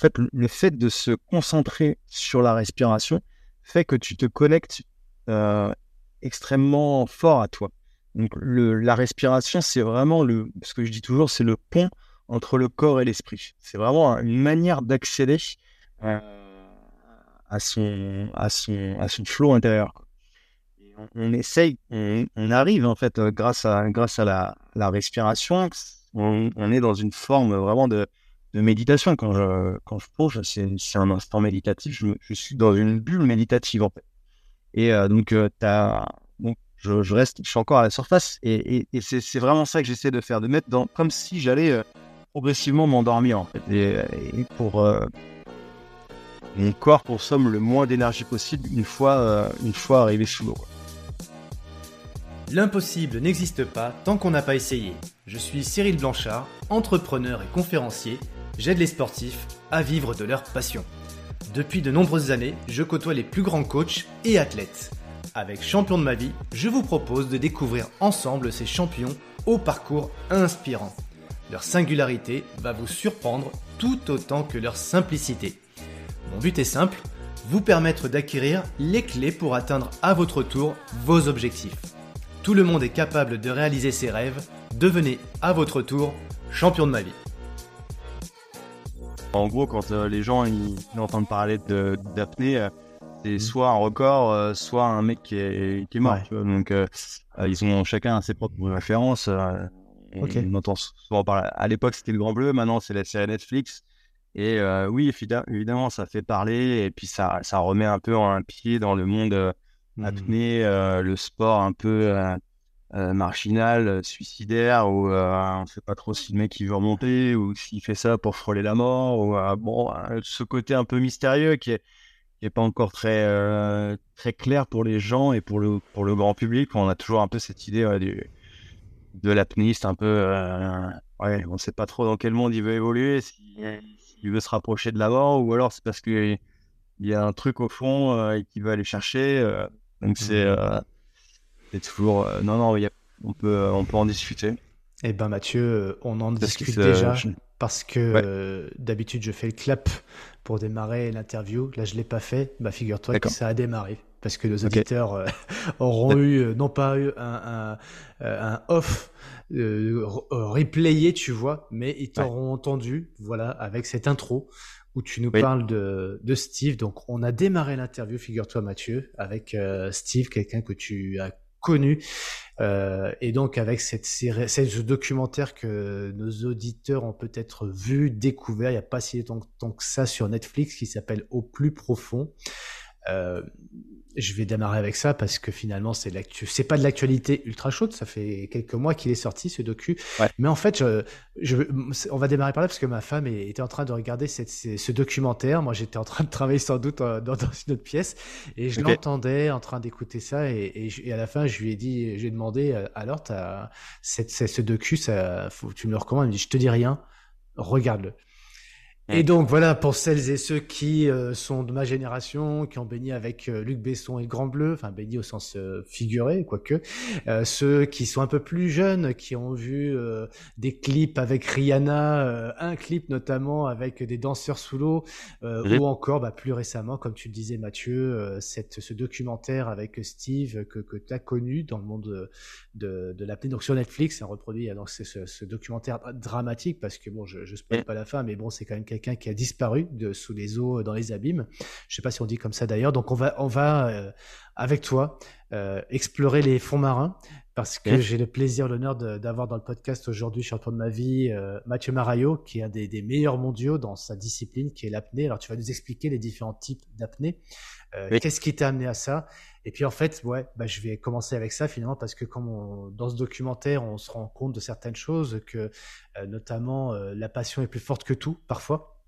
en fait, le fait de se concentrer sur la respiration fait que tu te connectes extrêmement fort à toi. Donc, la respiration, c'est vraiment le, ce que je dis toujours, c'est le pont entre le corps et l'esprit. C'est vraiment une manière d'accéder à, son, à, son, à son flow intérieur. on, essaye, on, arrive en fait, grâce à, grâce à la, la respiration, on, est dans une forme vraiment de, de méditation. Quand je, quand je plonge, c'est un instant méditatif, je, suis dans une bulle méditative en fait. Et euh, donc, euh, as, je, reste, je suis encore à la surface et, et, c'est vraiment ça que j'essaie de faire, de mettre dans, comme si j'allais euh, progressivement m'endormir en fait. Et, pour mon corps consomme le moins d'énergie possible une fois, une fois arrivé sous l'eau. L'impossible n'existe pas tant qu'on n'a pas essayé. Je suis Cyril Blanchard, entrepreneur et conférencier. J'aide les sportifs à vivre de leur passion. Depuis de nombreuses années, je côtoie les plus grands coachs et athlètes. Avec Champion de ma vie, je vous propose de découvrir ensemble ces champions au parcours inspirant. Leur singularité va vous surprendre tout autant que leur simplicité. Mon but est simple, vous permettre d'acquérir les clés pour atteindre à votre tour vos objectifs. Tout le monde est capable de réaliser ses rêves, devenez à votre tour champion de ma vie. En gros, quand euh, les gens ils, entendent parler d'apnée, euh, c'est mm. soit un record, euh, soit un mec qui est, qui est mort. Donc, ils ont chacun ses propres références. On entend souvent parler. À l'époque, c'était le Grand Bleu. Maintenant, c'est la série Netflix. Et oui, évidemment, ça fait parler. Et puis, ça, ça remet un peu un pied dans le monde mm. apnée, le sport un peu euh, marginal, euh, suicidaire, ou euh, on ne sait pas trop si le mec il veut remonter, ou s'il fait ça pour frôler la mort, ou bon, ce côté un peu mystérieux qui est, qui est pas encore très, très clair pour les gens et pour le, pour le grand public. On a toujours un peu cette idée du, de l'apnéiste, un peu, ouais, on ne sait pas trop dans quel monde il veut évoluer, s'il veut se rapprocher de la mort, ou alors c'est parce qu'il y a un truc au fond et qu'il veut aller chercher. donc c'est mmh. C'est toujours. Euh, non, non, on, peut, euh, on peut en discuter. Eh ben Mathieu, euh, on en discute déjà parce que d'habitude je fais le clap pour démarrer l'interview. Là, je l'ai pas fait. Bah, figure-toi que ça a démarré parce que nos auditeurs auront eu, non pas eu un, un, off replayé, tu vois, mais ils t'auront entendu, voilà, avec cette intro où tu nous parles de, de, Steve. Donc, on a démarré l'interview, figure-toi Mathieu, avec Steve, quelqu'un que tu as connu. Euh, et donc avec cette série, ce documentaire que nos auditeurs ont peut-être vu, découvert, il n'y a pas si longtemps que ça sur Netflix, qui s'appelle Au plus profond. Euh, je vais démarrer avec ça parce que finalement c'est l'actu c'est pas de l'actualité ultra chaude. Ça fait quelques mois qu'il est sorti ce docu. Mais en fait je, on va démarrer par là parce que ma femme était en train de regarder cette, ce documentaire. Moi j'étais en train de travailler sans doute euh, dans, une autre pièce et je l'entendais en train d'écouter ça et, et, à la fin je lui ai dit j'ai demandé euh, alors as, cette, ce docu ça faut, tu me le recommandes. Elle me dit je te dis rien. Regarde-le et donc voilà, pour celles et ceux qui euh, sont de ma génération, qui ont baigné avec euh, Luc Besson et le Grand Bleu, enfin baigné au sens euh, figuré, quoique, ceux qui sont un peu plus jeunes, qui ont vu des clips avec Rihanna, un clip notamment avec des danseurs sous l'eau, ou encore bah, plus récemment, comme tu le disais Mathieu, cette, ce documentaire avec Steve que, que tu as connu dans le monde de, de, l'apnée, donc sur Netflix, un reproduit donc c'est ce, ce, documentaire dramatique, parce que bon, je ne spoil pas la fin, mais bon, c'est quand même quelqu'un qui a disparu sous les eaux, dans les abîmes. Je sais pas si on dit comme ça d'ailleurs. Donc on va, on va euh, avec toi euh, explorer les fonds marins parce que j'ai le plaisir, l'honneur d'avoir dans le podcast aujourd'hui, champion de ma vie, euh, Mathieu Marayo, qui est un des, des, meilleurs mondiaux dans sa discipline, qui est l'apnée. Alors tu vas nous expliquer les différents types d'apnée. Qu'est-ce qui t'a amené à ça? Et puis en fait, ouais, bah, je vais commencer avec ça finalement parce que comme dans ce documentaire, on se rend compte de certaines choses, que notamment la passion est plus forte que tout parfois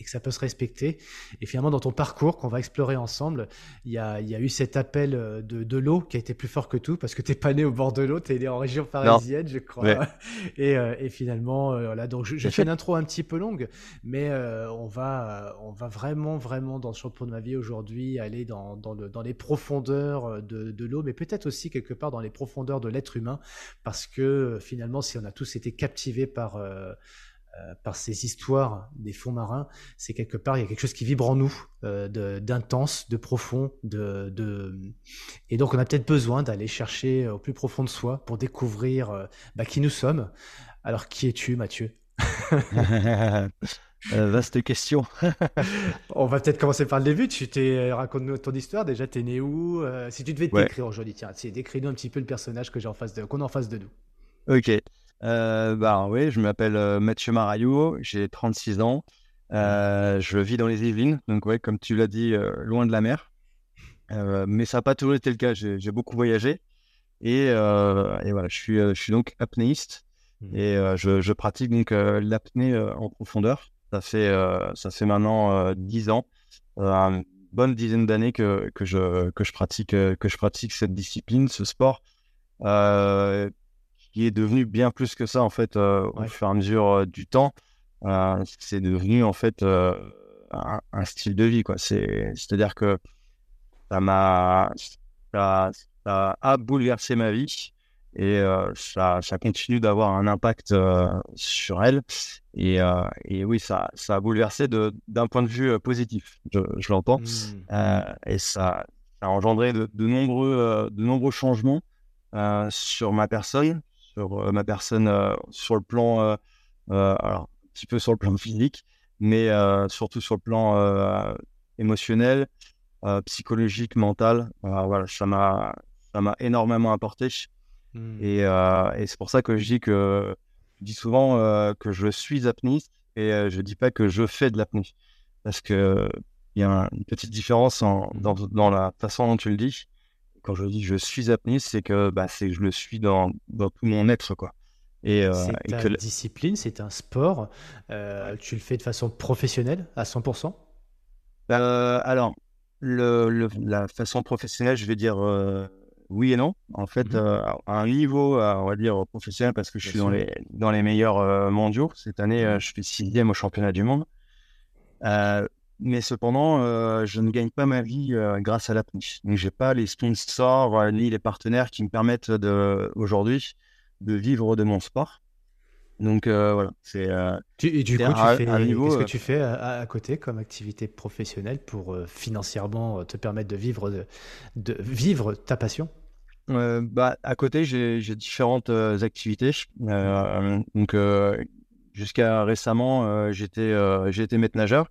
et que ça peut se respecter. Et finalement, dans ton parcours qu'on va explorer ensemble, il y a, y a, eu cet appel euh, de, de l'eau qui a été plus fort que tout, parce que tu n'es pas né au bord de l'eau, tu es né en région parisienne, je crois. Et, euh, et, finalement, euh, voilà, donc je, fais une intro un petit peu longue, mais on, va, on va vraiment, vraiment, dans le champion de ma vie aujourd'hui, aller dans, dans, le, dans les profondeurs de, de l'eau, mais peut-être aussi quelque part dans les profondeurs de l'être humain, parce que finalement, si on a tous été captivés par euh, par ces histoires des fonds marins, c'est quelque part, il y a quelque chose qui vibre en nous, euh, d'intense, de, profond, de, de, et donc on a peut-être besoin d'aller chercher au plus profond de soi pour découvrir euh, bah, qui nous sommes. Alors qui es-tu, Mathieu? Vaste question. On va peut-être commencer par le début. Tu t'es raconte-nous ton histoire. Déjà, t'es né où? Si tu devais te décrire aujourd'hui, tiens, décris-nous un petit peu le personnage que j'ai en face de, qu'on a en face de nous. Ok. Euh, bah oui, je m'appelle euh, Mathieu Maraillou, j'ai 36 ans. Euh, je vis dans les Yvelines, donc ouais, comme tu l'as dit, loin de la mer. mais ça n'a pas toujours été le cas. J'ai beaucoup voyagé et, et, voilà, je suis, je suis donc apnéiste mmh. et je, je, pratique donc l'apnée en profondeur. Ça fait, ça fait maintenant 10 ans, une bonne dizaine d'années que, que, je, que, je pratique, que je pratique cette discipline, ce sport qui est devenu bien plus que ça en fait euh, au fur et à mesure euh, du temps. Euh, c'est devenu en fait un, style de vie quoi. C'est c'est-à-dire que ça m'a ça, a bouleversé ma vie et ça, ça continue d'avoir un impact sur elle. Et, et, oui, ça, ça a bouleversé d'un point de vue positif, je, je l'entends. Mmh. et ça, ça, a engendré de, de nombreux, de nombreux changements sur ma personne, sur euh, ma personne euh, sur le plan, euh, alors un petit peu sur le plan physique, mais surtout sur le plan émotionnel, psychologique, mental. voilà, ça m'a ça m'a énormément apporté. Mmh. Et, et c'est pour ça que je dis que je dis souvent que je suis apniste et je dis pas que je fais de l'apnée parce que il y a une petite différence en, dans, dans, la façon dont tu le dis quand je dis je suis apnée, c'est que, bah, c'est je le suis dans, dans tout mon être, quoi. Et, euh, c'est une discipline, c'est un sport. Euh, tu le fais de façon professionnelle à 100% euh, Alors, le, la façon professionnelle, je vais dire oui et non. En fait, mmh à un niveau, on va dire professionnel, parce que je suis dans les, dans les meilleurs mondiaux. Cette année, mmh je fais sixième au championnat du monde. Mais cependant, euh, je ne gagne pas ma vie euh, grâce à l'apnée. Donc, j'ai pas les sponsors euh, ni les partenaires qui me permettent de, aujourd'hui de vivre de mon sport. Donc voilà, c'est. et du coup, tu fais, qu'est-ce que tu fais à, côté comme activité professionnelle pour financièrement te permettre de vivre de, de vivre ta passion? Bah, à côté, j'ai différentes activités. donc jusqu'à récemment, j'étais j'étais maître nageur.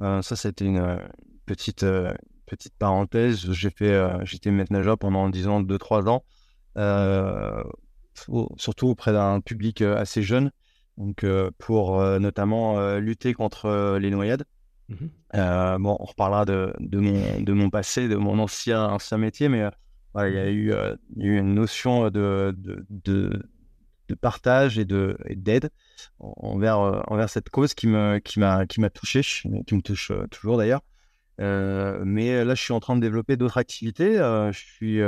Euh, ça, c'était une euh, petite, euh, petite parenthèse. J'ai fait, j'étais maître nageur pendant, disons, 2-3 ans, surtout auprès d'un public assez jeune, donc pour notamment lutter contre les noyades. Mmh bon, on reparlera de, de, mon, de mon passé, de mon ancien, ancien métier, mais voilà, il y a eu, eu une notion de, de, de, de partage et d'aide envers, euh, envers cette cause qui m'a qui qui m'a touché, qui me touche euh, toujours d'ailleurs. Euh, mais là, je suis en train de développer d'autres activités. je suis,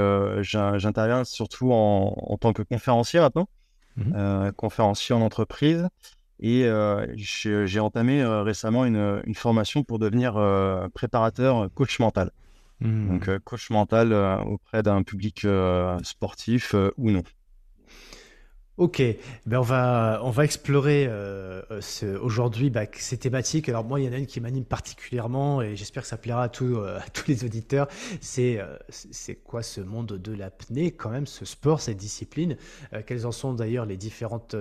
j'interviens surtout en, en, tant que conférencier maintenant, mmh conférencier en entreprise. Et j'ai entamé récemment une, une, formation pour devenir préparateur coach mental. Mmh. Donc, coach mental auprès d'un public sportif ou non. Ok, ben on va on va explorer euh, euh aujourd'hui bah, ces thématiques. Alors moi, il y en a une qui m'anime particulièrement et j'espère que ça plaira à, tous euh, à tous les auditeurs. C'est euh, c'est quoi ce monde de l'apnée? Quand même, ce sport, cette discipline. quelles en sont d'ailleurs les différentes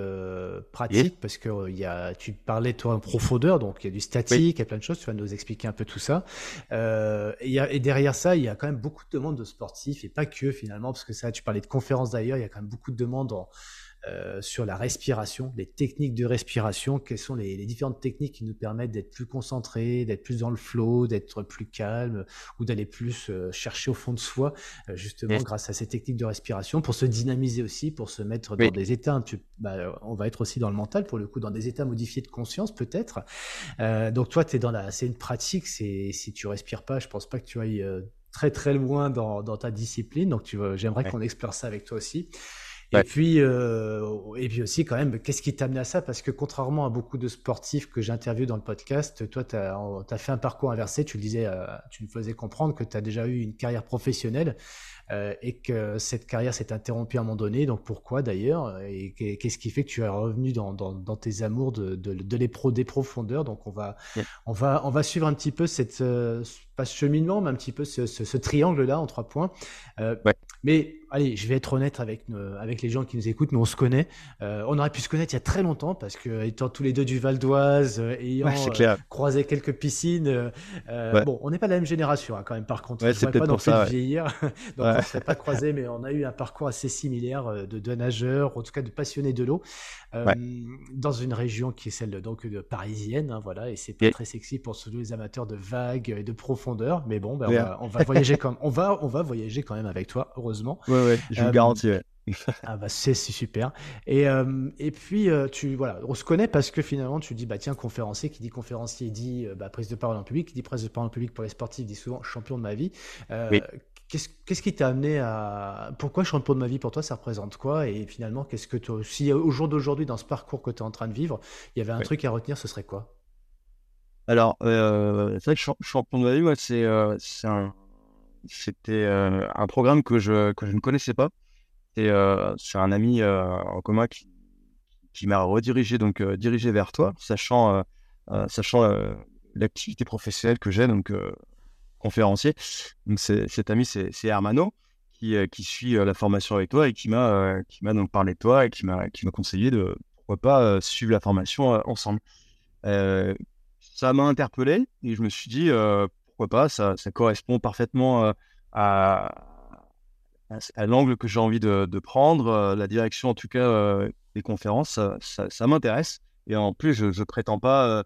pratiques? Parce que il y a, tu parlais toi en profondeur, donc il y a du statique, il y a plein de choses. Tu vas nous expliquer un peu tout ça. et, y a, et derrière ça, il y a quand même beaucoup de demandes de sportifs et pas que finalement, parce que ça, tu parlais de conférences d'ailleurs. Il y a quand même beaucoup de demandes en euh, sur la respiration, les techniques de respiration, quelles sont les, différentes techniques qui nous permettent d'être plus concentrés, d'être plus dans le flow, d'être plus calme ou d'aller plus euh, chercher au fond de soi, euh, justement grâce à ces techniques de respiration, pour se dynamiser aussi, pour se mettre dans des états, bah, on va être aussi dans le mental, pour le coup, dans des états modifiés de conscience peut-être. donc toi, es dans la, c'est une pratique, c'est si tu respires pas, je pense pas que tu ailles très très loin dans, ta discipline, donc j'aimerais qu'on explore ça avec toi aussi. Et puis, et puis aussi quand même, qu'est-ce qui t'a amené à ça? Parce que contrairement à beaucoup de sportifs que j'interviewe dans le podcast, toi, tu as, as, fait un parcours inversé. Tu le disais, tu me faisais comprendre que tu as déjà eu une carrière professionnelle. Euh, et que cette carrière s'est interrompue à un moment donné. Donc pourquoi d'ailleurs? Et qu'est-ce qui fait que tu es revenu dans, dans, tes amours de, de, de les pro, des profondeurs? Donc on va, on, va, on va suivre un petit peu cette, euh, pas ce cheminement, mais un petit peu ce, ce, triangle-là en trois points. Euh, mais allez, je vais être honnête avec, avec les gens qui nous écoutent, nous on se connaît. Euh, on aurait pu se connaître il y a très longtemps parce que étant tous les deux du Val d'Oise, euh, ayant euh, croisé quelques piscines, bon, on n'est pas de la même génération hein, quand même. Par contre, c'est peut-être pour ça, vieillir, donc on ne s'est pas croisé, mais on a eu un parcours assez similaire de, de nageurs, en tout cas de passionnés de l'eau, dans une région qui est celle donc de parisienne, hein, voilà, et c'est pas très sexy pour tous les amateurs de vagues et de profondeur, mais bon, ben, on, va, on, va, voyager comme on va, on va voyager quand même avec toi, heureusement. Ouais, ouais, je vous euh, garantis. ah bah c'est super. Et, euh, et puis euh, tu voilà, on se connaît parce que finalement tu dis bah tiens conférencier qui dit conférencier dit bah, prise de parole en public, qui dit prise de parole en public pour les sportifs dit souvent champion de ma vie. Qu'est-ce qui t'a amené à pourquoi champion de ma vie pour toi ça représente quoi? Et finalement qu'est-ce que tu si au jour d'aujourd'hui dans ce parcours que tu es en train de vivre il y avait un truc à retenir ce serait quoi? Alors c'est vrai que champion de ma vie moi c'est un c'était euh, un programme que je, que je ne connaissais pas. C'est euh, un ami euh, en commun qui, qui m'a redirigé, donc dirigé vers toi, sachant, sachant l'activité professionnelle que j'ai, donc conférencier. Donc cet ami, c'est Hermano. Qui, qui, suit la formation avec toi et qui m'a qui donc parlé de toi et qui m'a conseillé de pourquoi pas suivre la formation ensemble. ça m'a interpellé et je me suis dit pas, ça, correspond parfaitement euh, à, à, l'angle que j'ai envie de, prendre, euh, la direction en tout cas euh, des conférences, ça, m'intéresse. Et en plus, je ne prétends pas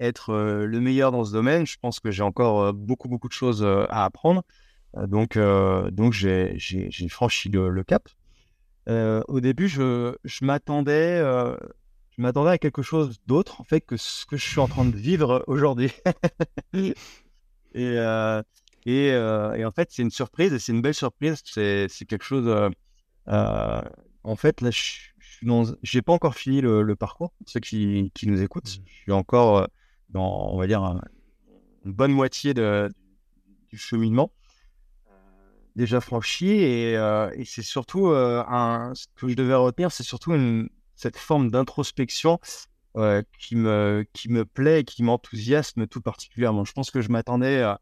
être le meilleur dans ce domaine. Je pense que j'ai encore beaucoup, beaucoup de choses à apprendre. donc, donc j'ai franchi le, cap. au début, je, je m'attendais je m'attendais à quelque chose d'autre en fait que ce que je suis en train de vivre aujourd'hui. Et, euh, et, euh, et, en fait, c'est une surprise et c'est une belle surprise. C'est, c'est quelque chose. Euh, en fait, là, je n'ai pas encore fini le, parcours. Pour ceux qui, qui, nous écoutent, mmh. je suis encore dans, on va dire, une bonne moitié de, du cheminement déjà franchi et, et c'est surtout un, ce que je devais retenir, c'est surtout une, cette forme d'introspection qui, me, qui me plaît qui m'enthousiasme tout particulièrement. Je pense que je m'attendais à,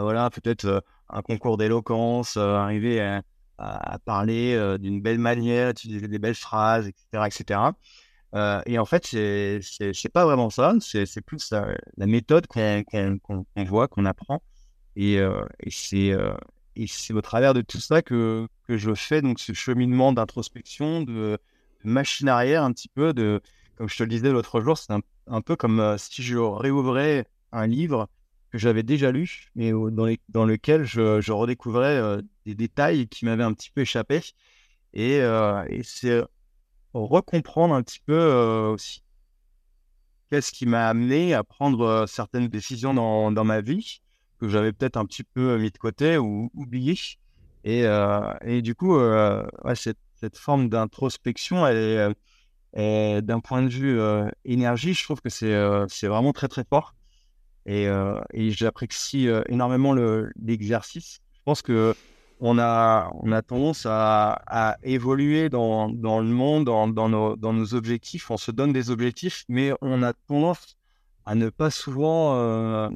voilà, peut-être euh, un concours d'éloquence, euh, arriver à, parler euh, d'une belle manière, utiliser des belles phrases, etc. etc. et en fait, c'est pas vraiment ça. C'est plus la, méthode qu'on voit, qu'on apprend. Et, et c'est c'est au travers de tout ça que, que je fais donc ce cheminement d'introspection, de, de, machine arrière un petit peu, de, comme je te le disais l'autre jour, c'est un, peu comme euh, si je réouvrais un livre que j'avais déjà lu, mais dans, lequel je, redécouvrais euh, des détails qui m'avaient un petit peu échappé. Et, euh, c'est recomprendre un petit peu aussi qu'est-ce qui m'a amené à prendre certaines décisions dans, ma vie que j'avais peut-être un petit peu mis de côté ou oublié. Et, et du coup, cette, cette, forme d'introspection, elle est et d'un point de vue euh, énergie, je trouve que c'est euh, c'est vraiment très très fort. Et, euh, et j'apprécie énormément l'exercice. je pense que on a, on a tendance à, à évoluer dans, dans, le monde, dans, dans, nos, dans, nos, objectifs. On se donne des objectifs, mais on a tendance à ne pas souvent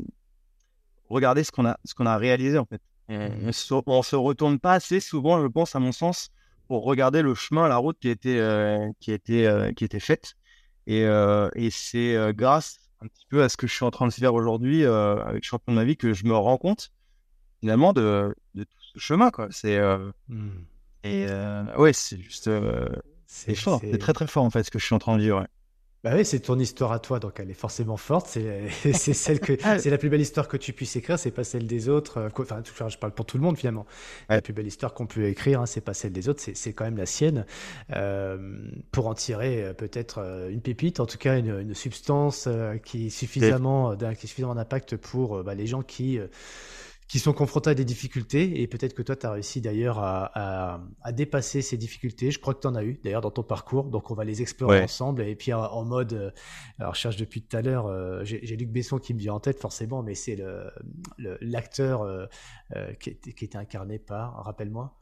regarder ce qu'on a, qu'on a réalisé en fait. On, on, se, retourne pas assez souvent, je pense, à mon sens, pour regarder le chemin, la route qui était, euh, qui était, euh, qui était faite. Et, euh, et c'est grâce un petit peu à ce que je suis en train de faire aujourd'hui avec Champion de ma vie que je me rends compte finalement de, de tout ce chemin. Quoi. C'est, mmh. Et ouais, c'est juste. c'est fort, c'est très très fort en fait ce que je suis en train de vivre. Bah oui, c'est ton histoire à toi, donc elle est forcément forte. C'est, celle que, ah. c'est la plus belle histoire que tu puisses écrire, c'est pas celle des autres. Euh, enfin, je parle pour tout le monde finalement. La plus belle histoire qu'on peut écrire, hein, c'est pas celle des autres, c'est, quand même la sienne. Euh, pour en tirer euh, peut-être une pépite, en tout cas une, substance qui suffisamment, qui a suffisamment d'impact pour bah, les gens qui qui sont confrontés à des difficultés et peut-être que toi tu as réussi d'ailleurs à, à, dépasser ces difficultés. Je crois que tu en as eu d'ailleurs dans ton parcours, donc on va les explorer ensemble et puis en, mode, euh, alors je cherche depuis tout à l'heure, euh, j'ai Luc Besson qui me vient en tête forcément, mais c'est l'acteur le, euh, qui, qui, était incarné par, rappelle-moi.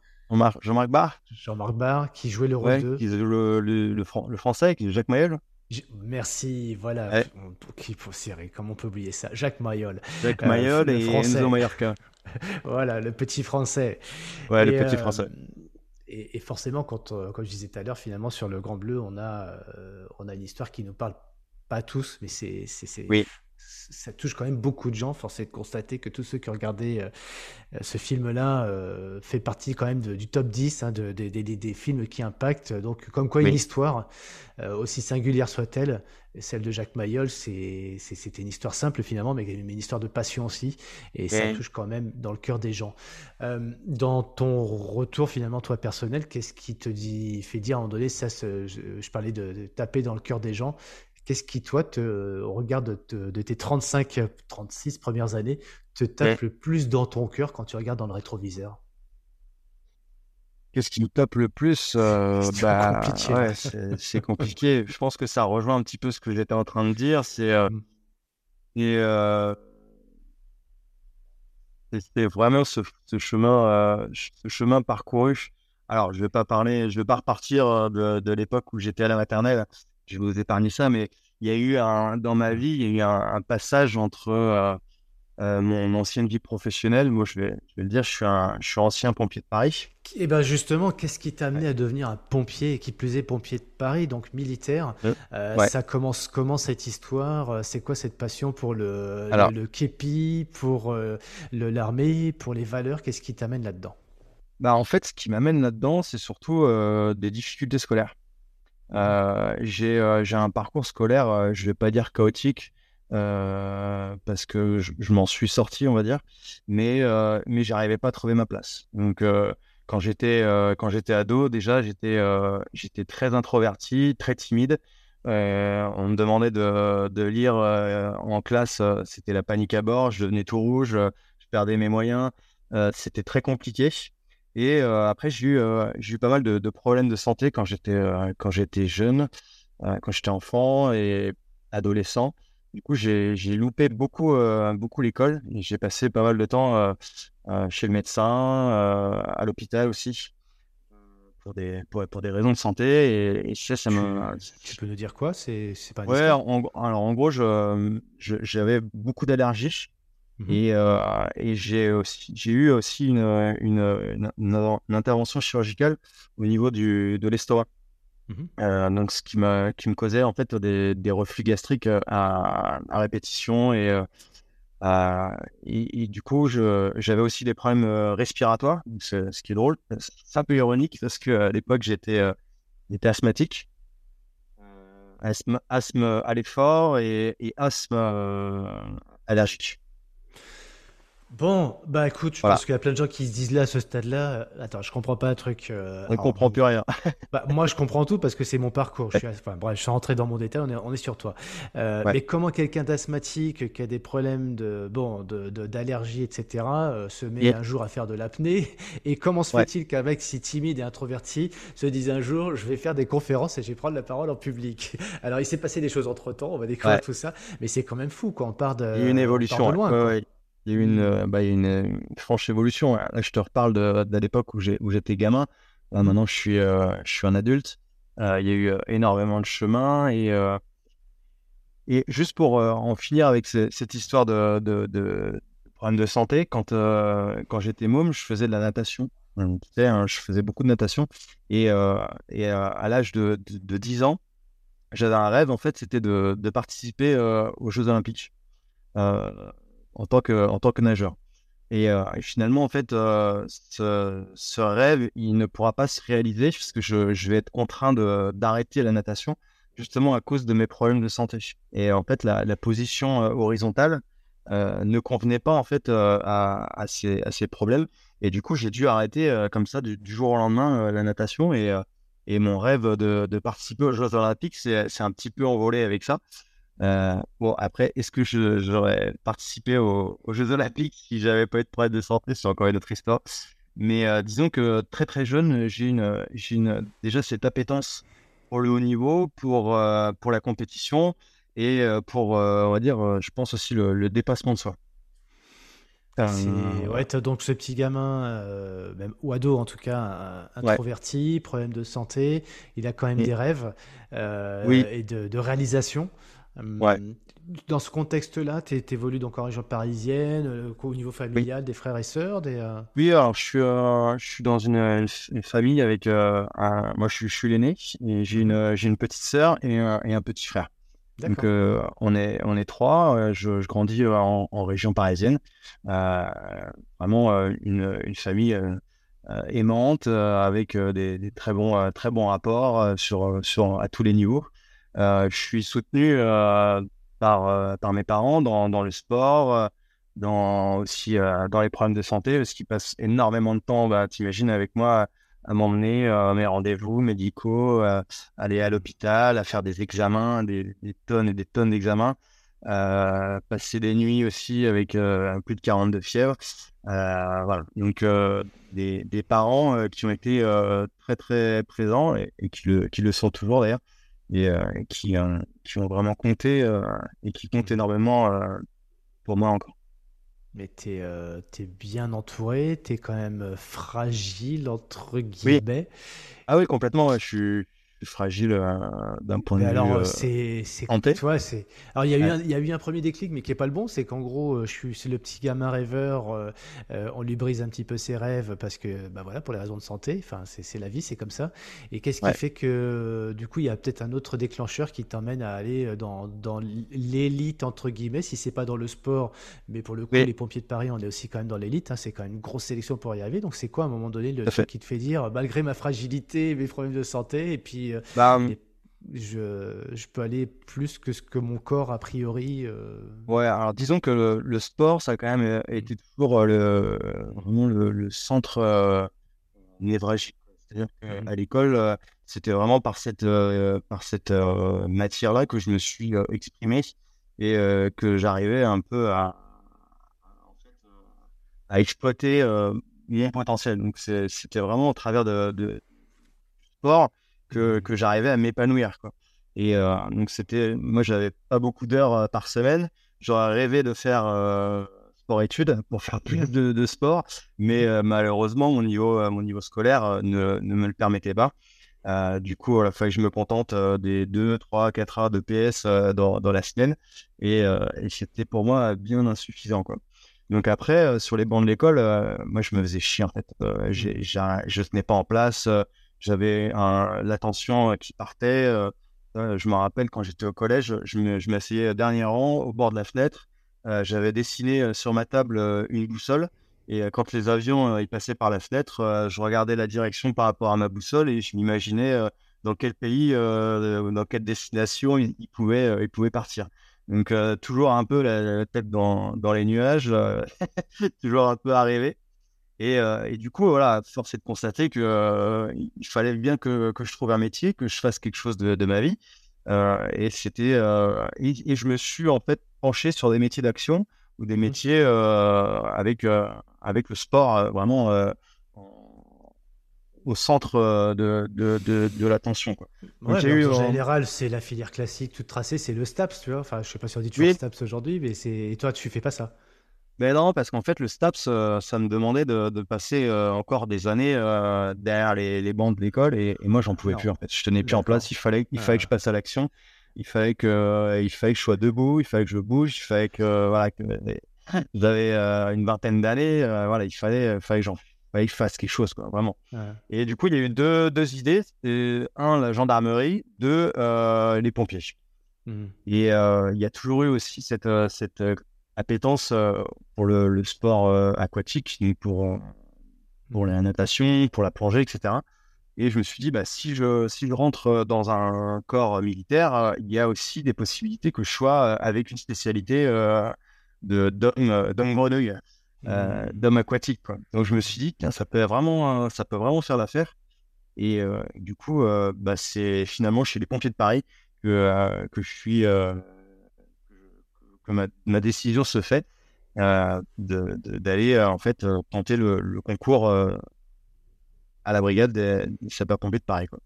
Jean-Marc Barr Jean-Marc Barr qui jouait le rôle de... Qui le, le, le, français, qui est Jacques Mayol Merci, voilà. Ouais. Qui faut serrer, comment on peut oublier ça Jacques Mayol. Jacques Mayol et Enzo Mallorca. voilà, le petit français. Ouais, le petit euh, français. Et, forcément, quand, euh, comme je disais tout à l'heure, finalement, sur le Grand Bleu, on a, euh, on a une histoire qui nous parle pas tous, mais c'est, oui ça touche quand même beaucoup de gens. Force est de constater que tous ceux qui ont regardé euh, euh, ce film-là euh, fait partie quand même du top 10 hein, de, des films qui impactent. Donc, comme quoi une histoire, aussi singulière soit-elle, celle de Jacques Mayol, c'était une histoire simple finalement, mais une histoire de passion aussi. Et ça touche quand même dans le cœur des gens. dans ton retour finalement, toi personnel, qu'est-ce qui te dit, fait dire à un moment donné, ça, je, parlais de, taper dans le cœur des gens. Qu'est-ce qui, toi, te, au regard de, tes 35, 36 premières années, te tape le plus dans ton cœur quand tu regardes dans le rétroviseur? Qu'est-ce qui nous tape le plus euh, bah, C'est compliqué. Je pense que ça rejoint un petit peu ce que j'étais en train de dire. C'est euh, mmh. euh, vraiment ce, chemin, ce chemin parcouru. Alors, je vais pas parler, je vais pas repartir de, de l'époque où j'étais à la maternelle je vais vous épargner ça, mais il y a eu un, dans ma vie, il y a eu un, passage entre euh, euh, mon ancienne vie professionnelle. Moi, je vais, je vais le dire, je suis, un, je suis ancien pompier de Paris. Et eh ben justement, qu'est-ce qui t'a amené à devenir un pompier, et qui plus est pompier de Paris, donc militaire euh, Ça commence comment cette histoire C'est quoi cette passion pour le, le, képi, pour l'armée, pour les valeurs Qu'est-ce qui t'amène là-dedans? Bah, En fait, ce qui m'amène là-dedans, c'est surtout des difficultés scolaires. Euh, j'ai euh, j'ai un parcours scolaire, euh, je vais pas dire chaotique, parce que je, m'en suis sorti, on va dire, mais, mais j'arrivais pas à trouver ma place. Donc, quand j'étais quand ado, déjà, j'étais j'étais très introverti, très timide. on me demandait de, de lire en classe, c'était la panique à bord, je devenais tout rouge, je perdais mes moyens, c'était très compliqué. Et après, j'ai eu, j'ai eu pas mal de, problèmes de santé quand j'étais, quand j'étais jeune, quand j'étais enfant et adolescent. Du coup, j'ai, loupé beaucoup, beaucoup l'école j'ai passé pas mal de temps chez le médecin, à l'hôpital aussi, pour des, pour, pour, des raisons de santé. Et, ça, ça me... Tu peux nous dire quoi? C'est, pas Ouais, alors en gros, j'avais beaucoup d'allergies. Mmh et, euh, et j'ai aussi j'ai eu aussi une, une, une, intervention chirurgicale au niveau du, de l'estomac. Mmh euh, donc ce qui m'a qui me causait en fait des, des reflux gastriques euh, à, à répétition et, et, du coup j'avais aussi des problèmes respiratoires. Ce, ce qui est drôle, c'est un peu ironique parce que à l'époque j'étais j'étais asthmatique. Asthme, asthme à l'effort et, et asthme allergique. Bon, bah écoute, je pense qu'il y a plein de gens qui se disent là à ce stade-là, euh, attends, je comprends pas un truc. Euh, on ne comprend plus rien. bah, moi, je comprends tout parce que c'est mon parcours. Je suis, enfin, bref, je suis rentré dans mon détail, on est, on est sur toi. Euh, Mais comment quelqu'un d'asthmatique qui a des problèmes de bon, de, d'allergie, etc., se met un jour à faire de l'apnée Et comment se fait-il qu'un mec si timide et introverti se dise un jour, je vais faire des conférences et je vais prendre la parole en public? Alors, il s'est passé des choses entre temps, on va découvrir tout ça, mais c'est quand même fou quand on part de. Il y a une évolution. De loin, il y a eu une, euh, bah, une, franche évolution. Là, je te reparle de, de l'époque où j'étais gamin. Là, maintenant, je suis, euh, je suis un adulte. Euh, il y a eu énormément de chemin. Et, et juste pour en finir avec cette histoire de, de, de, problème de santé, quand, quand j'étais môme, je faisais de la natation. tu sais, hein, je faisais beaucoup de natation. Et, et à l'âge de, de, 10 ans, j'avais un rêve, en fait, c'était de, de participer aux Jeux Olympiques en tant que, nageur. Et, euh, finalement, en fait, euh, ce, rêve, il ne pourra pas se réaliser puisque je, je vais être contraint d'arrêter la natation justement à cause de mes problèmes de santé. Et en fait, la, position euh, horizontale ne convenait pas en fait à, à, ces, à, ces, problèmes. Et du coup, j'ai dû arrêter comme ça du, jour au lendemain la natation. Et, et mon rêve de, de, participer aux Jeux Olympiques, c'est un petit peu envolé avec ça. Bon, après, est-ce que j'aurais participé aux, Jeux Olympiques si j'avais pas eu de problème de santé? C'est encore une autre histoire. Mais disons que très très jeune, j'ai une, une, déjà cette appétence pour le haut niveau, pour, pour la compétition et pour, on va dire, je pense aussi le dépassement de soi. Euh, ouais, donc ce petit gamin, euh, même, ou ado en tout cas, introverti, problème de santé, il a quand même des rêves euh, et de, réalisation. Hum, dans ce contexte-là, tu évolues donc en région parisienne, au niveau familial, des frères et sœurs des, Oui, alors je suis, je suis dans une, famille avec. Un, moi, je suis, l'aîné et j'ai une, une petite sœur et, et un petit frère. Donc euh, on est on est trois. Euh, je, je grandis euh, en, en, région parisienne. vraiment une, une, famille aimante avec des, des, très bons très bons rapports sur sur à tous les niveaux. Je suis soutenu par par mes parents dans, dans le sport, dans aussi dans les problèmes de santé parce qu'ils passent énormément de temps. Bah, T'imagines avec moi à m'emmener à euh, mes rendez-vous médicaux, euh, aller à l'hôpital, à faire des examens, des, tonnes et des tonnes d'examens, euh, passer des nuits aussi avec plus de 42 fièvres. voilà. Donc des, des, parents qui ont été très très présents et, qui, le, qui le sont toujours d'ailleurs et qui, qui ont vraiment compté et qui comptent énormément pour moi encore. Mais tu es, euh, bien entouré, tu es quand même fragile, entre guillemets. Ah oui, complètement. Je suis, fragile euh, d'un point de vue. Alors, euh, c'est. Tu vois, c'est. Alors, il y, a eu un, il y a eu un premier déclic, mais qui est pas le bon. C'est qu'en gros, je suis c'est le petit gamin rêveur. on lui brise un petit peu ses rêves parce que, bah voilà, pour les raisons de santé. Enfin, c'est la vie, c'est comme ça. Et qu'est-ce qui fait que, du coup, il y a peut-être un autre déclencheur qui t'emmène à aller dans, dans l'élite, entre guillemets, si c'est pas dans le sport, mais pour le coup, les pompiers de Paris, on est aussi quand même dans l'élite. Hein, c'est quand même une grosse sélection pour y arriver. Donc, c'est quoi, à un moment donné, le truc qui te fait dire, malgré ma fragilité, mes problèmes de santé, et puis euh, bah, je, je, peux aller plus que ce que mon corps a priori. Euh, ouais, alors disons que le, sport, ça a quand même euh, été toujours le, vraiment le, centre névralgique. C'est-à-dire qu'à l'école, c'était vraiment par cette, par cette matière-là que je me suis exprimé et que j'arrivais un peu à, à exploiter mon potentiel. Donc c'était vraiment au travers de, de sport que, que j'arrivais à m'épanouir. Quoi. Et euh, donc, c'était, moi, j'avais pas beaucoup d'heures euh, par semaine. J'aurais rêvé de faire euh, sport-études pour faire plus de, de sport, mais malheureusement, mon niveau, mon niveau scolaire ne, ne, me le permettait pas. du coup, il fallait que je me contente des 2, 3, 4 heures de PS dans, dans, la semaine. Et, et c'était pour moi bien insuffisant. Quoi. Donc après, sur les bancs de l'école, moi, je me faisais chier en fait. je ne tenais pas en place j'avais l'attention euh, qui partait. Euh, je me rappelle quand j'étais au collège, je m'asseyais dernier rang au bord de la fenêtre. Euh, j'avais dessiné sur ma table une boussole. Et quand les avions ils passaient par la fenêtre, je regardais la direction par rapport à ma boussole et je m'imaginais dans quel pays, dans quelle destination ils, pouvaient, pouvaient partir. Donc toujours un peu la, tête dans, dans, les nuages, toujours un peu arrivé. Euh, et, du coup, voilà, force est de constater qu'il euh, il fallait bien que, que, je trouve un métier, que je fasse quelque chose de, de ma vie. Euh, et c'était et, je me suis en fait penché sur des métiers d'action ou des mmh. métiers avec avec le sport vraiment au centre de, de, de, l'attention. en général, c'est la filière classique toute tracée, c'est le STAPS, tu vois. Enfin, je sais pas si on dit toujours STAPS aujourd'hui, mais c'est. Et toi, tu fais pas ça? Ben non, parce qu'en fait, le STAPS, euh, ça me demandait de, de passer euh, encore des années euh, derrière les, les, bancs de l'école et, moi, j'en pouvais plus. En fait, je tenais plus en place. Il fallait, il fallait que je passe à l'action. Il fallait que, il fallait que je sois debout. Il fallait que je bouge. Il fallait que, voilà, que j'avais une vingtaine d'années. voilà, il fallait, fallait que j'en, fallait que je fasse quelque chose, quoi, vraiment. Et du coup, il y a eu deux, deux idées. Un, la gendarmerie. Deux, les pompiers. Mmh. Et il y a toujours eu aussi cette, cette appétence euh, pour le, sport euh, aquatique, pour, euh, pour la natation, pour la plongée, etc. Et je me suis dit, bah, si, je, si je rentre dans un corps militaire, il y a aussi des possibilités que je sois avec une spécialité de d'homme grenouille, mmh. d'homme aquatique. Quoi. Donc je me suis dit, ça peut vraiment, ça peut vraiment faire l'affaire. Et du coup, bah, c'est finalement chez les pompiers de Paris que, que je suis que ma, ma, décision se fait d'aller en fait tenter le, concours à la brigade des, sapeurs-pompiers de Paris. Quoi.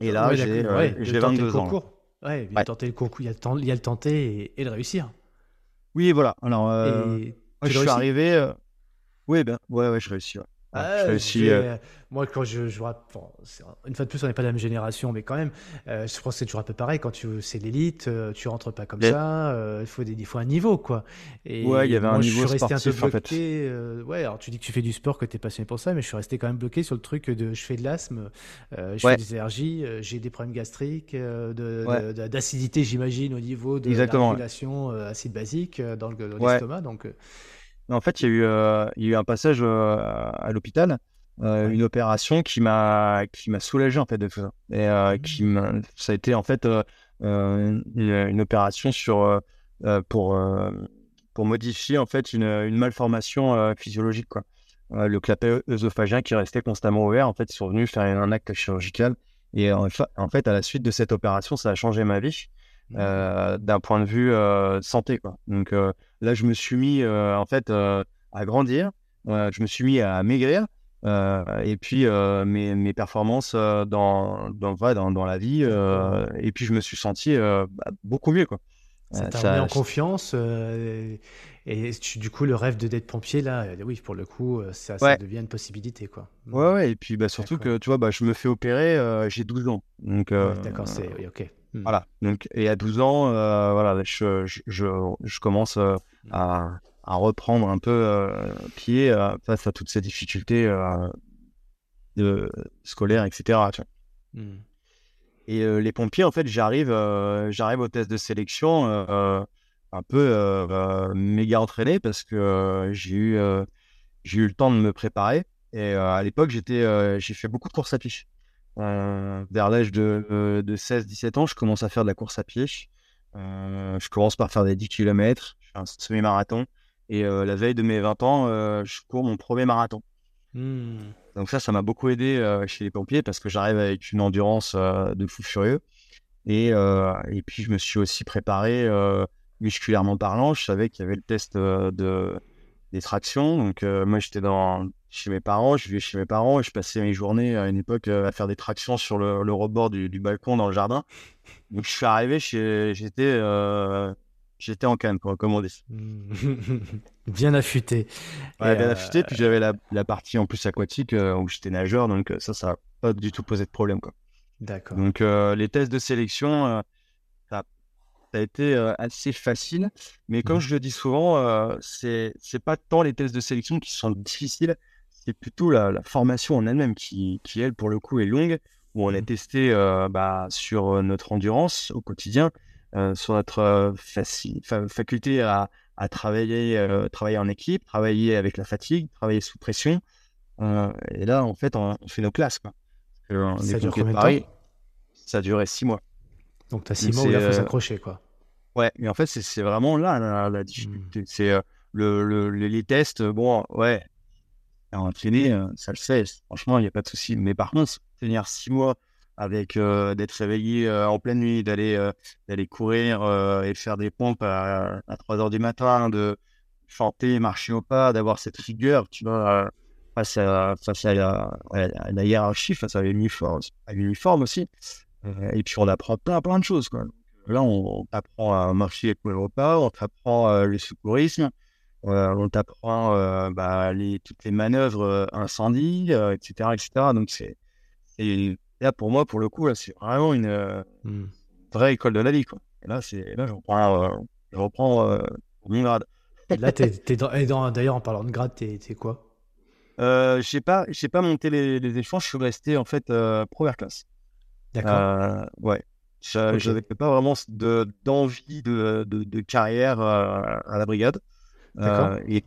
Et là, j'ai 22 ans. Ouais, il, Tenter le concours, il, y a le, il y a le tenter et, le réussir. Oui, voilà. Alors, je suis arrivé. Oui, ben, ouais, ouais, je réussis. Ah, euh, moi, quand je, je une fois de plus, on n'est pas de la même génération, mais quand même, euh, je pense que c'est toujours un peu pareil. Quand tu c'est l'élite, euh, tu rentres pas comme ça. il faut des, il faut un niveau, quoi. Et ouais, il y avait un niveau je suis resté un peu bloqué. ouais, alors tu dis que tu fais du sport, que tu es passionné pour ça, mais je suis resté quand même bloqué sur le truc de je fais de l'asthme, je fais des allergies, j'ai des problèmes gastriques, d'acidité, j'imagine, au niveau de la acide basique dans l'estomac. Donc en fait, il y, a eu, euh, il y a eu un passage euh, à l'hôpital, euh, une opération qui m'a qui m'a soulagé en fait de ça. Et mmh. qui ça a été en fait une, une, opération sur pour pour modifier en fait une, une malformation physiologique quoi. le clapet œsophagien qui restait constamment ouvert, en fait, ils sont venus faire un acte chirurgical. Et en, fait, à la suite de cette opération, ça a changé ma vie. Mmh. d'un point de vue santé. Quoi. Donc là, je me suis mis en fait à grandir, je me suis mis à maigrir. et puis mes, mes, performances dans, dans, dans, dans, la vie, et puis je me suis senti bah, beaucoup mieux. Quoi. Ça t'a mis en confiance. et du coup, le rêve de d'être pompier, là, oui, pour le coup, ça, ça devient une possibilité. Quoi. Ouais, ouais, et puis bah, surtout que tu vois, bah, je me fais opérer, j'ai 12 ans. Donc, D'accord, c'est oui, ok. Hmm. Voilà. Donc, et à 12 ans, euh, voilà, je, je, je, commence euh, hmm. à, à, reprendre un peu euh, pied face à toutes ces difficultés de, scolaires, etc. Hmm. Et les pompiers, en fait, j'arrive, j'arrive au test de sélection un peu méga entraîné parce que j'ai eu, j'ai eu le temps de me préparer. Et à l'époque, j'étais, j'ai fait beaucoup de courses à pied. Euh, vers l'âge de, euh, de 16-17 ans, je commence à faire de la course à pied. Euh, je commence par faire des 10 km, je fais un semi-marathon. Et la veille de mes 20 ans, je cours mon premier marathon. Hmm. Donc ça, ça m'a beaucoup aidé chez les pompiers parce que j'arrive avec une endurance de fou furieux. Et, et, puis, je me suis aussi préparé musculairement parlant. Je savais qu'il y avait le test de, des tractions. Donc moi, j'étais dans chez mes parents, je vivais chez mes parents et je passais mes journées à une époque euh, à faire des tractions sur le, rebord du, balcon dans le jardin. Donc je suis arrivé, j'étais euh, j'étais en canne, comme on dit. bien affûté. Ouais, bien affûté. Puis j'avais la, partie en plus aquatique euh, où j'étais nageur, donc ça, ça n'a pas du tout posé de problème. D'accord. Donc les tests de sélection, ça, a été assez facile. Mais comme mmh. je le dis souvent, c'est c'est pas tant les tests de sélection qui sont difficiles, c'est plutôt la, formation en elle-même qui, qui, elle, pour le coup, est longue, où on est mmh. testé euh, bah, sur euh, notre endurance au quotidien, euh, sur notre faculté à, à travailler, travailler en équipe, travailler avec la fatigue, travailler sous pression. et là, en fait, on, fait nos classes. Quoi. ça dure combien de temps? Ça a duré six mois. Donc, tu as six mois où il faut s'accrocher, quoi. Ouais, mais en fait, c'est vraiment là la, difficulté. Mmh. C'est le, le, les tests, bon, ouais, entraîner, euh, ça le fait. Franchement, il n'y a pas de souci. Mais par contre, tenir six mois avec euh, d'être réveillé euh, en pleine nuit, d'aller d'aller courir et faire des pompes à, 3 heures du matin, de chanter, marcher au pas, d'avoir cette rigueur, tu vois, face à, face à, la, hiérarchie, face à l'uniforme, à aussi. et puis on apprend plein, plein de choses. Là, on, apprend à marcher avec le repas, on apprend le secourisme, on t'apprend euh, bah, les, toutes les manœuvres euh, incendie, etc., euh, etc. Donc c'est là pour moi, pour le coup, c'est vraiment une mmh. vraie école de la vie. Quoi. Et là, c'est là je reprends, je reprends mon grade. là, d'ailleurs en parlant de grade, t'es, quoi? Euh, j'ai pas, j'ai pas monté les, les, échanges. Je suis resté en fait première classe. D'accord. ouais. J'avais pas vraiment de, d'envie de, de, de, carrière à la brigade. Euh, et,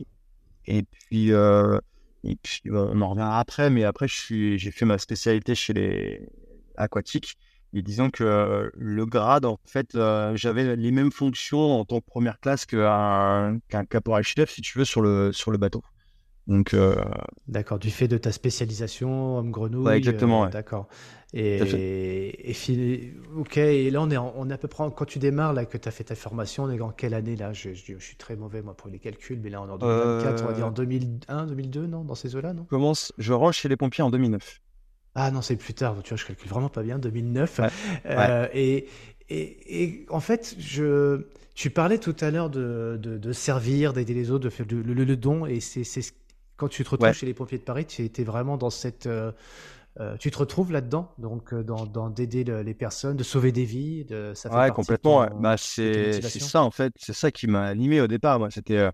et, puis, euh, et puis on en revient après, mais après, j'ai fait ma spécialité chez les aquatiques. Et disons que le grade, en fait, euh, j'avais les mêmes fonctions en tant que première classe qu'un caporal chef, si tu veux, sur le, sur le bateau. Donc, euh, d'accord, du fait de ta spécialisation, homme grenouille. exactement. D'accord. Et, et, ok, et là on est, on est à peu près quand tu démarres là que tu as fait ta formation, on est en quelle année là? Je, je, suis très mauvais moi pour les calculs, mais là on est en 2024, on va dire en 2001, 2002, non, dans ces eaux-là, non? Commence, je range chez les pompiers en 2009. Ah non, c'est plus tard. Tu vois, je calcule vraiment pas bien. 2009. Euh, et, et, et, en fait, je, tu parlais tout à l'heure de, de, de servir, d'aider les autres, de faire le, le, don. Et c'est quand tu te retrouves chez les pompiers de Paris, tu étais vraiment dans cette. Euh, euh, tu te retrouves là-dedans, donc dans, d'aider les personnes, de sauver des vies, de ça fait ouais, complètement. bah, c'est ça en fait, c'est ça qui m'a animé au départ. Moi, c'était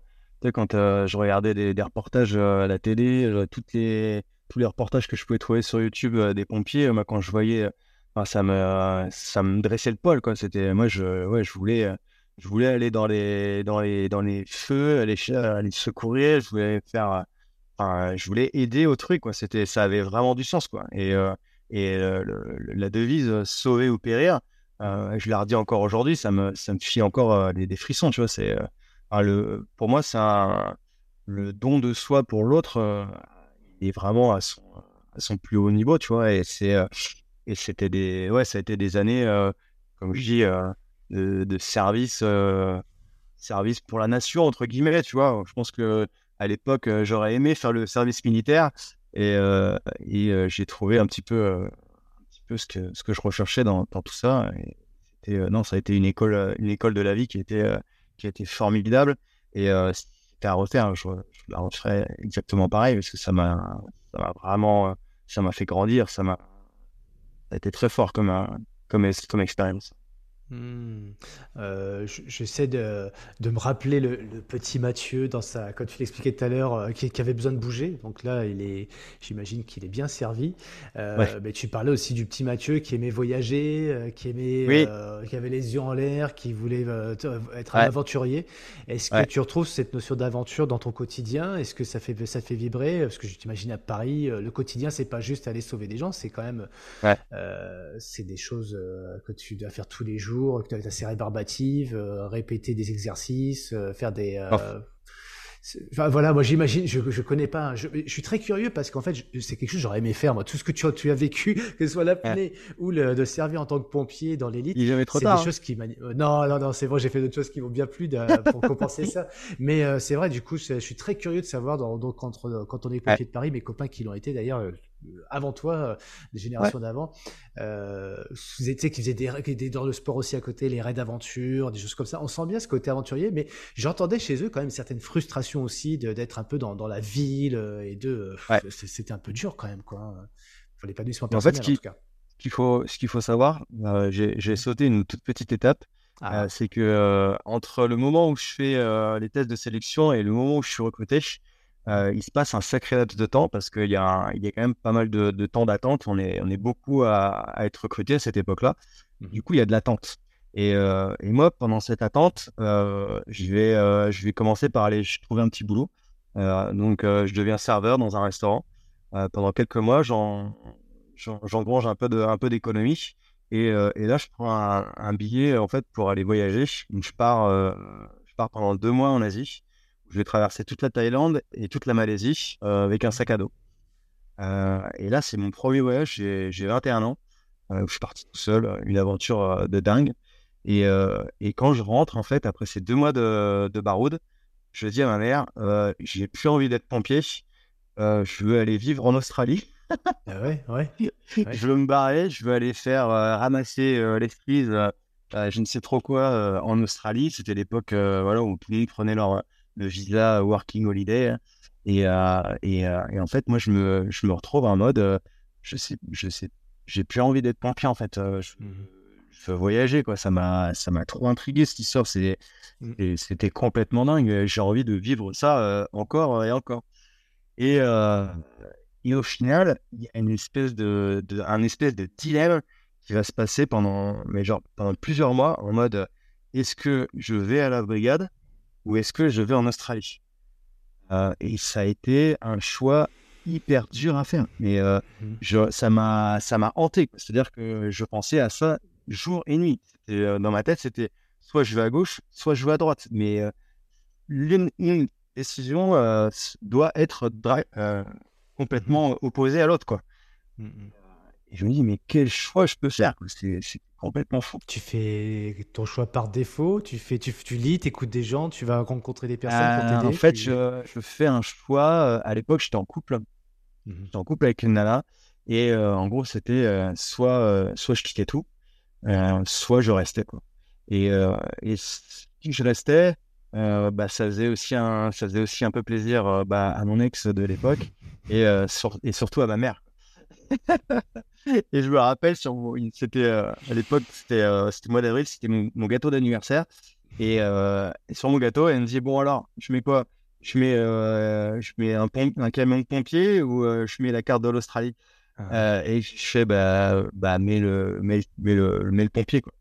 quand je regardais des, des reportages à la télé, toutes les tous les reportages que je pouvais trouver sur YouTube euh, des pompiers, moi, quand je voyais, ça, me, ça me dressait le poil. Quoi. C'était, moi, je, ouais, je, voulais, je voulais aller dans les, dans les, dans les feux, aller, aller secourir, je voulais faire. Je voulais aider au truc. Quoi. C'était, ça avait vraiment du sens. Quoi. Et, euh, et la devise sauver ou périr, euh, je la redis encore aujourd'hui, ça me, ça me fit encore des, frissons. Tu vois, c'est, le, pour moi, c'est le don de soi pour l'autre est vraiment à son, plus haut niveau, tu vois. Et c'est euh, et c'était des ouais, ça a été des années, euh, comme je dis, euh, de, de, service service pour la nation entre guillemets, tu vois. Je pense que à l'époque, j'aurais aimé faire le service militaire et, et j'ai trouvé un petit peu ce que je recherchais dans, tout ça. Non, ça a été une école une école de la vie qui était qui a été formidable et à refaire, je, la referais exactement pareil parce que ça m'a, vraiment, ça m'a fait grandir, ça m'a, été très fort comme expérience. Hmm. Euh, j'essaie de, de, me rappeler le, petit Mathieu dans sa, quand tu l'expliquais tout à l'heure, euh, qui, avait besoin de bouger. Donc là, il est, j'imagine qu'il est bien servi. Euh, mais tu parlais aussi du petit Mathieu qui aimait voyager, qui aimait, qui avait les yeux en l'air, qui voulait être un aventurier. Est-ce que tu retrouves cette notion d'aventure dans ton quotidien? Est-ce que ça fait, ça fait vibrer? Parce que je t'imagine à Paris, le quotidien, c'est pas juste aller sauver des gens, c'est quand même, c'est des choses que tu dois faire tous les jours que tu as ta rébarbative, euh, répéter des exercices, euh, faire des. Euh, enfin, voilà, moi j'imagine, je, je connais pas. Je, je, suis très curieux parce qu'en fait, c'est quelque chose que j'aurais aimé faire. Moi, tout ce que tu, tu as vécu, que ce soit l'apnée ou le, de servir en tant que pompier dans l'élite, c'est des hein. choses qui Non, non, non, c'est vrai, j'ai fait d'autres choses qui vont bien plus de, pour compenser ça. Mais c'est vrai, du coup, je, suis très curieux de savoir, dans, donc, entre, quand on est pompier de Paris, mes copains qui l'ont été d'ailleurs, avant toi, euh, des générations d'avant, euh, vous étiez qui faisaient des, des, dans le sport aussi à côté, les raids d'aventure, des choses comme ça. On sent bien ce côté aventurier, mais j'entendais chez eux quand même certaines frustrations aussi d'être un peu dans, dans, la ville euh, et de. C'était un peu dur quand même, quoi. Faut l'épanouissement personnel en, fait, en tout cas. Ce qu'il faut, ce qu'il faut savoir, j'ai sauté une toute petite étape. Ah. c'est que entre le moment où je fais les tests de sélection et le moment où je suis recruté, euh, il se passe un sacré laps de temps parce qu'il y, a il y a quand même pas mal de, de temps d'attente. On est, on est beaucoup à, à être recruté à cette époque-là. Mmh du coup, il y a de l'attente. Et, euh, et, moi, pendant cette attente, euh, je, vais, euh, je vais commencer par aller trouver un petit boulot. Euh, donc, je deviens serveur dans un restaurant. pendant quelques mois, j'engrange un peu de, un peu d'économie. Et, et, là, je prends un, un, billet en fait pour aller voyager. Donc, je pars, je pars pendant deux mois en Asie je vais traverser toute la Thaïlande et toute la Malaisie euh, avec un sac à dos. Euh, et là, c'est mon premier voyage, j'ai 21 ans. Euh, je suis parti tout seul, une aventure de dingue. Et, et, quand je rentre, en fait, après ces deux mois de, de baroud, je dis à ma mère, j'ai plus envie d'être pompier, je veux aller vivre en Australie. Ah ouais, ouais, Je veux me barrer, je veux aller faire ramasser les frises, je ne sais trop quoi, en Australie. C'était l'époque voilà, où tout le monde prenait leur, le visa working holiday. Hein. Et, euh, et, euh, et, en fait, moi, je me, je me retrouve en mode, euh, je sais, je sais, j'ai plus envie d'être pompier en fait. Mmh je, veux voyager quoi. Ça m'a, ça m'a trop intrigué cette histoire. C'est, mmh. c'était complètement dingue. J'ai envie de vivre ça encore et encore. Et, et au final, il y a une espèce de, de, un espèce de dilemme qui va se passer pendant, mais genre pendant plusieurs mois en mode, est-ce que je vais à la brigade ou est-ce que je vais en Australie? Euh, Et ça a été un choix hyper dur à faire. Mais euh, mmh je, ça m'a hanté. C'est-à-dire que je pensais à ça jour et nuit. Euh, dans ma tête, c'était soit je vais à gauche, soit je vais à droite. Mais l'une décision doit être complètement mmh opposée à l'autre, quoi. Mmh et je me dis, mais quel choix je peux faire C'est complètement fou. Tu fais ton choix par défaut, tu, fais, tu, tu lis, tu écoutes des gens, tu vas rencontrer des personnes pour t'aider. En fait, je, je, fais un choix. À l'époque, j'étais en couple. Mmh j'étais en couple avec une nana. Et en gros, c'était soit, soit je quittais tout, soit je restais. Quoi. Et, et si je restais, bah, ça, faisait aussi un, ça faisait aussi un peu plaisir bah, à mon ex de l'époque et, et surtout à ma mère. et je me rappelle, c'était à l'époque, c'était c'était mois d'avril, c'était mon, gâteau d'anniversaire. Et, sur mon gâteau, elle me dit Bon, alors, je mets quoi? Je mets, je mets un, un, camion de pompier ou je mets la carte de l'Australie? Ah. Et je fais Bah, bah mets, le, mets, le, mets le pompier. Quoi.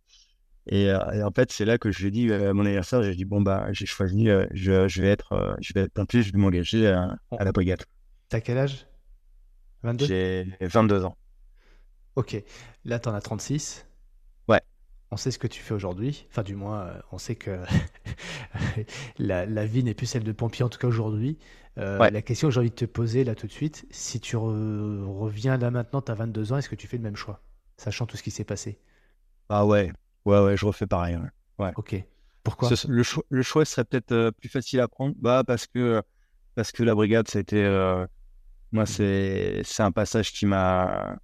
Et, en fait, c'est là que je lui ai dit à mon anniversaire J'ai dit Bon, bah, j'ai choisi, je, je, vais être, je vais être pompier, je vais m'engager à, à la brigade. T'as quel âge? 22 J'ai 22 ans. Ok. Là, tu en as 36. Ouais. On sait ce que tu fais aujourd'hui. Enfin, du moins, euh, on sait que la, vie n'est plus celle de pompier, en tout cas aujourd'hui. Euh, la question que j'ai envie de te poser là tout de suite, si tu reviens là maintenant, tu as 22 ans, est-ce que tu fais le même choix, sachant tout ce qui s'est passé? Ah ouais, ouais, ouais, je refais pareil. Ouais. Ok. Pourquoi? Le, choix, le choix serait peut-être euh, plus facile à prendre bah, parce, que, parce que la brigade, ça a été. moi, mmh. c'est un passage qui m'a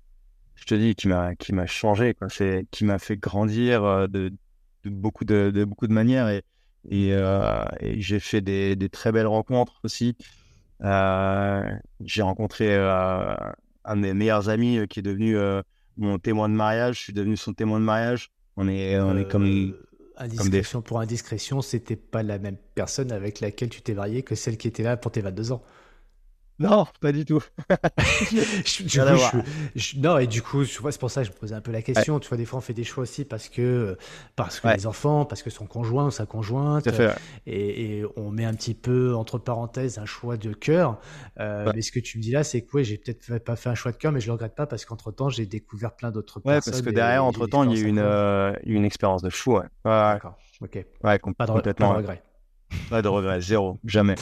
je te dis, qui m'a qui m'a changé, quoi. C'est qui m'a fait grandir euh, de, de, beaucoup de, de, beaucoup de manières et et, euh, et j'ai fait des, des, très belles rencontres aussi. Euh, j'ai rencontré un de mes meilleurs amis qui est devenu mon témoin de mariage. Je suis devenu son témoin de mariage. On est on est comme Indiscrétion pour indiscrétion, c'était pas la même personne avec laquelle tu t'es marié que celle qui était là pour tes 22 ans. Non, pas du tout. non, et du coup, tu vois, c'est pour ça que je me posais un peu la question. Tu vois, des fois, on fait des choix aussi parce que, parce que les enfants, parce que son conjoint ou sa conjointe. et, on met un petit peu, entre parenthèses, un choix de cœur. Euh, mais ce que tu me dis là, c'est que, oui, j'ai peut-être pas fait un choix de cœur, mais je le regrette pas parce qu'entre temps, j'ai découvert plein d'autres ouais, parce que derrière, entre temps, il y a eu une, euh, une expérience de fou. D'accord. Ok. Ouais, pas de, complètement. Pas de regret. Pas de regret, zéro, jamais.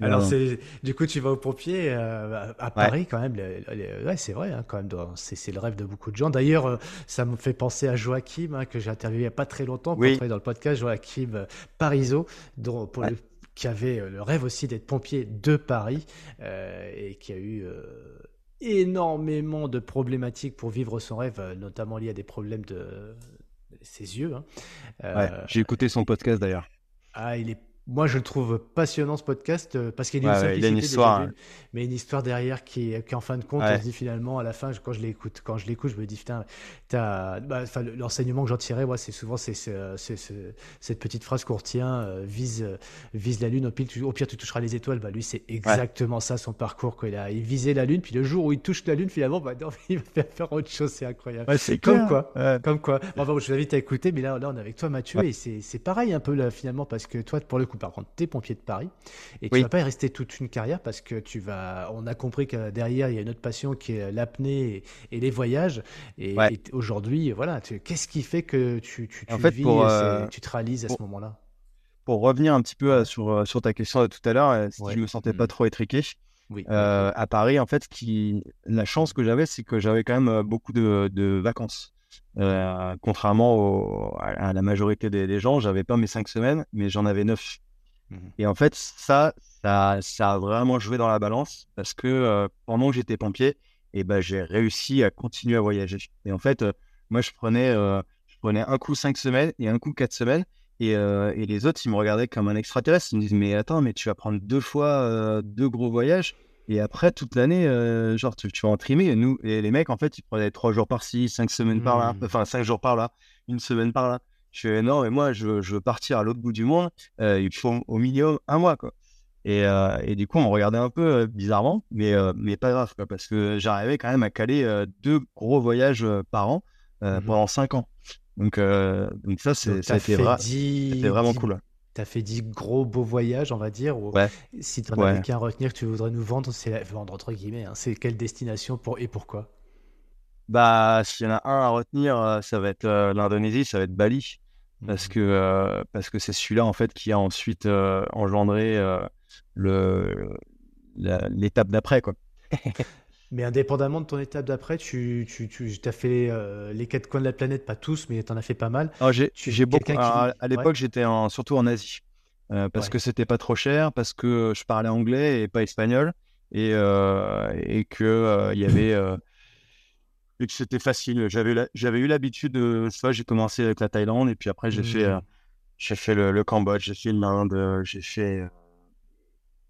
Alors, c'est, du coup, tu vas au pompier euh, à, Paris quand même. ouais, c'est vrai, hein, quand même. C'est, le rêve de beaucoup de gens. D'ailleurs, euh, ça me fait penser à Joachim, hein, que j'ai interviewé il n'y a pas très longtemps pour travailler dans le podcast. Joachim euh, Parizeau, dont, pour le, qui avait le rêve aussi d'être pompier de Paris et qui a eu énormément de problématiques pour vivre son rêve, notamment lié à des problèmes de ses yeux. Hein. j'ai écouté son podcast d'ailleurs. Ah, il est moi, je le trouve passionnant ce podcast euh, parce qu'il y a une simplicité, une histoire, hein. mais une histoire derrière qui, qui en fin de compte, on se dit finalement à la fin, quand je l'écoute, quand je l'écoute, je me dis putain, bah, l'enseignement que j'en tirais, moi, c'est souvent c'est, cette petite phrase qu'on retient euh, vise vise la lune, au pire, tu, au pire tu toucheras les étoiles. Bah lui, c'est exactement ça son parcours. Quoi. Il a il visait la lune, puis le jour où il touche la lune, finalement, bah, non, il va faire autre chose. C'est incroyable. c'est comme quoi, comme quoi. Bon, je vous invite à écouter, mais là, là, on est avec toi, Mathieu, et c'est pareil un peu là finalement parce que toi, pour le coup par contre, tu es pompier de Paris et tu vas pas y rester toute une carrière parce que tu vas. On a compris que derrière, il y a une autre passion qui est l'apnée et, les voyages. Et, aujourd'hui, voilà, qu'est-ce qui fait que tu, tu, tu en fait, vis, euh, tu te réalises à ce moment-là? Pour revenir un petit peu euh, sur, euh, sur ta question de tout à l'heure, si je me sentais pas mm. trop étriqué. Oui. à Paris, en fait, qui... la chance que j'avais, c'est que j'avais quand même beaucoup de, de vacances. contrairement à la majorité des, des gens, j'avais pas mes cinq semaines, mais j'en avais neuf. Mmh et en fait, ça, ça, ça a vraiment joué dans la balance parce que euh, pendant que j'étais pompier, et ben, j'ai réussi à continuer à voyager. Et en fait, moi, je prenais, je prenais un coup cinq semaines et un coup quatre semaines. Et, et, les autres, ils me regardaient comme un extraterrestre. Ils me disent, mais attends, mais tu vas prendre deux fois deux gros voyages. Et après, toute l'année, genre, tu, vas en trimer. Et nous, et les mecs, en fait, ils prenaient trois jours par-ci, cinq semaines par là, mmh. enfin, cinq jours par là, une semaine par là. Je fais non, mais moi, je, veux partir à l'autre bout du monde. Il faut au minimum un mois, quoi. Et, euh, et, du coup, on regardait un peu euh, bizarrement, mais, mais pas grave, quoi, parce que j'arrivais quand même à caler deux gros voyages par an mmh pendant cinq ans. Donc, donc ça, c'était vraiment cool. Tu as fait dix gros beaux voyages, on va dire. Ou ouais. Si tu en avais qu'un à retenir que tu voudrais nous vendre, c'est vendre entre guillemets. Hein. c'est quelle destination pour, et pourquoi? Bah, s'il y en a un à retenir, euh, ça va être euh, l'Indonésie, ça va être Bali. Parce mmh que euh, parce que c'est celui-là en fait qui a ensuite engendré l'étape d'après, quoi. Mais indépendamment de ton étape d'après, tu, tu, tu as fait euh, les quatre coins de la planète, pas tous, mais tu en as fait pas mal. Ah, j'ai, beaucoup. À, l'époque, j'étais surtout en Asie. Euh, parce que c'était pas trop cher, parce que je parlais anglais et pas espagnol, et, euh, et que il y avait et que c'était facile. J'avais j'avais eu l'habitude de ça. J'ai commencé avec la Thaïlande et puis après j'ai fait mmh. j'ai fait le, le Cambodge, j'ai fait l'Inde, j'ai fait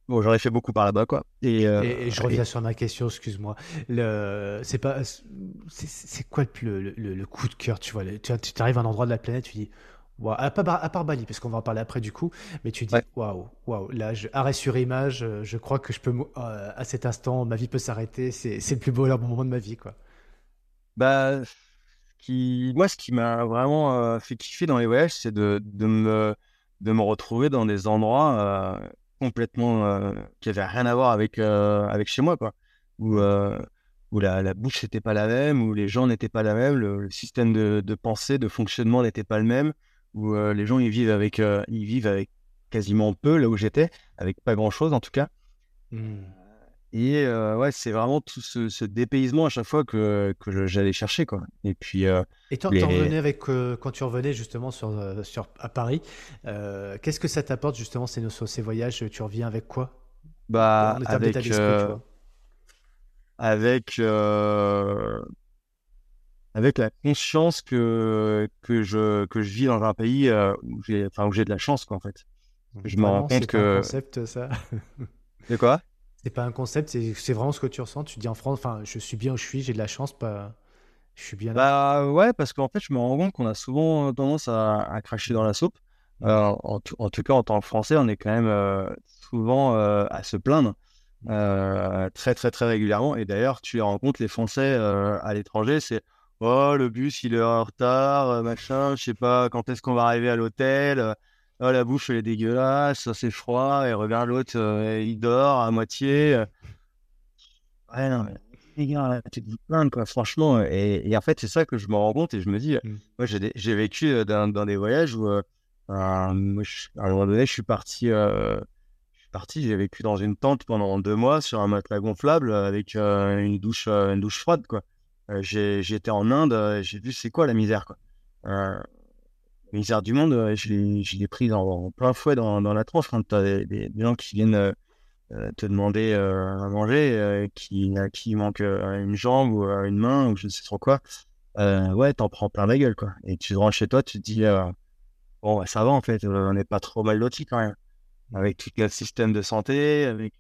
Bon, ai fait beaucoup par là-bas, quoi. Et, et, je reviens sur ma question, excuse-moi. Le, c'est pas, c'est, quoi le, le, le, coup de cœur, tu vois? Tu, tu arrives à un endroit de la planète, tu dis, wow, à, part, à part Bali, parce qu'on va en parler après du coup, mais tu dis, waouh, waouh, là, je, arrêt sur image, je crois que je peux, euh, à cet instant, ma vie peut s'arrêter, c'est, c'est le plus beau moment de ma vie, quoi. Bah, qui, moi, ce qui m'a vraiment euh, fait kiffer dans les voyages, c'est de, de, me, de me retrouver dans des endroits euh, complètement euh, qui avait rien à voir avec euh, avec chez moi quoi. Où euh, où la, la bouche n'était pas la même où les gens n'étaient pas la même le, système de, de, pensée de fonctionnement n'était pas le même où les gens ils vivent avec ils vivent avec quasiment peu là où j'étais avec pas grand chose en tout cas. Mmh. Et ouais, c'est vraiment tout ce, dépaysement à chaque fois que, que j'allais chercher, quoi. Et puis. et toi, revenais avec quand tu revenais justement sur, sur à Paris, qu'est-ce que ça t'apporte justement ces, ces voyages? Tu reviens avec quoi? Bah, avec. avec avec la conscience que que je que je vis dans un pays où j'ai enfin où j'ai de la chance, quoi, en fait. Je me rends compte que. Un concept, ça. De quoi? C'est pas un concept, c'est vraiment ce que tu ressens. Tu dis en France, enfin, je suis bien où je suis, j'ai de la chance, pas. Je suis bien. Bah ouais, parce qu'en fait, je me rends compte qu'on a souvent tendance à, cracher dans la soupe. en, tout cas, en tant que Français, on est quand même euh, souvent euh, à se plaindre euh, très très très régulièrement. Et d'ailleurs, tu les rencontres les Français à l'étranger, c'est oh le bus il est en retard, machin, je sais pas quand est-ce qu'on va arriver à l'hôtel oh, la bouche elle est dégueulasse, c'est froid, et regarde l'autre, euh, il dort à moitié. Euh. Ouais, non, mais les gars, tu te plaindre, quoi, franchement. Et, en fait, c'est ça que je me rends compte et je me dis, mmh. moi, j'ai vécu euh, dans, dans, des voyages où, à un moment donné, je suis parti, je suis parti, j'ai vécu dans une tente pendant deux mois sur un matelas gonflable avec une douche, une douche froide, quoi. J'étais en Inde, j'ai vu c'est quoi la misère, quoi misère du monde, euh, je l'ai pris en, plein fouet dans, dans la tronche quand tu as des, gens qui viennent euh, euh, te demander à manger, qui, à qui manque une jambe ou une main ou je ne sais trop quoi. ouais, t'en prends plein la gueule, quoi. Et tu rentres chez toi, tu te dis, bon, bah, ça va en fait, on n'est pas trop mal loti quand même. Avec tout le système de santé, avec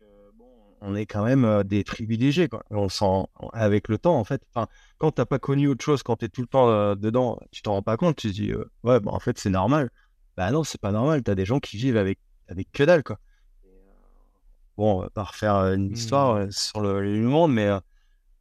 on est quand même des privilégiés. Quoi. On sent avec le temps, en fait. Enfin, quand t'as pas connu autre chose, quand tu es tout le temps euh, dedans, tu t'en rends pas compte. Tu te dis, euh, ouais, bah, en fait, c'est normal. Bah non, c'est pas normal. Tu as des gens qui vivent avec, avec que dalle. Quoi. Bon, on va pas refaire une histoire mmh. sur le, monde, mais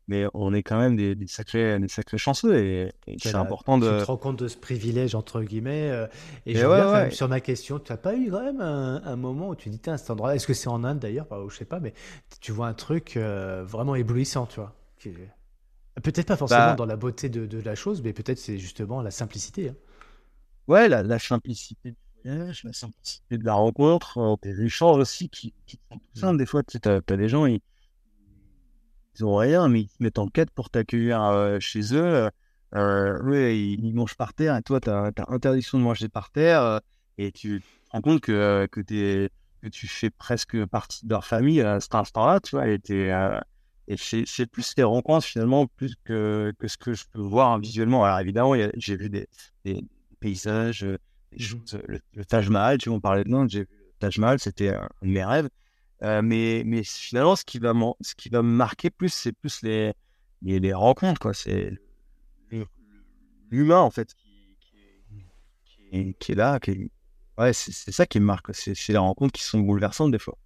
mais on est quand même des, sacrés, des sacrés chanceux et, c'est important de. Tu te rends compte de ce privilège, entre guillemets. Euh, et, je reviens sur ma question. Tu n'as pas eu quand même un, moment où tu dis, tiens, cet endroit est-ce que c'est en Inde d'ailleurs Je sais pas, mais tu vois un truc euh, vraiment éblouissant, tu vois. Peut-être pas forcément bah dans la beauté de, la chose, mais peut-être c'est justement la simplicité. Hein. Ouais, la, simplicité du voyage, la simplicité de la rencontre, euh, des échanges aussi qui, qui sont simples. Des fois, tu as, des gens, ils ils ont rien, mais ils se mettent en quête pour t'accueillir euh, chez eux. Euh, eux, ils, mangent par terre et toi, tu as, interdiction de manger par terre. Euh, et tu te rends compte que, que, que tu fais presque partie de leur famille à cet instant-là, tu vois. Et, et c'est plus les rencontres finalement, plus que, que ce que je peux voir visuellement. Alors évidemment, j'ai vu des, des paysages, des mmh le, Taj Mahal, tu vois, on parlait de Nantes, j'ai vu le Taj Mahal, c'était un de mes rêves. Euh, mais, mais finalement, ce qui va, ce qui va me marquer plus, c'est plus les, les, les, rencontres, quoi. C'est l'humain, en fait, qui, qui, qui, est, là. Qui Ouais, c'est ça qui me marque. C'est les rencontres qui sont bouleversantes, des fois.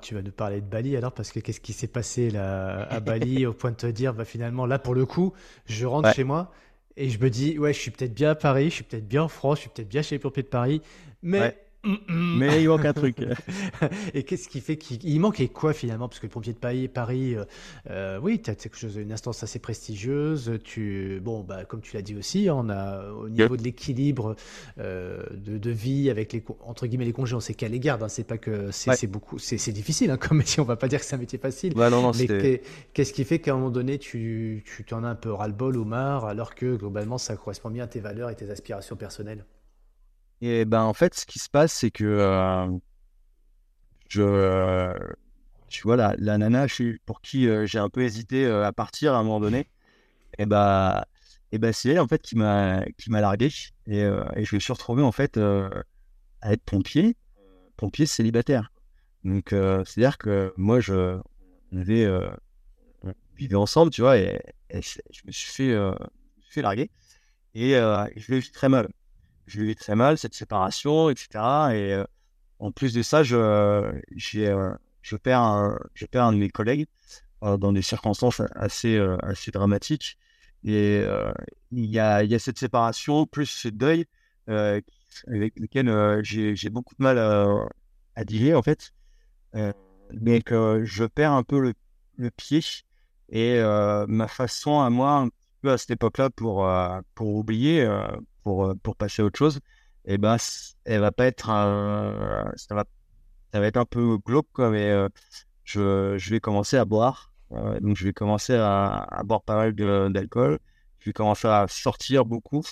tu vas nous parler de Bali alors, parce que qu'est-ce qui s'est passé là, à Bali au point de te dire, bah, finalement, là, pour le coup, je rentre chez moi et je me dis, ouais, je suis peut-être bien à Paris, je suis peut-être bien en France, je suis peut-être bien chez les pompiers de Paris, mais mais il manque un truc. et qu'est-ce qui fait qu'il manquait quoi finalement? Parce que le pompier de Paris, Paris euh, euh, oui, tu as quelque chose, une instance assez prestigieuse. Tu, bon, bah, comme tu l'as dit aussi, on a au niveau de l'équilibre euh, de, vie avec les entre guillemets les congés, on sait qu'à les garde. Hein, c'est pas que c'est beaucoup, c'est difficile hein, comme métier. On va pas dire que c'est un métier facile. mais qu'est-ce qui fait qu'à un moment donné, tu tu t'en as un peu ras-le-bol ou marre, alors que globalement, ça correspond bien à tes valeurs et tes aspirations personnelles? Et ben en fait, ce qui se passe, c'est que je, tu vois, la, la nana pour qui j'ai un peu hésité à partir à un moment donné, et ben, et ben c'est elle en fait qui m'a qui m'a largué. Et, et, je me suis retrouvé en fait à être pompier, pompier célibataire. Donc c'est-à-dire que moi je on vivait ensemble, tu vois, et, je me suis fait fait larguer. Et je l'ai vu très mal je vis très mal cette séparation, etc. Et euh, en plus de ça, euh, je, perds un, je perds un de mes collègues euh, dans des circonstances assez, assez dramatiques. Et il y, a, y a cette séparation, plus ce deuil avec lequel j'ai, beaucoup de mal à, à en fait. mais je perds un peu le, pied et ma façon à moi, un peu à cette époque-là, pour, pour oublier, pour, euh, pour passer à autre chose, et eh ben, elle va pas être, ça, va, ça va être un peu glauque, quoi, mais euh, je, je, vais commencer à boire. donc, je vais commencer à, boire pas mal d'alcool. Je vais commencer à sortir beaucoup,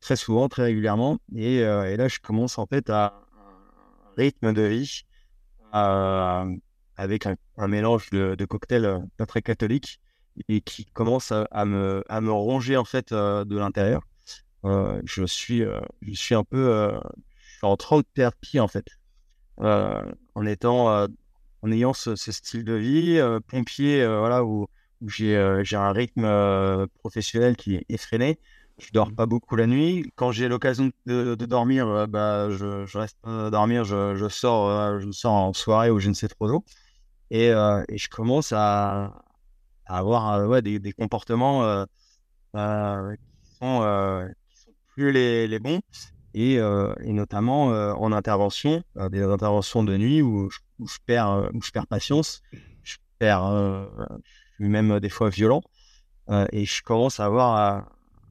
très souvent, très régulièrement. Et, et là, je commence en fait à un rythme de vie avec un, un mélange de, de, cocktails pas très catholiques et qui commence à, me, à me ronger en fait de l'intérieur. Euh, je suis, euh, je suis un peu, euh, je suis en train de perdre pied en fait, en étant, en ayant ce, style de vie pompier, voilà où, où j'ai, un rythme professionnel qui est effréné. Je dors mmh. pas beaucoup la nuit. Quand j'ai l'occasion de, dormir, bah, je, je reste pas dormir. Je, je sors, je sors en soirée ou je ne sais trop d'où. Et, et, je commence à, à avoir ouais, des, des comportements qui sont plus les, les bons. Et, euh, et notamment euh, en intervention, euh, des interventions de nuit où je, où je perds, où je perds patience, je perds, je suis même des fois violent, et je commence à avoir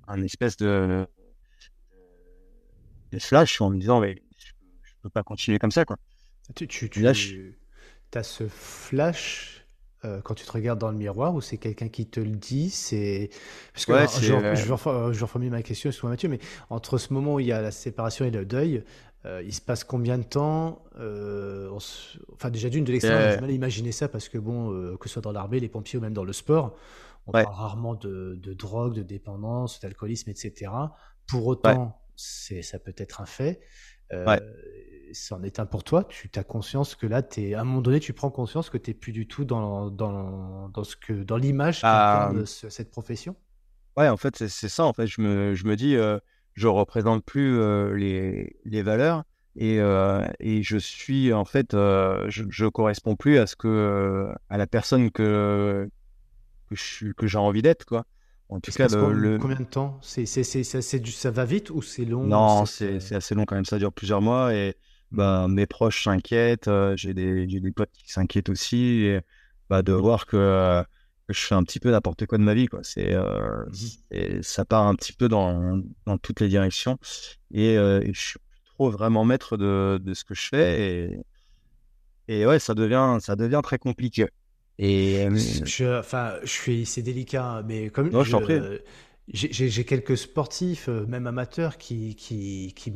un espèce de, de flash en me disant mais je, peux pas continuer comme ça quoi. Tu, tu, tu as ce flash euh, quand tu te regardes dans le miroir ou c'est quelqu'un qui te le dit c'est parce que je, vais reformuler ma question excuse-moi Mathieu mais entre ce moment où il y a la séparation et le deuil euh, il se passe combien de temps euh, enfin déjà d'une de l'extérieur j'ai mal à imaginer ça parce que bon que ce soit dans l'armée les pompiers ou même dans le sport on parle rarement de, de, drogue de dépendance d'alcoolisme etc pour autant c'est ça peut être un fait c'en est un pour toi. Tu as conscience que là, es, à un moment donné, tu prends conscience que tu n'es plus du tout dans, dans, dans, ce que, dans l'image de cette profession Ouais, en fait, c'est ça. En fait, je me, je me dis, euh, je représente plus euh, les, les, valeurs et, euh, et, je suis, en fait, je, je corresponds plus à ce que, à la personne que, que, j'ai envie d'être, quoi. En tout cas, le, combien de temps? C'est, c'est, ça, ça va vite ou c'est long? Non, c'est, assez long quand même. Ça dure plusieurs mois et bah, mes proches s'inquiètent, euh, j'ai des, des, potes qui s'inquiètent aussi, et, bah, de voir que, que, je fais un petit peu n'importe quoi de ma vie. Quoi. C'est, euh, mmh et ça part un petit peu dans, dans toutes les directions. Et, euh, je suis trop vraiment maître de, de, ce que je fais. Et, et ouais, ça devient, ça devient très compliqué. Et, je, enfin, je suis, c'est délicat, mais comme non, je, j'ai quelques sportifs, même amateurs, qui, qui, qui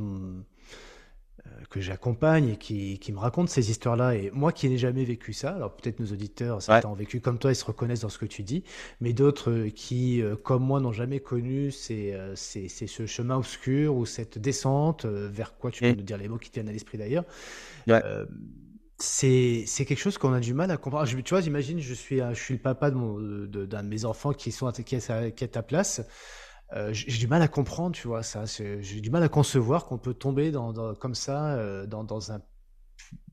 que j'accompagne et qui, qui, me racontent ces histoires-là. Et moi qui n'ai jamais vécu ça, alors peut-être nos auditeurs, certains ont vécu comme toi, ils se reconnaissent dans ce que tu dis, mais d'autres euh, qui, euh, comme moi, n'ont jamais connu c'est euh, ce chemin obscur ou cette descente, vers quoi tu peux nous dire les mots qui te viennent à l'esprit d'ailleurs. c'est quelque chose qu'on a du mal à comprendre. tu vois, j'imagine, je suis, je suis le papa d'un de, de, de, mes enfants qui, sont, qui, est, qui est à ta place. Euh, j'ai du mal à comprendre, tu vois, ça. J'ai du mal à concevoir qu'on peut tomber dans, comme ça euh, dans, dans, un.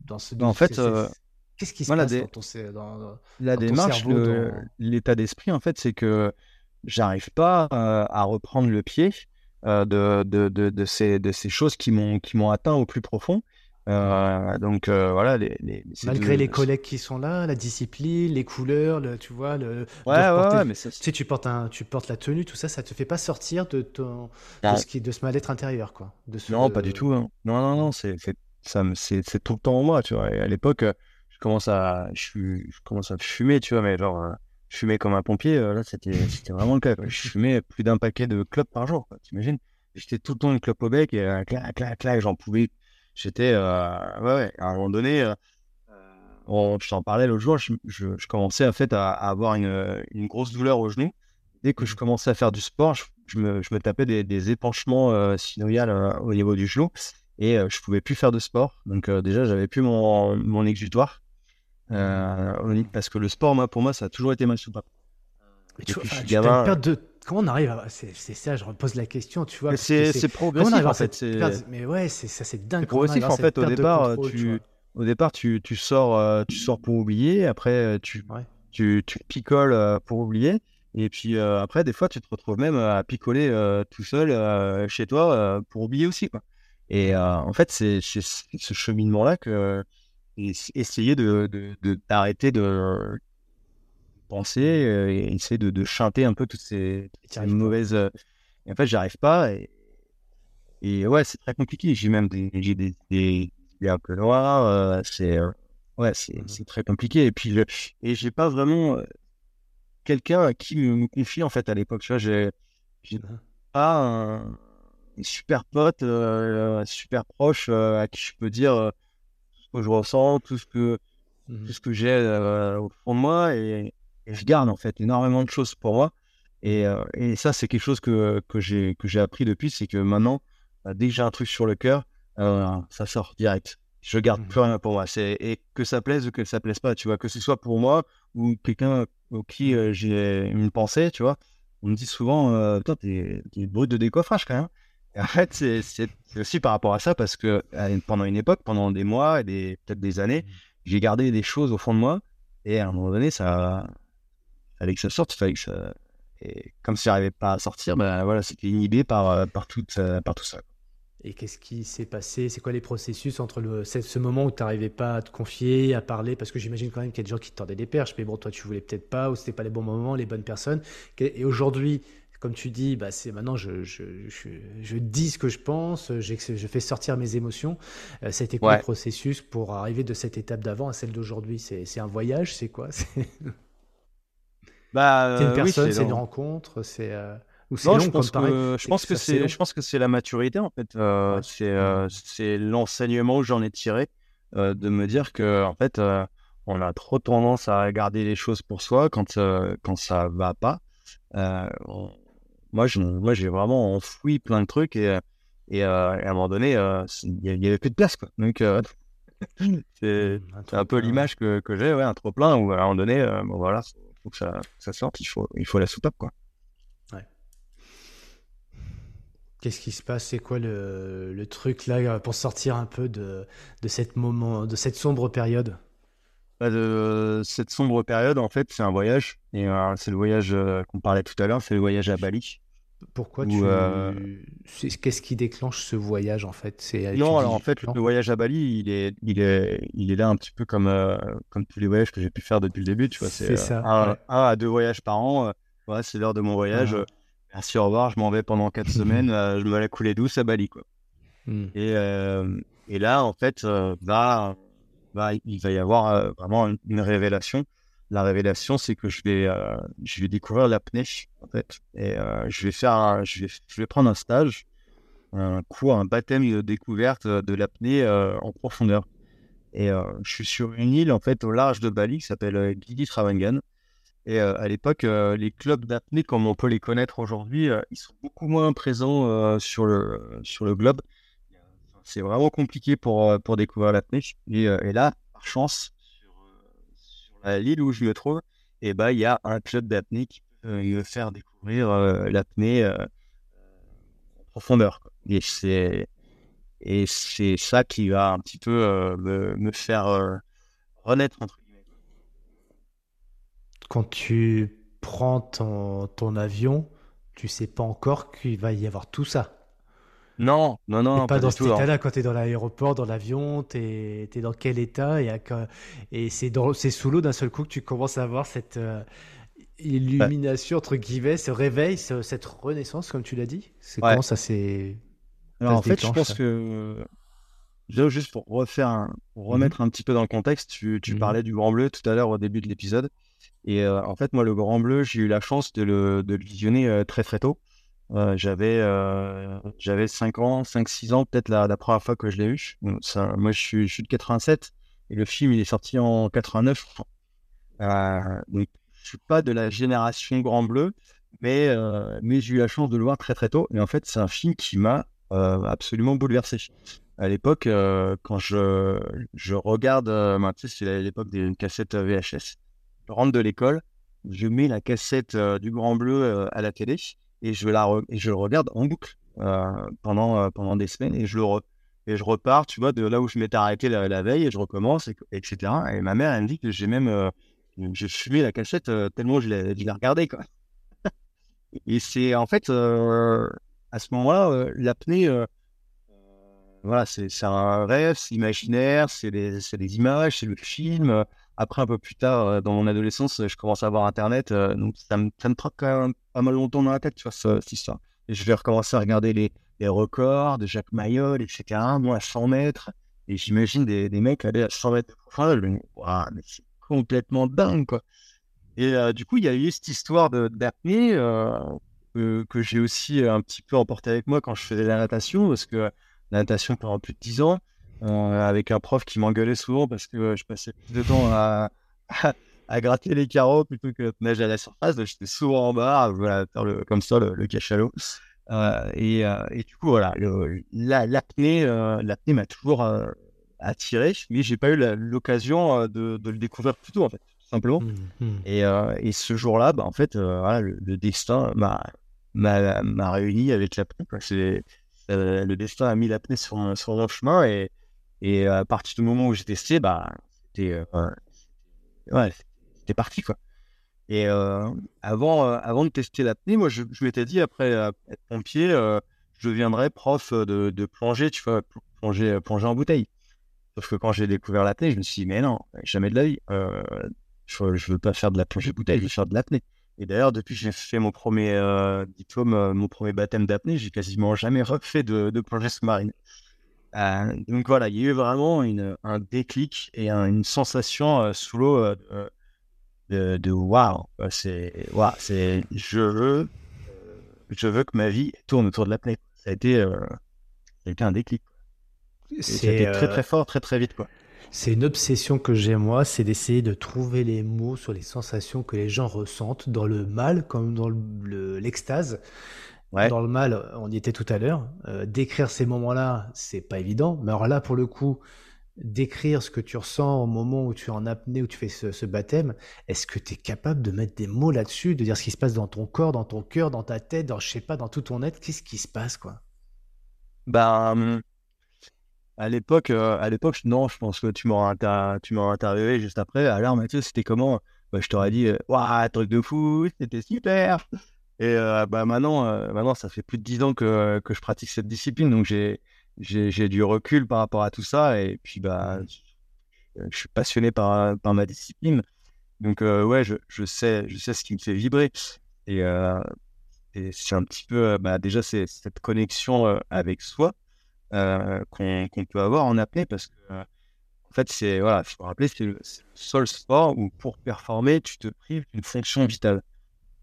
Dans ce. En fait, euh, qu'est-ce qui se passe dans ton, dans, La démarche, l'état d'esprit, en fait, c'est que j'arrive pas à reprendre le pied de, de, de, de, ces, de ces choses qui m'ont atteint au plus profond. Euh, donc voilà, les, les malgré les collègues qui sont là, la discipline, les couleurs, le, tu vois, le. Ouais, ouais, mais tu sais, tu portes un, tu portes la tenue, tout ça, ça te fait pas sortir de ton, de ah. ce qui, de ce mal-être intérieur, quoi. De ce, non, pas du tout. Hein. Non, non, non, c'est, ça, c'est, c'est tout le temps en moi, tu vois. Et à l'époque, je commence à, je, je commence à fumer, tu vois, mais genre, je fumais comme un pompier. là, c'était, c'était vraiment le cas. Je fumais plus d'un paquet de clopes par jour, t'imagines? J'étais tout le temps une clope au bec et clac, clac, clac, j'en pouvais j'étais euh, ouais, ouais, à un moment donné euh, on, je t'en parlais l'autre jour je, je, commençais en fait à, avoir une, une, grosse douleur au genou. Dès que je mmh. commençais à faire du sport je, me, je me, tapais des, des épanchements euh, synoviales euh, au niveau du genou et je pouvais plus faire de sport. Donc déjà j'avais plus mon, mon exutoire parce que le sport moi pour moi ça a toujours été ma soupape. Mais tu, vois, tu as une perte de comment on arrive à. C'est ça, je repose la question, tu vois. C'est progressif, en fait. Mais ouais, ça, c'est dingue. C'est progressif, en fait. Au départ, tu, au départ, tu, tu sors, euh, tu sors pour oublier. Après, euh, tu, tu, tu, picoles euh, pour oublier. Et puis après, des fois, tu te retrouves même à picoler tout seul chez toi pour oublier aussi. Quoi. Et en fait, c'est ce cheminement-là que essayer de t'arrêter de, euh, et essayer de, de, chanter un peu toutes ces, mauvaises. Euh, et en fait, j'arrive pas. Et, et ouais, c'est très compliqué. J'ai même des, j'ai des, des, un peu noirs. Euh, c'est ouais, mmh c'est très compliqué. Et puis, le, et j'ai pas vraiment quelqu'un à qui me, confie en fait à l'époque. Tu vois, j'ai, mmh pas un, super pote, super proche à qui je peux dire tout ce que je ressens, tout ce que, mmh tout ce que j'ai au fond de moi. Et, et je garde en fait énormément de choses pour moi. Et, euh, et ça, c'est quelque chose que, que j'ai appris depuis, c'est que maintenant, bah, dès que j'ai un truc sur le cœur, euh, ça sort direct. Je garde mmh. plus rien pour moi. Et que ça plaise ou que ça plaise pas, tu vois, que ce soit pour moi ou quelqu'un au qui euh, j'ai une pensée, tu vois. On me dit souvent, toi, t'es brut de décoffrage quand même. Et en fait, c'est aussi par rapport à ça parce que pendant une époque, pendant des mois et peut-être des années, mmh. j'ai gardé des choses au fond de moi et à un moment donné, ça, fallait que ça sorte, fallait que ça. Et comme si j'arrivais pas à sortir, ben voilà, c'était inhibé par, euh, par, tout, euh, par tout ça. Et qu'est-ce qui s'est passé? C'est quoi les processus entre le, ce moment où tu n'arrivais pas à te confier, à parler? Parce que j'imagine quand même qu'il y a des gens qui te tendaient des perches, mais bon, toi, tu voulais peut-être pas, ou c'était pas les bons moments, les bonnes personnes. Et aujourd'hui, comme tu dis, bah, c'est maintenant je, je, je, je, dis ce que je pense, je fais sortir mes émotions. Euh, ça a été quoi le processus pour arriver de cette étape d'avant à celle d'aujourd'hui? C'est un voyage? C'est quoi? Bah, c'est une euh, personne, c'est une rencontre, c'est. Euh, non, je pense, que, je pense que c'est, je pense que c'est la maturité en fait. Euh, c'est, c'est l'enseignement que j'en ai tiré de me dire que en fait, on a trop tendance à garder les choses pour soi quand quand ça va pas. moi, je, moi, j'ai vraiment enfoui plein de trucs et et, à un moment donné, il y, avait plus de place quoi. Donc c'est, mmh, un, peu l'image que, que j'ai, ouais, un trop plein où à un moment donné, bon voilà faut que ça, ça, sorte, il faut, il faut la soupape, quoi. Ouais. Qu'est-ce qui se passe? C'est quoi le, le, truc là pour sortir un peu de, de, cette moment, de cette sombre période? Bah, de cette sombre période, en fait, c'est un voyage. Et euh, c'est le voyage euh, qu'on parlait tout à l'heure, c'est le voyage à Bali. Pourquoi tu. Euh, qu'est-ce qui déclenche ce voyage en fait? C'est Non, alors en fait, le voyage à Bali, il est, il est, il est là un petit peu comme, euh, comme tous les voyages que j'ai pu faire depuis le début. Tu vois, c'est ça. Un, à deux voyages par an. Ouais, c'est l'heure de mon voyage. Ah. Merci, au revoir. Je m'en vais pendant quatre semaines. je me la couler douce à Bali, quoi. Hmm. Et, et là, en fait, bah, bah, il va y avoir vraiment une révélation la révélation, c'est que je vais, euh, je vais découvrir l'apnée, en fait. Et euh, je, vais faire je, vais, prendre un stage, un cours, un baptême de découverte de l'apnée euh, en profondeur. Et je suis sur une île, en fait, au large de Bali, qui s'appelle Gili Trawangan. Et à l'époque, les clubs d'apnée, comme on peut les connaître aujourd'hui, ils sont beaucoup moins présents sur, le, sur le globe. C'est vraiment compliqué pour, pour découvrir l'apnée. Et là, par chance, à l'île où je me trouve, et ben, il y a un club d'apnée qui peut euh, me faire découvrir euh, l'apnée euh, en profondeur. Et c'est et c'est ça qui va un petit peu me, me, faire renaître entre guillemets. Quand tu prends ton, ton avion, tu sais pas encore qu'il va y avoir tout ça. Non, non, non. pas, dans cet hein. état-là, quand tu es dans l'aéroport, dans l'avion, tu es, dans quel état Et, et c'est sous l'eau d'un seul coup que tu commences à avoir cette euh, illumination, entre guillemets, ce réveil, cette renaissance, comme tu l'as dit? C'est comment ça s'est. Alors en fait, je pense que. Juste pour refaire, pour mhm. remettre un petit peu dans le contexte, tu, tu mhm. parlais du Grand Bleu tout à l'heure au début de l'épisode. Et euh, en fait, moi, le Grand Bleu, j'ai eu la chance de le, de le visionner euh, très très tôt. J'avais euh, j'avais 5 ans, 5-6 ans peut-être la, première fois que je l'ai eu. Moi, je suis, je suis de 87 et le film, il est sorti en 89. Euh, donc, je suis pas de la génération Grand Bleu, mais, euh, mais j'ai eu la chance de le voir très très tôt. Et en fait, c'est un film qui m'a euh, absolument bouleversé. À l'époque, quand je, je regarde, ben, tu c'est l'époque des cassettes VHS. Je rentre de l'école, je mets la cassette du Grand Bleu à la télé et je, la et je le regarde en boucle euh, pendant, euh, pendant des semaines et je le et je repars, tu vois, de là où je m'étais arrêté la, veille et je recommence, etc. Et ma mère, elle me dit que j'ai même euh, j'ai fumé la cassette tellement je l'ai, je regardé, quoi. et c'est en fait à ce moment-là, l'apnée, voilà, c'est, c'est un rêve, c'est imaginaire, c'est des, c'est des images, c'est le film. Après, un peu plus tard, euh, dans mon adolescence, je commence à avoir Internet. Euh, donc, ça me, ça me troque quand même pas mal longtemps dans la tête, tu vois, cette histoire. Et je vais recommencer à regarder les, records de Jacques Mayol, etc. Moi, à 100 mètres. Et j'imagine des, mecs aller à 100 mètres. Je me dis, mais c'est complètement dingue, quoi. Et euh, du coup, il y a eu cette histoire d'apnée que, que j'ai aussi un petit peu emporté avec moi quand je faisais la natation, parce que la natation pendant plus de 10 ans, euh, avec un prof qui m'engueulait souvent parce que je passais plus de temps à, à, gratter les carreaux plutôt que de nager à la surface. Donc j'étais souvent en bas, voilà, faire le, comme ça le, cachalot. Euh, et, euh, et, du coup, voilà, l'apnée l'apnée m'a toujours attiré, mais j'ai pas eu l'occasion de, de, le découvrir plus tôt, en fait, tout simplement. Mmh, mmh. Et, et, ce jour-là, bah, en fait, voilà, le, destin m'a réuni avec l'apnée. C'est le destin a mis l'apnée sur, sur mon chemin et, et à partir du moment où j'ai testé, bah, c'était euh, ouais, parti quoi. Et euh, avant, euh, avant de tester l'apnée, moi, je, m'étais dit après être pompier, je deviendrais prof de, plongée, tu vois, plonger, plonger en bouteille. Sauf que quand j'ai découvert l'apnée, je me suis dit, mais non, jamais de la vie. je, ne veux pas faire de la plongée bouteille, je veux faire de l'apnée. Et d'ailleurs, depuis que j'ai fait mon premier diplôme, mon premier baptême d'apnée, j'ai quasiment jamais refait de plongée sous-marine. Euh, donc voilà, il y a eu vraiment une, un déclic et une sensation euh, sous l'eau euh, de, de waouh. C'est waouh, c'est je veux, je veux que ma vie tourne autour de l'apnée. Ça a été, ça a été un déclic. C'était très très fort, très très vite quoi. C'est une obsession que j'ai moi, c'est d'essayer de trouver les mots sur les sensations que les gens ressentent dans le mal comme dans l'extase. Dans le mal, on y était tout à l'heure. Euh, décrire ces moments-là, c'est pas évident. Mais alors là, pour le coup, décrire ce que tu ressens au moment où tu es en apnée, où tu fais ce, baptême, est-ce que tu es capable de mettre des mots là-dessus, de dire ce qui se passe dans ton corps, dans ton cœur, dans ta tête, dans, je sais pas, dans tout ton être? Qu'est-ce qui se passe, quoi? Ben, à l'époque, euh, à l'époque, non, je pense que tu m'auras tu interviewé juste après. Alors, Mathieu, c'était comment? Bah, Je t'aurais dit, waouh, truc de fou, c'était super et euh, bah maintenant, euh, maintenant, ça fait plus de dix ans que, que je pratique cette discipline, donc j'ai, j'ai, du recul par rapport à tout ça. Et puis, bah, je, suis passionné par, par ma discipline. Donc, euh, ouais, je, je, sais, je sais ce qui me fait vibrer. Et, et c'est un petit peu, bah, déjà, c'est cette connexion avec soi qu'on, qu'on peut avoir en apnée parce que, en fait, c'est, voilà, faut rappeler, c'est le, c'est le seul sport où pour performer, tu te prives d'une fonction vitale.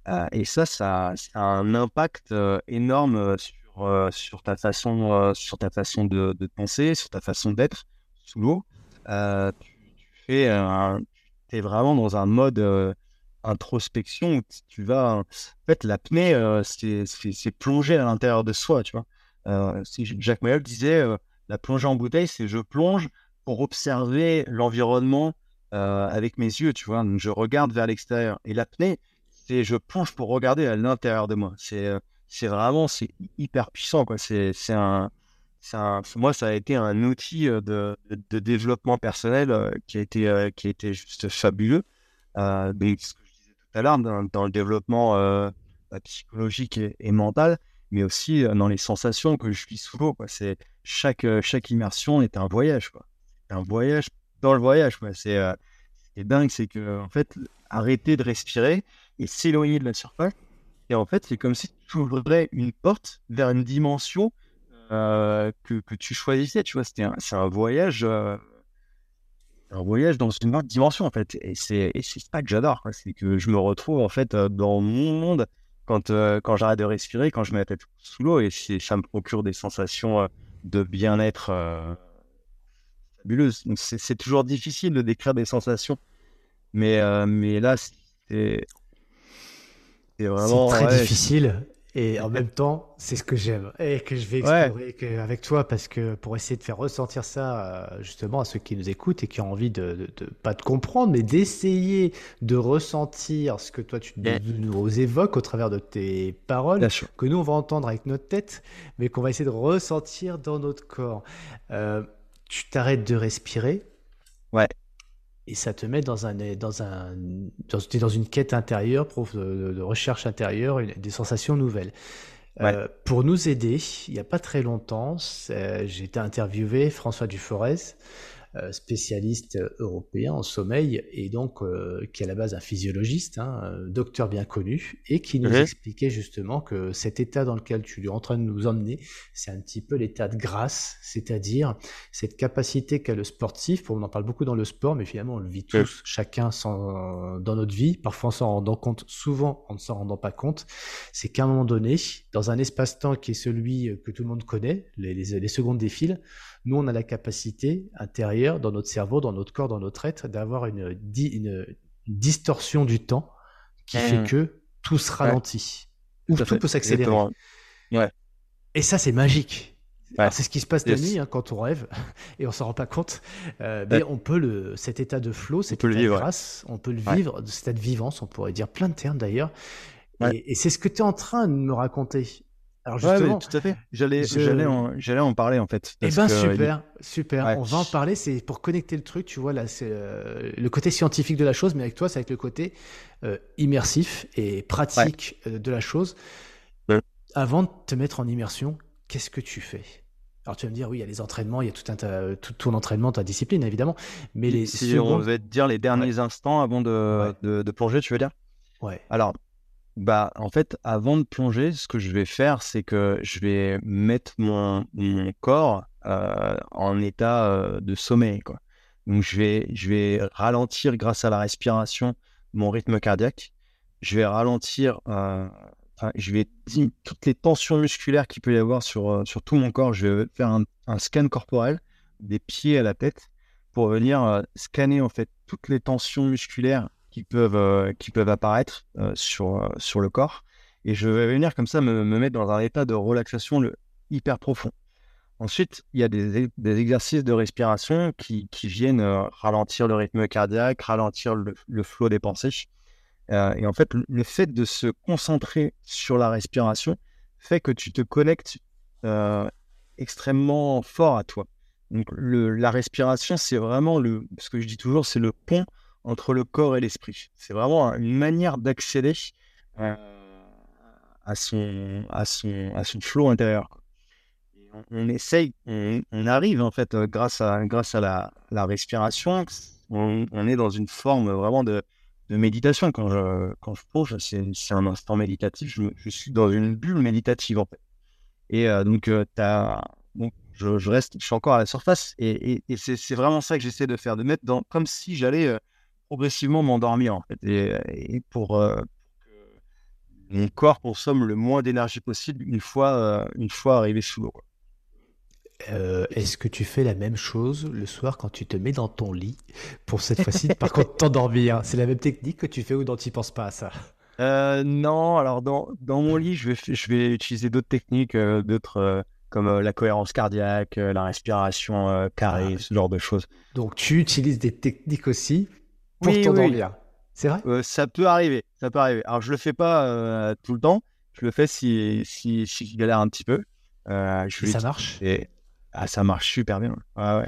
Euh, et ça, ça, a un impact euh, énorme euh, sur, sur, ta façon, sur ta façon de, penser, sur ta façon d'être sous l'eau. tu, fais es vraiment dans un mode introspection où tu vas. En fait, l'apnée, c'est plonger à l'intérieur de soi, tu vois. Jacques Mayol disait la plongée en bouteille, c'est je plonge pour observer l'environnement avec mes yeux, tu vois. Donc, je regarde vers l'extérieur. Et l'apnée, je plonge pour regarder à l'intérieur de moi. C'est euh, c'est vraiment c'est hyper puissant quoi. C'est c'est un, un moi ça a été un outil euh, de, développement personnel euh, qui a été qui a été juste fabuleux. mais ce que je disais tout à l'heure dans, le développement bah, psychologique et, mentale, mais aussi dans les sensations que je vis sous l'eau. C'est chaque chaque immersion est un voyage, quoi. Un voyage dans le voyage, quoi. C'est dingue, c'est que en fait, arrêter de respirer et s'éloigner de la surface. Et en fait, c'est comme si tu ouvrais une porte vers une dimension que, que, tu choisissais. Tu vois, c'était c'est un voyage un voyage dans une autre dimension en fait. Et c'est ça que j'adore, c'est que je me retrouve en fait euh, dans mon monde quand, euh, quand j'arrête de respirer, quand je mets la tête sous l'eau et ça me procure des sensations euh, de bien-être fabuleuses. c'est toujours difficile de décrire des sensations, mais, mais là c'est vraiment très difficile. Et en même temps, c'est ce que j'aime et que je vais explorer avec toi parce que pour essayer de faire ressentir ça euh, justement à ceux qui nous écoutent et qui ont envie de, de, pas de comprendre, mais d'essayer de ressentir ce que toi tu nous évoques au travers de tes paroles, que nous on va entendre avec notre tête, mais qu'on va essayer de ressentir dans notre corps. Euh, tu t'arrêtes de respirer. Ouais et ça te met dans un dans un dans, dans une quête intérieure, de, de recherche intérieure, des sensations nouvelles. Euh, pour nous aider, il n'y a pas très longtemps, j'ai été interviewé François Duforez, spécialiste européen en sommeil et donc euh, qui est à la base un physiologiste, hein, docteur bien connu, et qui nous expliquait justement que cet état dans lequel tu es en train de nous emmener, c'est un petit peu l'état de grâce, c'est-à-dire cette capacité qu'a le sportif, on en parle beaucoup dans le sport, mais finalement on le vit tous, chacun sans, dans notre vie, parfois en s'en rendant compte, souvent en ne s'en rendant pas compte, c'est qu'à un moment donné, dans un espace-temps qui est celui que tout le monde connaît, les, les, les secondes défilent, nous, on a la capacité intérieure, dans notre cerveau, dans notre corps, dans notre être, d'avoir une, une, distorsion du temps qui fait mmh. que tout se ralentit. Ou tout, peut s'accélérer. Ouais. Et ça, c'est magique. C'est ce qui se passe la nuit hein, quand on rêve et on s'en rend pas compte. Euh, mais on peut le, cet état de flow, cet état de grâce, on peut le vivre, cet état de vivance, on pourrait dire plein de termes d'ailleurs. Et, et c'est ce que tu es en train de me raconter. Alors justement, tout à fait. J'allais, j'allais, en, j'allais en parler en fait. Eh ben super, super. On va en parler. C'est pour connecter le truc. Tu vois là, c'est euh, le côté scientifique de la chose, mais avec toi, c'est avec le côté euh, immersif et pratique euh, de la chose. Avant de te mettre en immersion, qu'est-ce que tu fais? Alors tu vas me dire, oui, il y a les entraînements, il y a tout, un, tout ton entraînement, ta discipline, évidemment. Mais les si on va te dire les derniers instants avant de, de, de, plonger, tu veux dire? Ouais. Alors, bah, en fait, avant de plonger, ce que je vais faire, c'est que je vais mettre mon, corps euh, en état euh, de sommeil. Donc, je vais, ralentir grâce à la respiration mon rythme cardiaque. Je vais ralentir, euh, je vais toutes les tensions musculaires qu'il peut y avoir sur, tout mon corps. Je vais faire un, un, scan corporel des pieds à la tête pour venir scanner en fait toutes les tensions musculaires qui peuvent, euh, qui peuvent apparaître euh, sur, euh, sur le corps. Et je vais venir comme ça me, mettre dans un état de relaxation hyper profond. Ensuite, il y a des, des exercices de respiration qui, qui viennent ralentir le rythme cardiaque, ralentir le, le flot des pensées. et en fait, le fait de se concentrer sur la respiration fait que tu te connectes extrêmement fort à toi. Donc, le, la respiration, c'est vraiment le, ce que je dis toujours, c'est le pont entre le corps et l'esprit. C'est vraiment une manière d'accéder euh, à, son, à, son, à son flow intérieur. on, essaye, on, arrive en fait, euh, grâce à, grâce à la, la respiration, on, est dans une forme vraiment de, de méditation. Quand je, quand je plonge, c'est un instant méditatif, je, suis dans une bulle méditative en fait. Et euh, donc, as, donc je, reste, je suis encore à la surface et, et, c'est vraiment ça que j'essaie de faire, de mettre dans, comme si j'allais progressivement m'endormir en fait, et, pour, euh, que mon corps consomme le moins d'énergie possible une fois, euh, une fois arrivé sous l'eau. Euh, est-ce que tu fais la même chose le soir quand tu te mets dans ton lit pour cette fois-ci par contre t'endormir? C'est la même technique que tu fais ou non tu penses pas à ça? Non, alors dans, dans mon lit je vais, je vais utiliser d'autres techniques, d'autres comme la cohérence cardiaque, la respiration carrée, ah. ce genre de choses. Donc tu utilises des techniques aussi pour oui, t'endormir. C'est vrai? Euh, Ça peut arriver. Ça peut arriver. Alors, je le fais pas euh, tout le temps. Je le fais si, si, si je galère un petit peu. Euh, je ça marche? et... ah, Ça marche super bien. Ouais,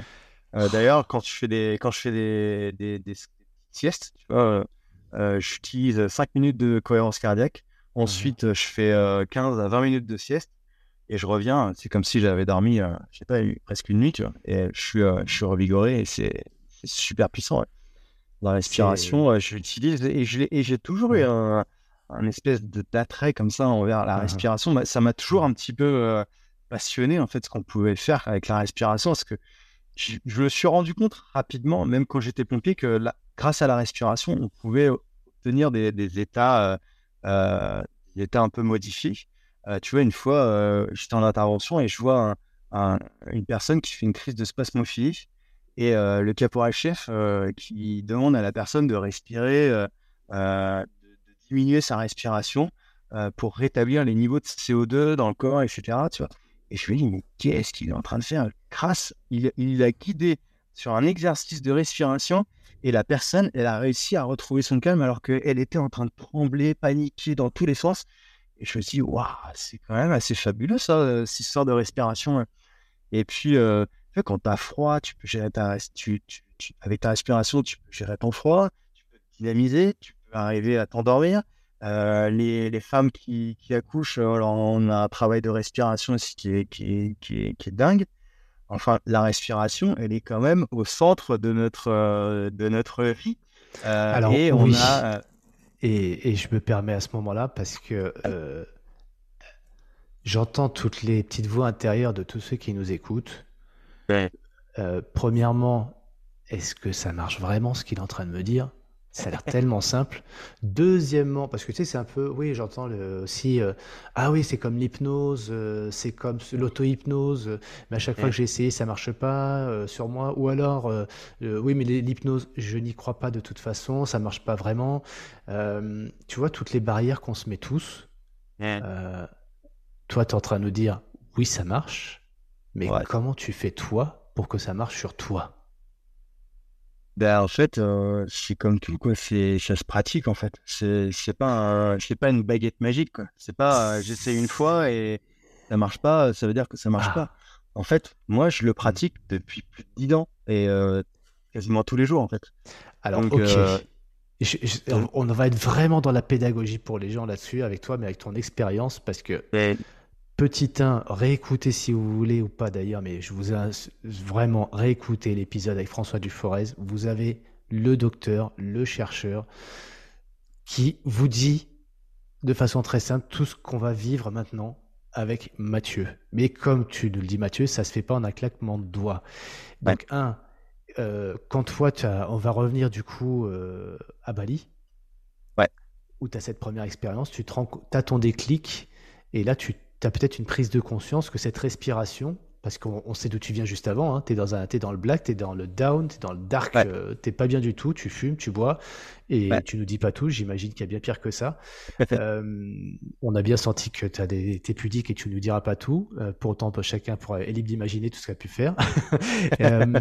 ouais. D'ailleurs, quand, je fais des... quand je fais des, des, siestes, tu vois, j'utilise 5 minutes de cohérence cardiaque Ensuite, je fais 15 à 20 minutes de sieste et je reviens. C'est comme si j'avais dormi, je sais pas, presque une nuit, tu vois. Et je suis, je suis revigoré et c'est super puissant. La respiration, j'utilise et j'ai toujours eu un, un espèce d'attrait comme ça envers la respiration. Ça m'a toujours un petit peu passionné en fait ce qu'on pouvait faire avec la respiration parce que je, me suis rendu compte rapidement, même quand j'étais pompier, que grâce à la respiration, on pouvait obtenir des, états, euh, des états un peu modifiés. Euh, tu vois, une fois, euh, j'étais en intervention et je vois une personne qui fait une crise de spasmophilie et le caporal-chef qui demande à la personne de respirer, de, diminuer sa respiration pour rétablir les niveaux de CO2 dans le corps, etc. Tu vois. Et je me dis, mais qu'est-ce qu'il est en train de faire? Grâce, il, il, a guidé sur un exercice de respiration et la personne, elle a réussi à retrouver son calme alors qu'elle était en train de trembler, paniquer dans tous les sens. Et je me suis dit, waouh, c'est quand même assez fabuleux ça, euh, cette histoire de respiration. Et puis, euh, quand tu as froid, tu peux gérer ta, tu, avec ta respiration, tu peux gérer ton froid, tu peux dynamiser, tu peux arriver à t'endormir. Euh, les, les, femmes qui, qui accouchent, euh, alors on a un travail de respiration aussi qui est, qui est, qui est, qui est dingue. Enfin, la respiration, elle est quand même au centre de notre, euh, de notre vie. alors, et on a. Et, et, je me permets à ce moment-là parce que j'entends toutes les petites voix intérieures de tous ceux qui nous écoutent. Premièrement, est-ce que ça marche vraiment ce qu'il est en train de me dire? Ça a l'air tellement simple. Deuxièmement, parce que tu sais, c'est un peu, oui, j'entends aussi, euh, ah oui, c'est comme l'hypnose, euh, c'est comme l'auto-hypnose, mais à chaque fois que j'ai essayé, ça marche pas euh, sur moi. Ou alors, oui, mais l'hypnose, je n'y crois pas de toute façon, ça marche pas vraiment. tu vois, toutes les barrières qu'on se met tous. toi, tu es en train de nous dire, oui, ça marche, mais comment tu fais toi pour que ça marche sur toi? Ben, en fait, euh, c'est comme tout, quoi. C'est, ça se pratique, en fait. C'est, c'est pas, c'est pas une baguette magique, quoi. C'est pas, euh, j'essaie une fois et ça marche pas, ça veut dire que ça marche pas. Ah. En fait, moi, je le pratique depuis plus de 10 ans et euh, quasiment tous les jours, en fait. Alors, ok. on va être vraiment dans la pédagogie pour les gens là-dessus avec toi, mais avec ton expérience, parce que Petit 1, réécoutez si vous voulez ou pas d'ailleurs, mais je vous ai vraiment réécouté l'épisode avec François Duforez. Vous avez le docteur, le chercheur, qui vous dit de façon très simple tout ce qu'on va vivre maintenant avec Mathieu. Mais comme tu nous le dis Mathieu, ça se fait pas en un claquement de doigts. Donc un, euh, quand toi, on va revenir du coup euh, à Bali, ouais. où tu as cette première expérience, tu as ton déclic, et là tu tu as peut-être une prise de conscience que cette respiration, parce qu'on sait d'où tu viens juste avant, hein, tu es, dans es dans le black, tu es dans le down, tu es dans le dark, euh, tu pas bien du tout, tu fumes, tu bois, et tu nous dis pas tout, j'imagine qu'il y a bien pire que ça. euh, on a bien senti que tu es pudique et tu nous diras pas tout, euh, pour autant chacun pourra, est libre d'imaginer tout ce qu'il a pu faire. Euh,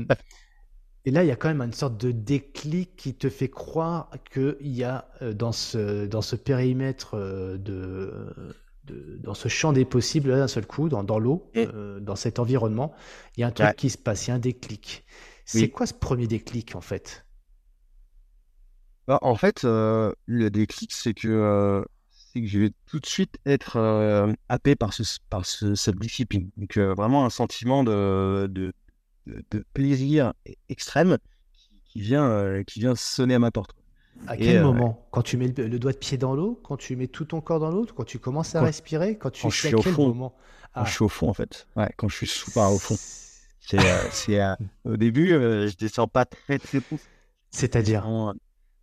et là, il y a quand même une sorte de déclic qui te fait croire qu'il y a dans ce, dans ce périmètre de, dans ce champ des possibles, d'un seul coup, dans, dans l'eau, euh, dans cet environnement, il y a un truc qui se passe, il y a un déclic. C'est quoi ce premier déclic en fait? Bah, En fait, euh, le déclic, c'est que, euh, que je vais tout de suite être happé par, ce, par cette discipline. Donc, vraiment un sentiment de, de, de, plaisir extrême qui, vient, qui vient sonner à ma porte. À quel euh, moment? Quand tu mets le, doigt de pied dans l'eau Quand tu mets tout ton corps dans l'eau Quand tu commences à respirer Quand tu quand je suis au fond. moment Quand je suis au fond, en fait. Ouais, quand je suis sous par au fond. C'est, euh, euh, au début, je descends pas très très profond. C'est-à-dire?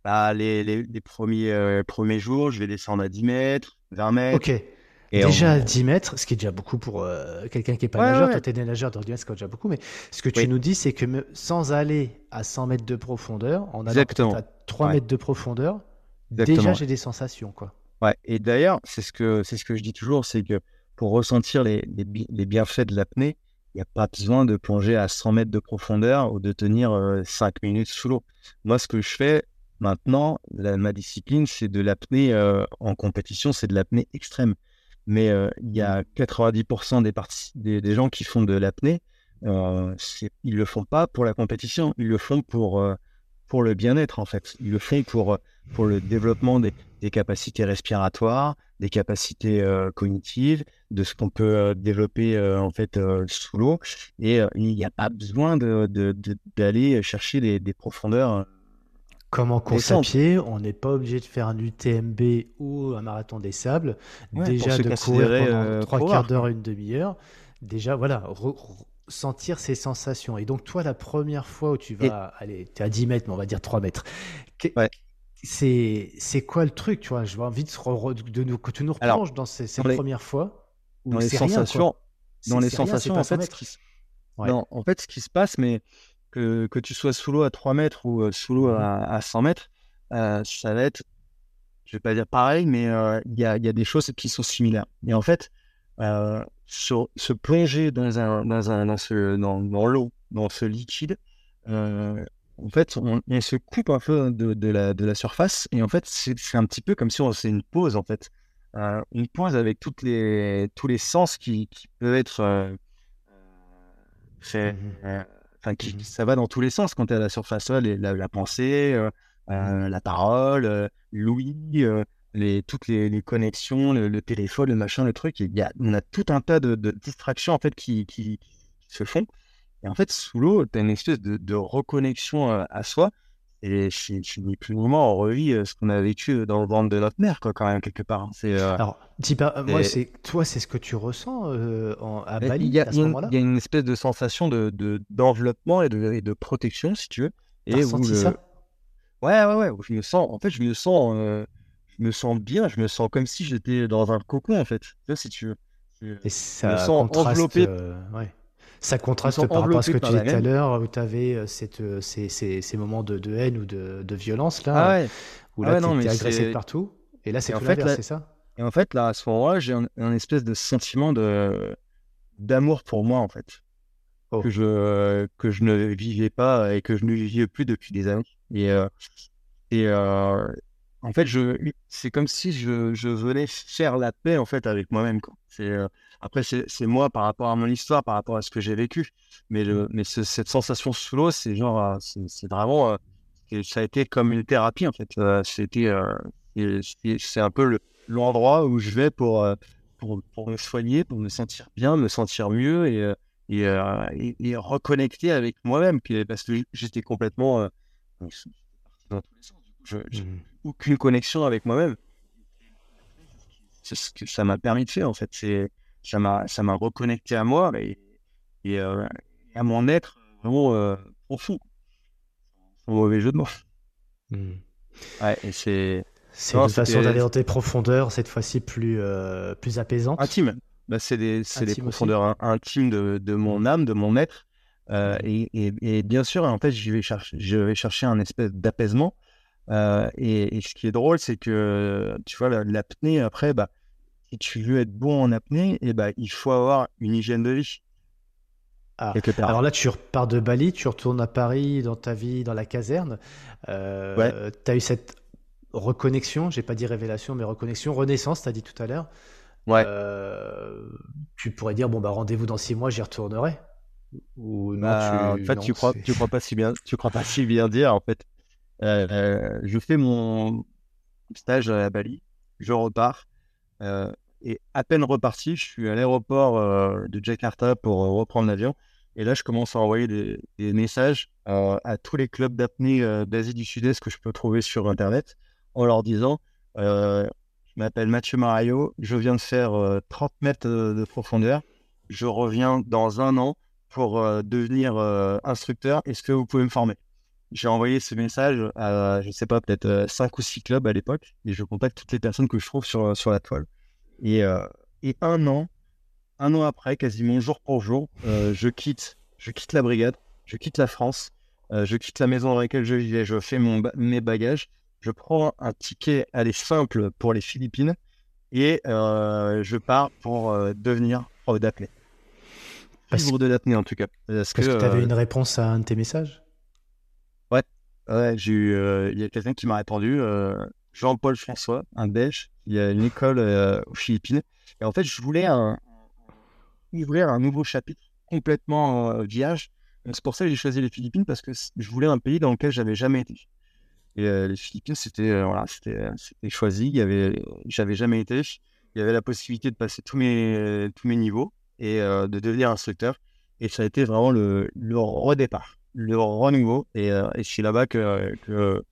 Bah, les, les, les, premiers, premiers jours, je vais descendre à 10 mètres, 20 mètres. Ok déjà à 10 mètres, ce qui est déjà beaucoup pour euh, quelqu'un qui n'est pas nageur. Toi, tu es des nageurs, donc c'est déjà beaucoup. Mais ce que tu nous dis, c'est que sans aller à 100 mètres de profondeur, en allant à 3 mètres de profondeur, déjà j'ai des sensations. quoi. Ouais, et d'ailleurs, c'est ce, que, ce que je dis toujours, c'est que pour ressentir les, les, bienfaits de l'apnée, il n'y a pas besoin de plonger à 100 mètres de profondeur ou de tenir 5 euh, minutes sous l'eau. Moi, ce que je fais maintenant, ma discipline, c'est de l'apnée euh, en compétition, c'est de l'apnée extrême mais euh, il y a 90% des, des, gens qui font de l'apnée, euh, ils le font pas pour la compétition, ils le font pour, euh, pour le bien-être en fait. Ils le font pour, pour le développement des, capacités respiratoires, des capacités cognitives, de ce qu'on peut développer en fait sous l'eau. Et il n'y a pas besoin d'aller de, de, chercher des, des profondeurs. Comme en course à pied, on n'est pas obligé de faire un UTMB ou un marathon des sables. déjà de courir pendant trois quarts d'heure, une demi-heure. Déjà, voilà, sentir ces sensations. Et donc, toi, la première fois où tu vas aller, tu es à 10 mètres, mais on va dire 3 mètres. C'est, c'est quoi le truc, tu vois? Je veux envie de, de, nous, que tu nous replonges dans ces, premières fois. Dans les sensations, dans les sensations, en fait, ce qui, en fait, ce qui se passe, mais que, que tu sois sous l'eau à 3 mètres ou sous l'eau mmh à, 100 mètres, euh, ça va être, je vais pas dire pareil, mais euh, il y, a, y, a, des choses qui sont similaires. Et en fait, se, plonger dans, un, dans, un, dans, ce, dans, dans l'eau, dans ce liquide, en fait, on, se coupe un peu de, de, la, de la surface et en fait, c'est un petit peu comme si on faisait une pause en fait. Une pause avec toutes les, tous les sens qui, qui peuvent être euh, mmh enfin, qui, mmh ça va dans tous les sens quand tu es à la surface, la, la, pensée, mmh la parole, l'ouïe, les, toutes les, connexions, le, téléphone, le machin, le truc. Il y a, on a tout un tas de, distractions en fait qui, qui, se font. Et en fait, sous l'eau, tu as une espèce de, reconnexion euh, à soi. Et je, je vraiment, on revit euh, ce qu'on a vécu dans le ventre de notre mère, quoi, quand même, quelque part. Hein. C'est, euh, Alors, dis pas, moi, c'est, toi, c'est ce que tu ressens à Bali il y a, à ce moment-là? Il y a une espèce de sensation de, d'enveloppement et de, de protection, si tu veux. Et où ça? Ouais, ouais, ouais. Je me sens, en fait, je me sens je me sens bien, je me sens comme si j'étais dans un cocon en fait. Tu vois, si tu veux. Et ça me sens euh, ouais. Ça contraste par rapport à ce que tu disais tout à l'heure, où tu avais euh, cette, euh, ces, ces, ces, moments de, de, haine ou de, de violence là, ah ouais. où là ah tu es agressé de partout. Et là, c'est tout l'inverse, c'est ça Et en fait, là, à ce moment-là, j'ai un, espèce de sentiment de d'amour pour moi en fait. Oh. Que, je, que je ne vivais pas et que je ne vivais plus depuis des années. Et, et, en fait, je, c'est comme si je, je, venais faire la paix en fait avec moi-même. C'est, euh, après, c'est, moi par rapport à mon histoire, par rapport à ce que j'ai vécu. Mais, le, mais cette sensation sous l'eau, c'est genre, euh, c'est, vraiment, euh, ça a été comme une thérapie en fait. c'était, c'est un peu l'endroit où je vais pour, pour, pour, me soigner, pour me sentir bien, me sentir mieux et, et, et, reconnecter avec moi-même. Parce que j'étais complètement dans tous les sens. Je, mmh aucune connexion avec moi-même. C'est ce que ça m'a permis de faire, en fait. C'est, ça m'a, ça m'a reconnecté à moi et, et euh, à mon être vraiment euh, profond. Sans mauvais jeu de mots. Hmm. Ouais, et c'est. C'est une façon d'aller dans tes profondeurs, cette fois-ci plus, euh, plus apaisante. Intime. Bah, c'est des, c'est des profondeurs intimes de, de, mon âme, de mon être. Euh, et, et, et, bien sûr, en fait, je vais chercher, je vais chercher un espèce d'apaisement euh, et, ce qui est drôle, c'est que, tu vois, l'apnée, après, bah, si tu veux être bon en apnée, eh bah, il faut avoir une hygiène de vie. Ah. Alors là, tu repars de Bali, tu retournes à Paris dans ta vie, dans la caserne. Euh, Tu as eu cette reconnexion, j'ai pas dit révélation, mais reconnexion, renaissance, tu as dit tout à l'heure. Ouais. Euh, tu pourrais dire, bon, bah, rendez-vous dans six mois, j'y retournerai. Ou non, bah, tu... En fait, tu crois, tu crois pas si bien, tu crois pas si bien dire, en fait. Euh, je fais mon stage à Bali, je repars. Euh, et à peine reparti, je suis à l'aéroport euh, de Jakarta pour reprendre l'avion. Et là, je commence à envoyer des, messages à tous les clubs d'apnée d'Asie du Sud-Est que je peux trouver sur Internet en leur disant Je m'appelle Mathieu Marayo, je viens de faire 30 mètres de profondeur. Je reviens dans un an pour devenir instructeur. Est-ce que vous pouvez me former? J'ai envoyé ce message à, je sais pas, peut-être 5 euh, ou 6 clubs à l'époque, et je contacte toutes les personnes que je trouve sur, sur la toile. Et, euh, et un an, un an après, quasiment jour pour jour, euh, je quitte, je quitte la brigade, je quitte la France, je quitte la maison dans laquelle je vivais, je fais mon mes bagages, je prends un ticket aller simple pour les Philippines et je pars pour devenir prof d'apnée. Parce... de l'apnée en tout cas. Parce, que, tu avais une réponse à un de tes messages? Ouais, j'ai eu, euh, il y a quelqu'un qui m'a répondu, euh, Jean-Paul François, un Belge, il a une école euh, aux Philippines. Et en fait, je voulais ouvrir un nouveau chapitre complètement vierge. C'est pour ça que j'ai choisi les Philippines parce que je voulais un pays dans lequel j'avais jamais été. Et les Philippines, c'était voilà, c'était choisi. Il y avait, j'avais jamais été. Il y avait la possibilité de passer tous mes tous mes niveaux et de devenir instructeur. Et ça a été vraiment le, le redépart, le renouveau. Et, et c'est là-bas que, que,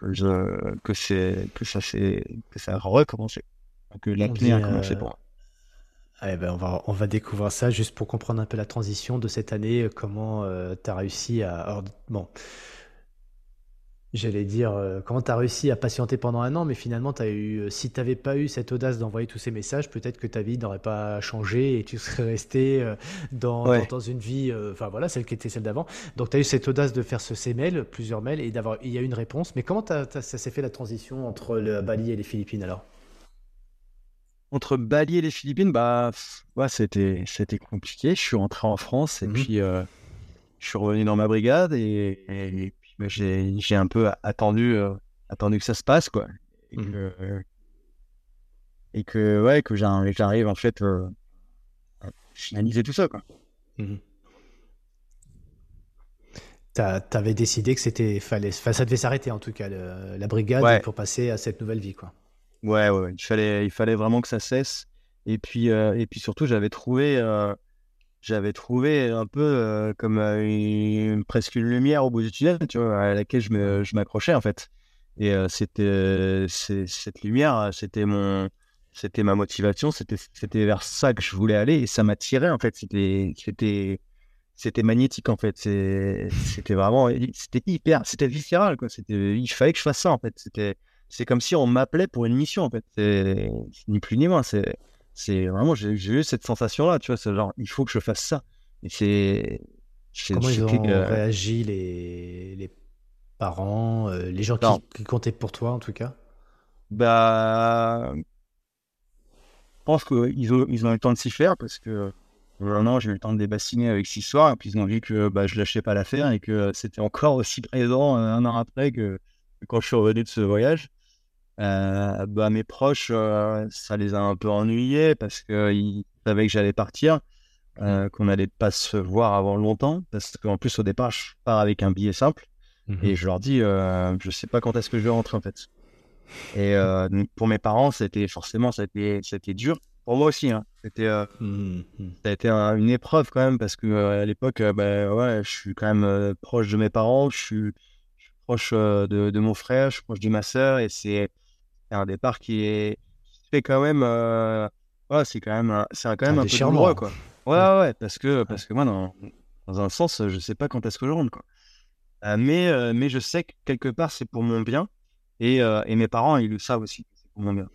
que, que, que ça, que ça a recommencé. Que l'apnée a commencé pour moi. Eh ben on, va, on va découvrir ça juste pour comprendre un peu la transition de cette année, euh, comment euh, tu as réussi à... bon, j'allais dire, euh, comment tu as réussi à patienter pendant un an, mais finalement, as eu, si tu n'avais pas eu cette audace d'envoyer tous ces messages, peut-être que ta vie n'aurait pas changé et tu serais resté dans, dans, une vie, enfin voilà, celle qui était celle d'avant. Donc tu as eu cette audace de faire ce, ces mails, plusieurs mails, et d'avoir, il y a une réponse. Mais comment ça s'est fait la transition entre le Bali et les Philippines alors? Entre Bali et les Philippines, bah, ouais, c'était, c'était compliqué. Je suis rentré en France et mmh puis euh, je suis revenu dans ma brigade et, j'ai, un peu attendu, euh, attendu que ça se passe, quoi. Et, mmh que, et que, ouais, que j'arrive, en fait euh, à finaliser tout ça, quoi. Mmh T'avais décidé que c'était fallait, enfin, ça devait s'arrêter en tout cas la brigade pour passer à cette nouvelle vie, quoi. Ouais, ouais, Il, fallait, il fallait vraiment que ça cesse. Et puis, euh, et puis surtout, j'avais trouvé, euh, j'avais trouvé un peu euh, comme une, presque une lumière au bout du tunnel, tu vois, à laquelle je, me, je m'accrochais en fait. Et c'était cette lumière, c'était mon, c'était ma motivation, c'était, c'était vers ça que je voulais aller et ça m'attirait en fait. C'était, c'était, c'était magnétique en fait. c'était vraiment, c'était hyper, c'était viscéral quoi. C'était, il fallait que je fasse ça en fait. C'était c'est comme si on m'appelait pour une mission en fait. Ni plus ni moins. C'est c'est vraiment j'ai eu cette sensation là. Tu vois, c'est genre il faut que je fasse ça. Et c'est comment ils ont réagi les les parents, euh, les gens qui, comptaient pour toi en tout cas? Bah, je pense qu'ils ont ils ont eu le temps de s'y faire parce que non, j'ai eu le temps de débassiner avec cette histoire, et puis ils ont vu que bah, je lâchais pas l'affaire et que c'était encore aussi présent euh, un an après que quand je suis revenu de ce voyage. Euh, bah, mes proches, euh, ça les a un peu ennuyés parce qu'ils savaient que j'allais partir, euh, qu'on n'allait pas se voir avant longtemps. Parce qu'en plus, au départ, je pars avec un billet simple mmh et je leur dis, je sais pas quand est-ce que je vais rentrer en fait. Et pour mes parents, c'était forcément, c'était, c'était dur. Pour moi aussi, hein. c'était, mmh ça a été une épreuve quand même parce que à l'époque, bah, ouais, je suis quand même proche de mes parents, je suis, proche de, de, mon frère, je suis proche de ma sœur et c'est c'est un départ qui est fait quand même euh, c'est quand même c'est quand même un, peu douloureux quoi. Ouais. Ouais parce que parce que moi dans, dans un sens je sais pas quand est-ce que je rentre quoi. Euh, mais euh, mais je sais que quelque part c'est pour mon bien et, et mes parents ils le savent aussi c'est pour mon bien.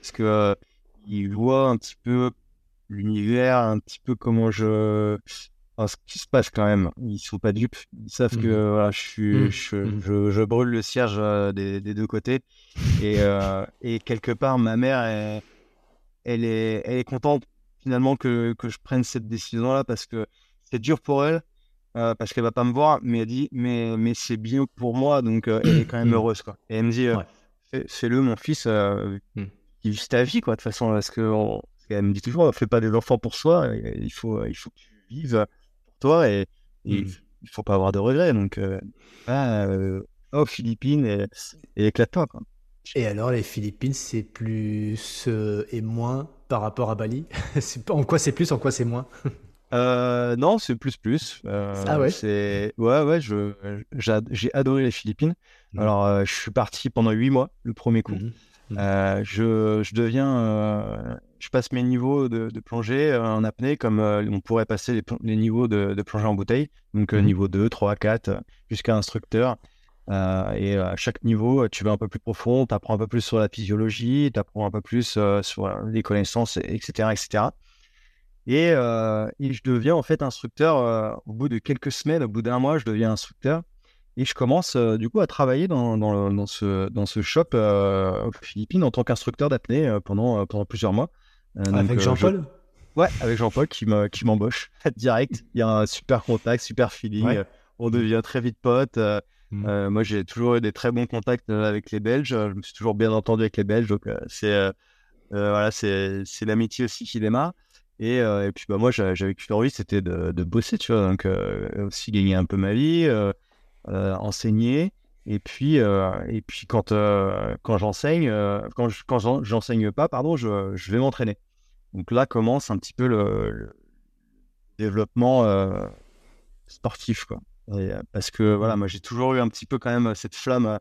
Parce que ils voient un petit peu l'univers un petit peu comment je ce qui se passe quand même. Ils sont pas dupes. Ils savent que mmh. voilà, je, suis, mmh. Mmh. je, je, brûle le cierge euh, des, des, deux côtés. Et, euh, et, quelque part, ma mère, elle, elle, est, elle est contente finalement que, que je prenne cette décision-là parce que c'est dur pour elle, euh, parce qu'elle va pas me voir, mais elle dit, mais, mais c'est bien pour moi, donc elle est quand même heureuse. Quoi. Et elle me dit, fais-le, mon fils, il vit ta vie, quoi, de toute façon, parce que elle me dit toujours, fais pas des enfants pour soi, il faut, il faut que tu vives toi et, il mmh. il faut pas avoir de regrets. Donc, euh, ah, euh, aux Philippines et, et éclate-toi. Et alors, les Philippines, c'est plus euh, et moins par rapport à Bali? En quoi c'est plus, en quoi c'est moins? Non, c'est plus plus. ah ouais? c'est... Ouais, ouais, je, j'ai adoré les Philippines. Mmh. Alors, je suis parti pendant huit mois, le premier coup. Mmh. je, je, deviens je passe mes niveaux de, plongée euh, en apnée comme euh, on pourrait passer les, niveaux de, plongée en bouteille, donc euh, mhm. niveau 2, 3, 4, jusqu'à instructeur. et à chaque niveau, tu vas un peu plus profond, tu apprends un peu plus sur la physiologie, tu apprends un peu plus sur les connaissances, etc. etc. Et, je deviens en fait instructeur au bout de quelques semaines, au bout d'un mois, je deviens instructeur. Et je commence du coup à travailler dans, dans, ce, dans ce shop aux Philippines en tant qu'instructeur d'apnée pendant, pendant plusieurs mois. Euh, avec euh, Jean-Paul Ouais, avec Jean-Paul qui m'embauche direct. Il y a un super contact, super feeling. Euh, on devient très vite potes. Mm. moi, j'ai toujours eu des très bons contacts avec les Belges. Je me suis toujours bien entendu avec les Belges. Donc, c'est voilà, c'est l'amitié aussi qui démarre. Et, et puis, bah, moi, j'avais qu'une envie, c'était de, de, bosser, tu vois. Donc, aussi gagner un peu ma vie, enseigner. Et puis, et puis quand, quand j'enseigne, quand, je, quand j'enseigne pas, pardon, je, je vais m'entraîner. Donc là commence un petit peu le, développement sportif, quoi. parce que voilà, moi j'ai toujours eu un petit peu quand même cette flamme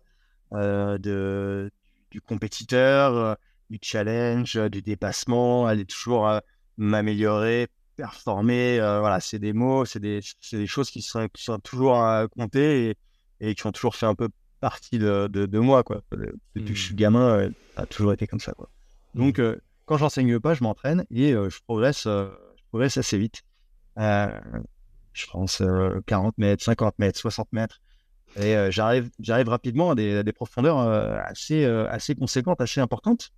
de, du compétiteur, du challenge, du dépassement, aller toujours m'améliorer, performer. voilà, c'est des mots, c'est des, des, choses qui sont, qui sont toujours à compter et, et, qui ont toujours fait un peu partie de, de, moi. Quoi. Depuis que je suis mmh. gamin, ça a toujours été comme ça. Quoi. Donc, mmh. quand j'enseigne pas, je m'entraîne et je, progresse, je progresse assez vite. je pense 40 mètres, 50 mètres, 60 mètres. Et j'arrive, j'arrive rapidement à des, des profondeurs assez, assez conséquentes, assez importantes.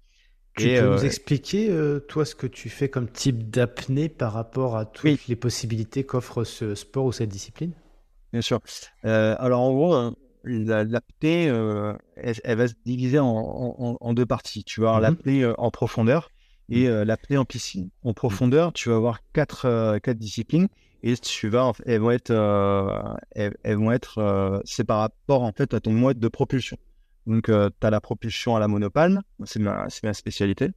Tu peux nous expliquer, toi, ce que tu fais comme type d'apnée par rapport à toutes les possibilités qu'offre ce sport ou cette discipline? Bien sûr. alors, en gros, hein, l'apnée, elle, va se diviser en, deux parties. Tu vas avoir mmh l'apnée en profondeur et l'apnée en piscine. En profondeur, tu vas avoir quatre, quatre disciplines et tu vas, elles vont être, elles, vont être c'est par rapport en fait à ton mode de propulsion. Donc, tu as la propulsion à la monopalme, c'est ma, ma, spécialité.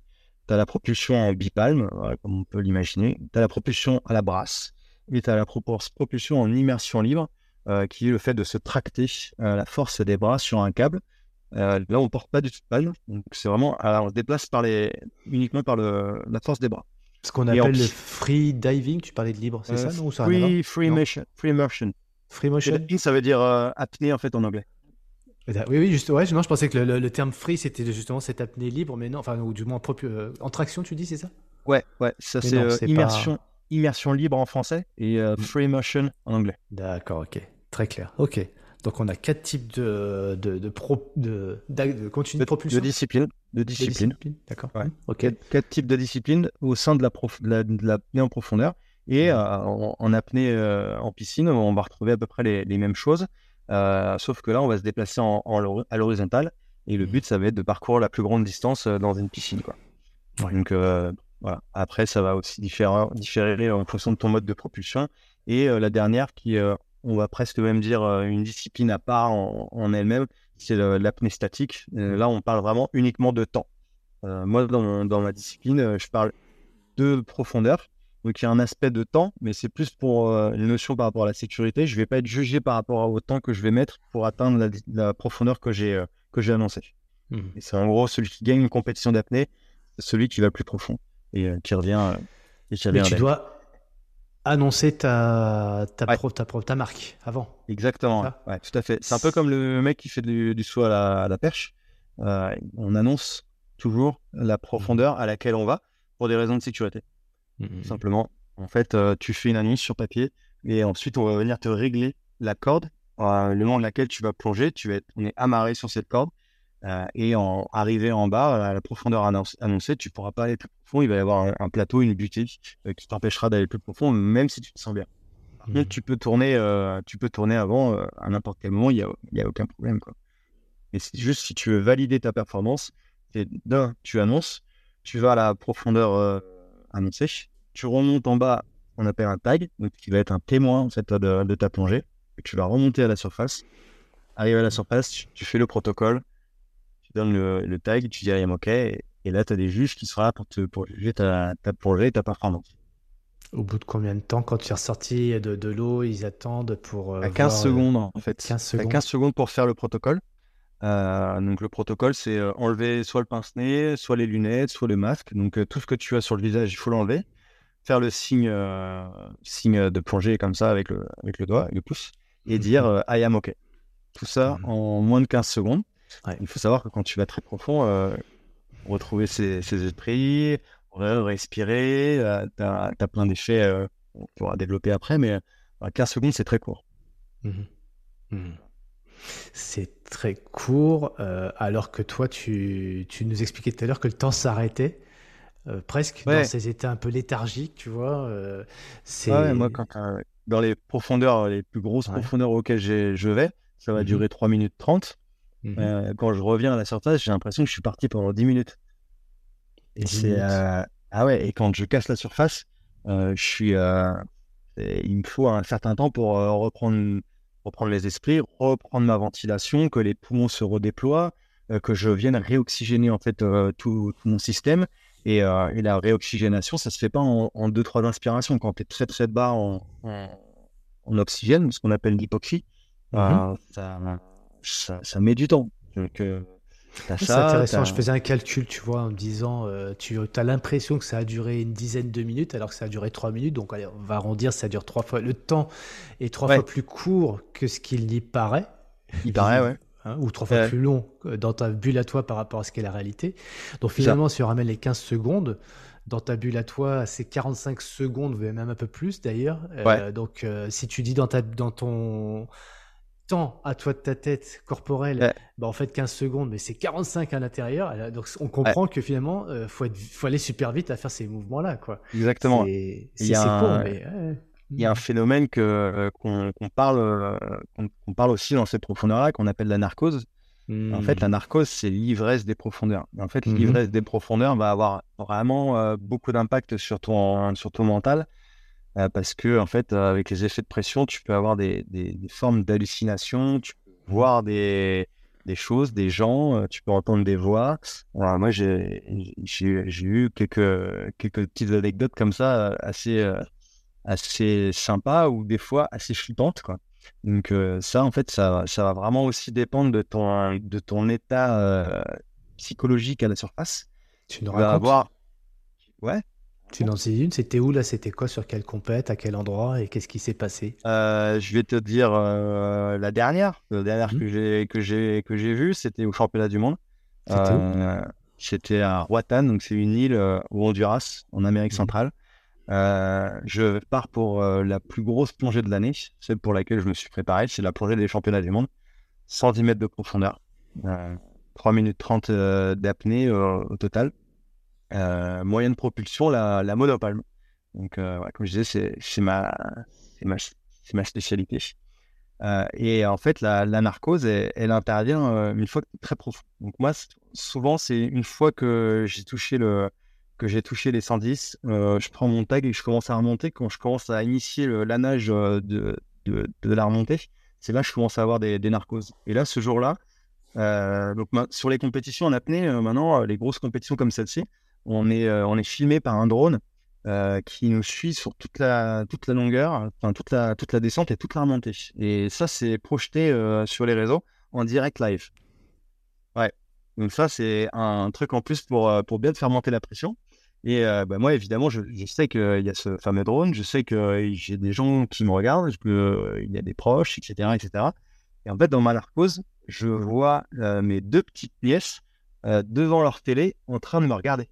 Tu as la propulsion en bipalme, comme on peut l'imaginer. Tu as la propulsion à la brasse. Et tu as la propulsion en immersion libre, euh, qui est le fait de se tracter euh, la force des bras sur un câble. Euh, là, on ne porte pas du tout de palme. Donc, c'est vraiment, on se déplace par les, uniquement par le, la force des bras. Ce qu'on appelle le free diving, tu parlais de libre, c'est ça non, free, free, motion, free immersion. Free motion. Ça veut dire apnée en fait en anglais. Oui, oui, juste, ouais, non, je pensais que le, terme free, c'était justement cette apnée libre, mais non, enfin, ou du moins euh, en traction, tu dis, c'est ça? Ouais, ouais, ça c'est euh, immersion, immersion libre en français et euh, mm. free motion en anglais. D'accord, ok, très clair. Ok, donc on a quatre types de de de, pro, de, de, continu de, propulsion. De discipline, de discipline. D'accord. Ouais. Ok. Quatre, types de discipline au sein de la prof, de l'apnée en profondeur et mm. en, apnée en piscine, on va retrouver à peu près les, les mêmes choses. Euh, sauf que là, on va se déplacer en, à l'horizontale. Et le mmh. but, ça va être de parcourir la plus grande distance euh, dans une piscine. Quoi. Donc, euh, voilà. Après, ça va aussi différer, différer, en fonction de ton mode de propulsion. Et la dernière, qui, on va presque même dire une discipline à part en, elle-même, c'est l'apnée statique. là, on parle vraiment uniquement de temps. moi, dans, dans, ma discipline, je parle de profondeur donc il y a un aspect de temps, mais c'est plus pour euh, les notions par rapport à la sécurité. Je ne vais pas être jugé par rapport au temps que je vais mettre pour atteindre la, profondeur que j'ai euh, que j'ai annoncée. Mmh. Et c'est en gros celui qui gagne une compétition d'apnée, celui qui va plus profond et qui revient. et qui mais tu dois annoncer ta ta, ta, ta, marque avant. Exactement. Ouais, tout à fait. C'est un peu comme le mec qui fait du, saut à la, perche. on annonce toujours la profondeur à laquelle on va pour des raisons de sécurité. Mmh simplement. En fait, euh, tu fais une annonce sur papier et ensuite on va venir te régler la corde, euh, le long de laquelle tu vas plonger. Tu vas être, on est amarré sur cette corde euh, et en arrivé en bas à la profondeur annoncée, tu pourras pas aller plus profond. Il va y avoir un, plateau, une butée qui t'empêchera d'aller plus profond, même si tu te sens bien. Par contre, mmh tu peux tourner, tu peux tourner avant à n'importe quel moment. Il y a, a aucun problème quoi. Mais c'est juste si tu veux valider ta performance, d'un, tu annonces, tu vas à la profondeur annoncée tu remontes en bas, on appelle un tag, donc qui va être un témoin en fait de, ta plongée. Et tu vas remonter à la surface. Arrive à la surface, tu, fais le protocole, tu donnes le, tag, tu dis I am OK, et, là tu as des juges qui seront là pour, te, pour juger ta, ta plongée et ta performance. Au bout de combien de temps, quand tu es ressorti de, de l'eau, ils attendent pour. Euh, à 15 euh, secondes, en fait. 15 secondes. 15 secondes pour faire le protocole. Euh, donc, le protocole, c'est enlever soit le pince-nez, soit les lunettes, soit le masque. Donc, tout ce que tu as sur le visage, il faut l'enlever faire le signe, euh, signe de plongée comme ça avec le, avec le doigt, le pouce, et mhm. dire euh, I am OK. Tout ça mhm. en moins de 15 secondes. Il faut savoir que quand tu vas très profond, euh, retrouver ses, ses, esprits, respirer, tu as, plein d'effets on pourra développer après, mais 15 secondes, c'est très court. Mhm. C'est très court, alors que toi, tu, tu nous expliquais tout à l'heure que le temps s'arrêtait. Euh, presque dans ces états un peu léthargiques, tu vois. Euh, moi, quand, euh, dans les profondeurs, les plus grosses profondeurs auxquelles je vais, ça va mmh durer 3 minutes 30. Mmh quand je reviens à la surface, j'ai l'impression que je suis parti pendant 10 minutes. Et c'est ah ouais, et quand je casse la surface, je suis il me faut un certain temps pour reprendre reprendre les esprits, reprendre ma ventilation, que les poumons se redéploient, que je vienne réoxygéner en fait tout, mon système. Et, la réoxygénation, ça se fait pas en, deux trois inspirations. Quand tu es très très bas en, en, oxygène, ce qu'on appelle l'hypoxie, mmh ça, ça, met du temps. Donc c'est intéressant. Je faisais un calcul, tu vois, en me disant, euh, tu as l'impression que ça a duré une dizaine de minutes, alors que ça a duré trois minutes. Donc, on va arrondir, ça dure trois fois. Le temps est trois fois plus court que ce qu'il y paraît. Il paraît, ouais. Hein, ou trois fois plus long dans ta bulle à toi par rapport à ce qu'est la réalité. Donc, finalement, si on ramène les 15 secondes, dans ta bulle à toi, c'est 45 secondes, même un peu plus d'ailleurs. Euh, donc, euh, si tu dis dans, ta, dans ton à toi de ta tête corporelle, bah en fait 15 secondes, mais c'est 45 à l'intérieur. Donc on comprend que finalement, il euh, faut, faut aller super vite à faire ces mouvements-là. quoi. Exactement. Il y, a un... Il y a un phénomène que euh, qu'on parle euh, qu'on parle aussi dans cette profondeur-là qu'on appelle la narcose. En fait, la hmm. narcose, c'est l'ivresse des profondeurs. En fait, hmm. l'ivresse des profondeurs va avoir vraiment beaucoup d'impact sur ton, sur ton mental. Euh, parce que en fait, euh, avec les effets de pression, tu peux avoir des, des, formes d'hallucination, tu peux voir des, des choses, des gens, tu peux entendre des voix. moi, j'ai eu quelques, quelques petites anecdotes comme ça, assez, assez sympas ou des fois assez flippantes. Quoi. Donc ça, en fait, ça, ça va vraiment aussi dépendre de ton, de ton état psychologique à la surface. Tu nous racontes? avoir... Ouais, tu n'en sais une C'était où là C'était quoi Sur quelle compète À quel endroit Et qu'est-ce qui s'est passé? Euh, Je vais te dire euh, la dernière. La dernière mmh. que j'ai que j'ai que j'ai vue, c'était au championnat du monde. C'était euh, à Roatan, donc c'est une île au Honduras, en Amérique mmh. centrale. je pars pour la plus grosse plongée de l'année, celle pour laquelle je me suis préparé. C'est la plongée des championnats du monde, 110 mètres de profondeur, 3 minutes 30 d'apnée au total. Euh, moyenne propulsion, la, la monopalme. Donc, euh, comme je disais, c'est ma, spécialité. Euh, et en fait, la, narcose, elle, intervient une fois très profond. Donc moi, souvent, c'est une fois que j'ai touché les 110, je prends mon tag et je commence à remonter. Quand je commence à initier la nage de, de, de, la remontée, c'est là que je commence à avoir des, des narcoses. Et là, ce jour-là, donc sur les compétitions en apnée, maintenant, les grosses compétitions comme celle-ci, on est, euh, on est filmé par un drone euh, qui nous suit sur toute la, longueur, enfin toute la, descente et toute la remontée. Et ça, c'est projeté euh, sur les réseaux en direct live. Ouais. Donc ça, c'est un truc en plus pour, bien faire monter la pression. Et bah, moi, évidemment, je, sais qu'il y a ce fameux drone, je sais que j'ai des gens qui me regardent, il y a des proches, etc., etc. Et en fait, dans ma narcose, je vois mes deux petites nièces devant leur télé en train de me regarder.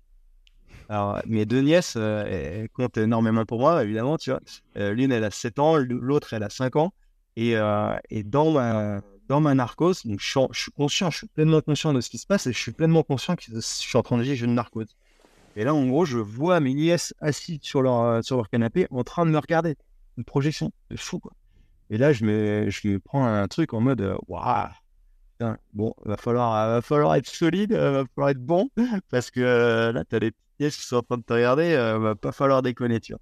Alors, mes deux nièces euh, comptent énormément pour moi, évidemment, tu vois. Euh, l'une, elle a 7 ans, l'autre, elle a 5 ans. Et, euh, et dans, ma, dans ma narcose, je, suis conscient, je suis pleinement conscient de ce qui se passe et je suis pleinement conscient que je suis en train de vivre une narcose. Et là, en gros, je vois mes nièces assises sur leur, sur leur canapé en train de me regarder. Une projection de fou. Et là, je me, je prends un truc en mode, waouh, bon, va falloir, va falloir être solide, va falloir être bon, parce que là, tu as des qui sont en train de te regarder, euh, va pas falloir déconner, tu vois.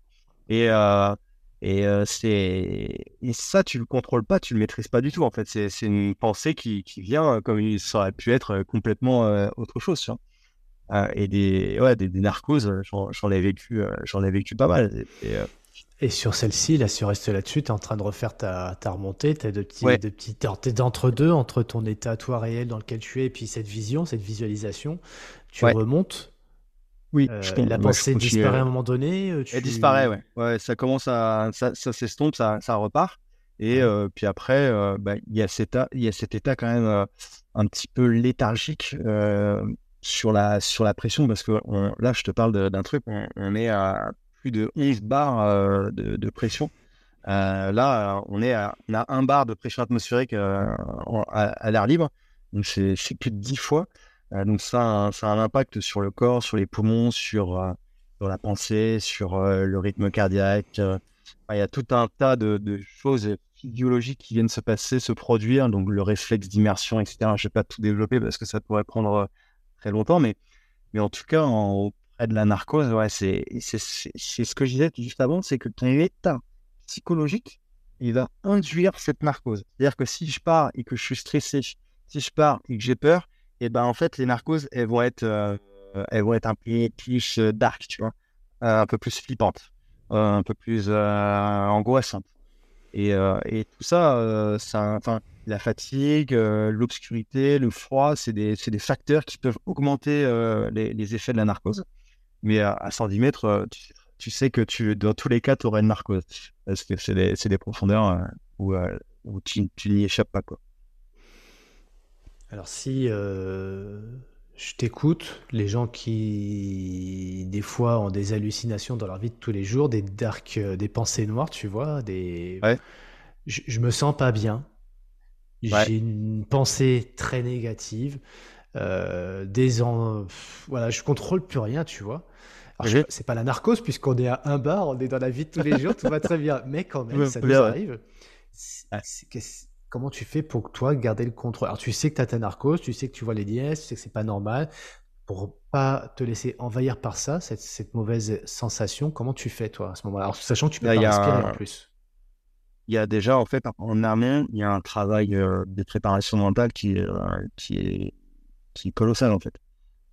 Et, euh, et, euh, c'est... et ça, tu le contrôles pas, tu le maîtrises pas du tout, en fait. C'est, c'est une pensée qui, qui vient comme il aurait pu être complètement autre chose, tu vois. et des, ouais, des, narcoses, j'en, ai vécu, j'en ai vécu pas mal. Et, et sur celle-ci, là, si on reste là-dessus, tu es en train de refaire ta, ta remontée, tu as de petits, de petits, t'es d'entre-deux, entre ton état toi réel dans lequel tu es et puis cette vision, cette visualisation. Tu remontes, oui, euh, la pensée disparaît à un moment donné. Euh, Elle disparaît, ouais. ouais. Ça commence à, ça, ça s'estompe, ça, ça repart. Et euh, puis après, bah, il y a cet y a cet état quand même un petit peu léthargique sur la sur la pression parce que là, je te parle d'un truc, on, est à plus de 11 bars de, de, pression. là, on est à, on a un bar de pression atmosphérique à, à l'air libre, donc c'est plus de 10 fois. Euh, donc ça, ça a un impact sur le corps, sur les poumons, sur, euh, sur la pensée, sur euh, le rythme cardiaque. il y a tout un tas de, choses physiologiques qui viennent se passer, se produire, donc le réflexe d'immersion, etc. Je ne vais pas tout développer parce que ça pourrait prendre très longtemps, mais, mais en tout cas, auprès de la narcose, ouais, c'est ce que je disais juste avant, c'est que ton état psychologique il va induire cette narcose. C'est-à-dire que si je pars et que je suis stressé, si je pars et que j'ai peur, et ben en fait les narcoses elles vont être euh, elles vont être un peu plus euh, dark, tu vois, un peu plus flippantes, un peu plus angoissantes. Et, et, tout ça, ça, enfin la fatigue, l'obscurité, le froid, c'est des, des, facteurs qui peuvent augmenter les, effets de la narcose. Mais à 110 mètres, tu tu sais que tu, dans tous les cas, tu auras une narcose. Parce que c'est des, profondeurs euh, où, euh, où, tu, n'y échappes pas. Quoi. Alors, si euh, je t'écoute, les gens qui, des fois, ont des hallucinations dans leur vie de tous les jours, des dark, des pensées noires, tu vois, des. Ouais. Je, je me sens pas bien. J'ai une pensée très négative. des en... voilà, je contrôle plus rien, tu vois. C'est pas la narcose, puisqu'on est à un bar, on est dans la vie de tous les jours, tout va très bien. Mais quand même, ça nous arrive. Comment tu fais pour toi garder le contrôle? Alors, tu sais que tu as ta narcose, tu sais que tu vois les dièses, tu sais que c'est pas normal. Pour pas te laisser envahir par ça, cette, mauvaise sensation, comment tu fais, toi, à ce moment-là? Alors, sachant que tu peux pas respirer en plus. Il y a déjà, en fait, en armée, il y a un travail euh, de préparation mentale qui, euh, qui, est, qui est colossal, en fait.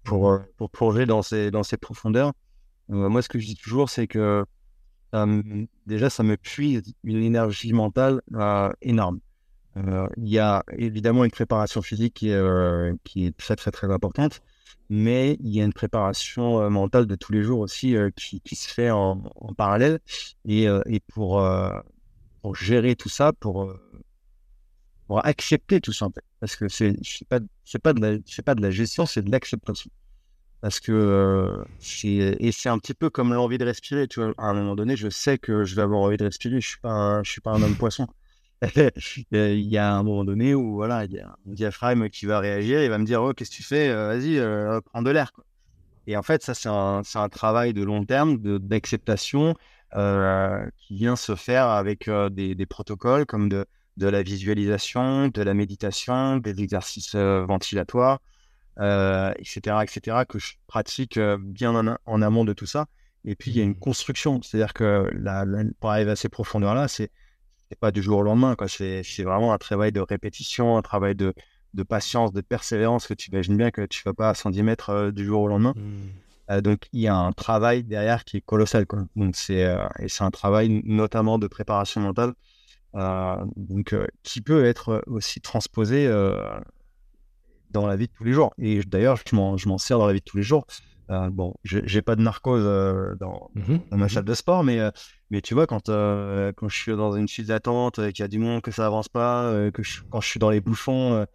Pour, mmh. euh, pour plonger dans ces, dans ces profondeurs, euh, moi, ce que je dis toujours, c'est que déjà, ça me puise une énergie mentale euh, énorme. Euh, il y a évidemment une préparation physique qui est, qui est très, très, très importante, mais il y a une préparation mentale de tous les jours aussi qui, se fait en, parallèle. Et, pour, gérer tout ça, pour, accepter tout ça. Parce que c'est pas, pas, de la, gestion, c'est de l'acceptation. Parce que euh, c'est et c'est un petit peu comme l'envie de respirer. Tu vois, à un moment donné, je sais que je vais avoir envie de respirer. Je suis je suis pas un homme poisson. il y a un moment donné où voilà, il y a un diaphragme qui va réagir. Il va me dire, oh, qu'est-ce que tu fais? Euh, Vas-y, euh, prends de l'air. Et en fait, ça c'est un, c'est un travail de long terme, d'acceptation qui vient se faire avec des, des, protocoles comme de, de la visualisation, de la méditation, des exercices ventilatoires etc., euh, etc., que je pratique euh, bien en, amont de tout ça. Et puis, il y a une mmh. construction. C'est-à-dire que la, pour arriver à ces profondeurs-là, c'est n'est pas du jour au lendemain. C'est vraiment un travail de répétition, un travail de, de patience, de persévérance que tu imagines bien que tu ne vas pas à 110 mètres euh, du jour au lendemain. Mmh. donc, il y a un travail derrière qui est colossal. Quoi. Donc, c'est et c'est un travail notamment de préparation mentale. donc, qui peut être aussi transposé dans la vie de tous les jours. Et d'ailleurs, je m'en sers dans la vie de tous les jours. Euh, bon, j'ai pas de narcose euh, dans, mmh dans, ma mmh salle de sport, mais, euh, mais tu vois, quand, quand je suis dans une file d'attente, qu'il y a du monde, que ça avance pas, que quand je suis dans les bouchons,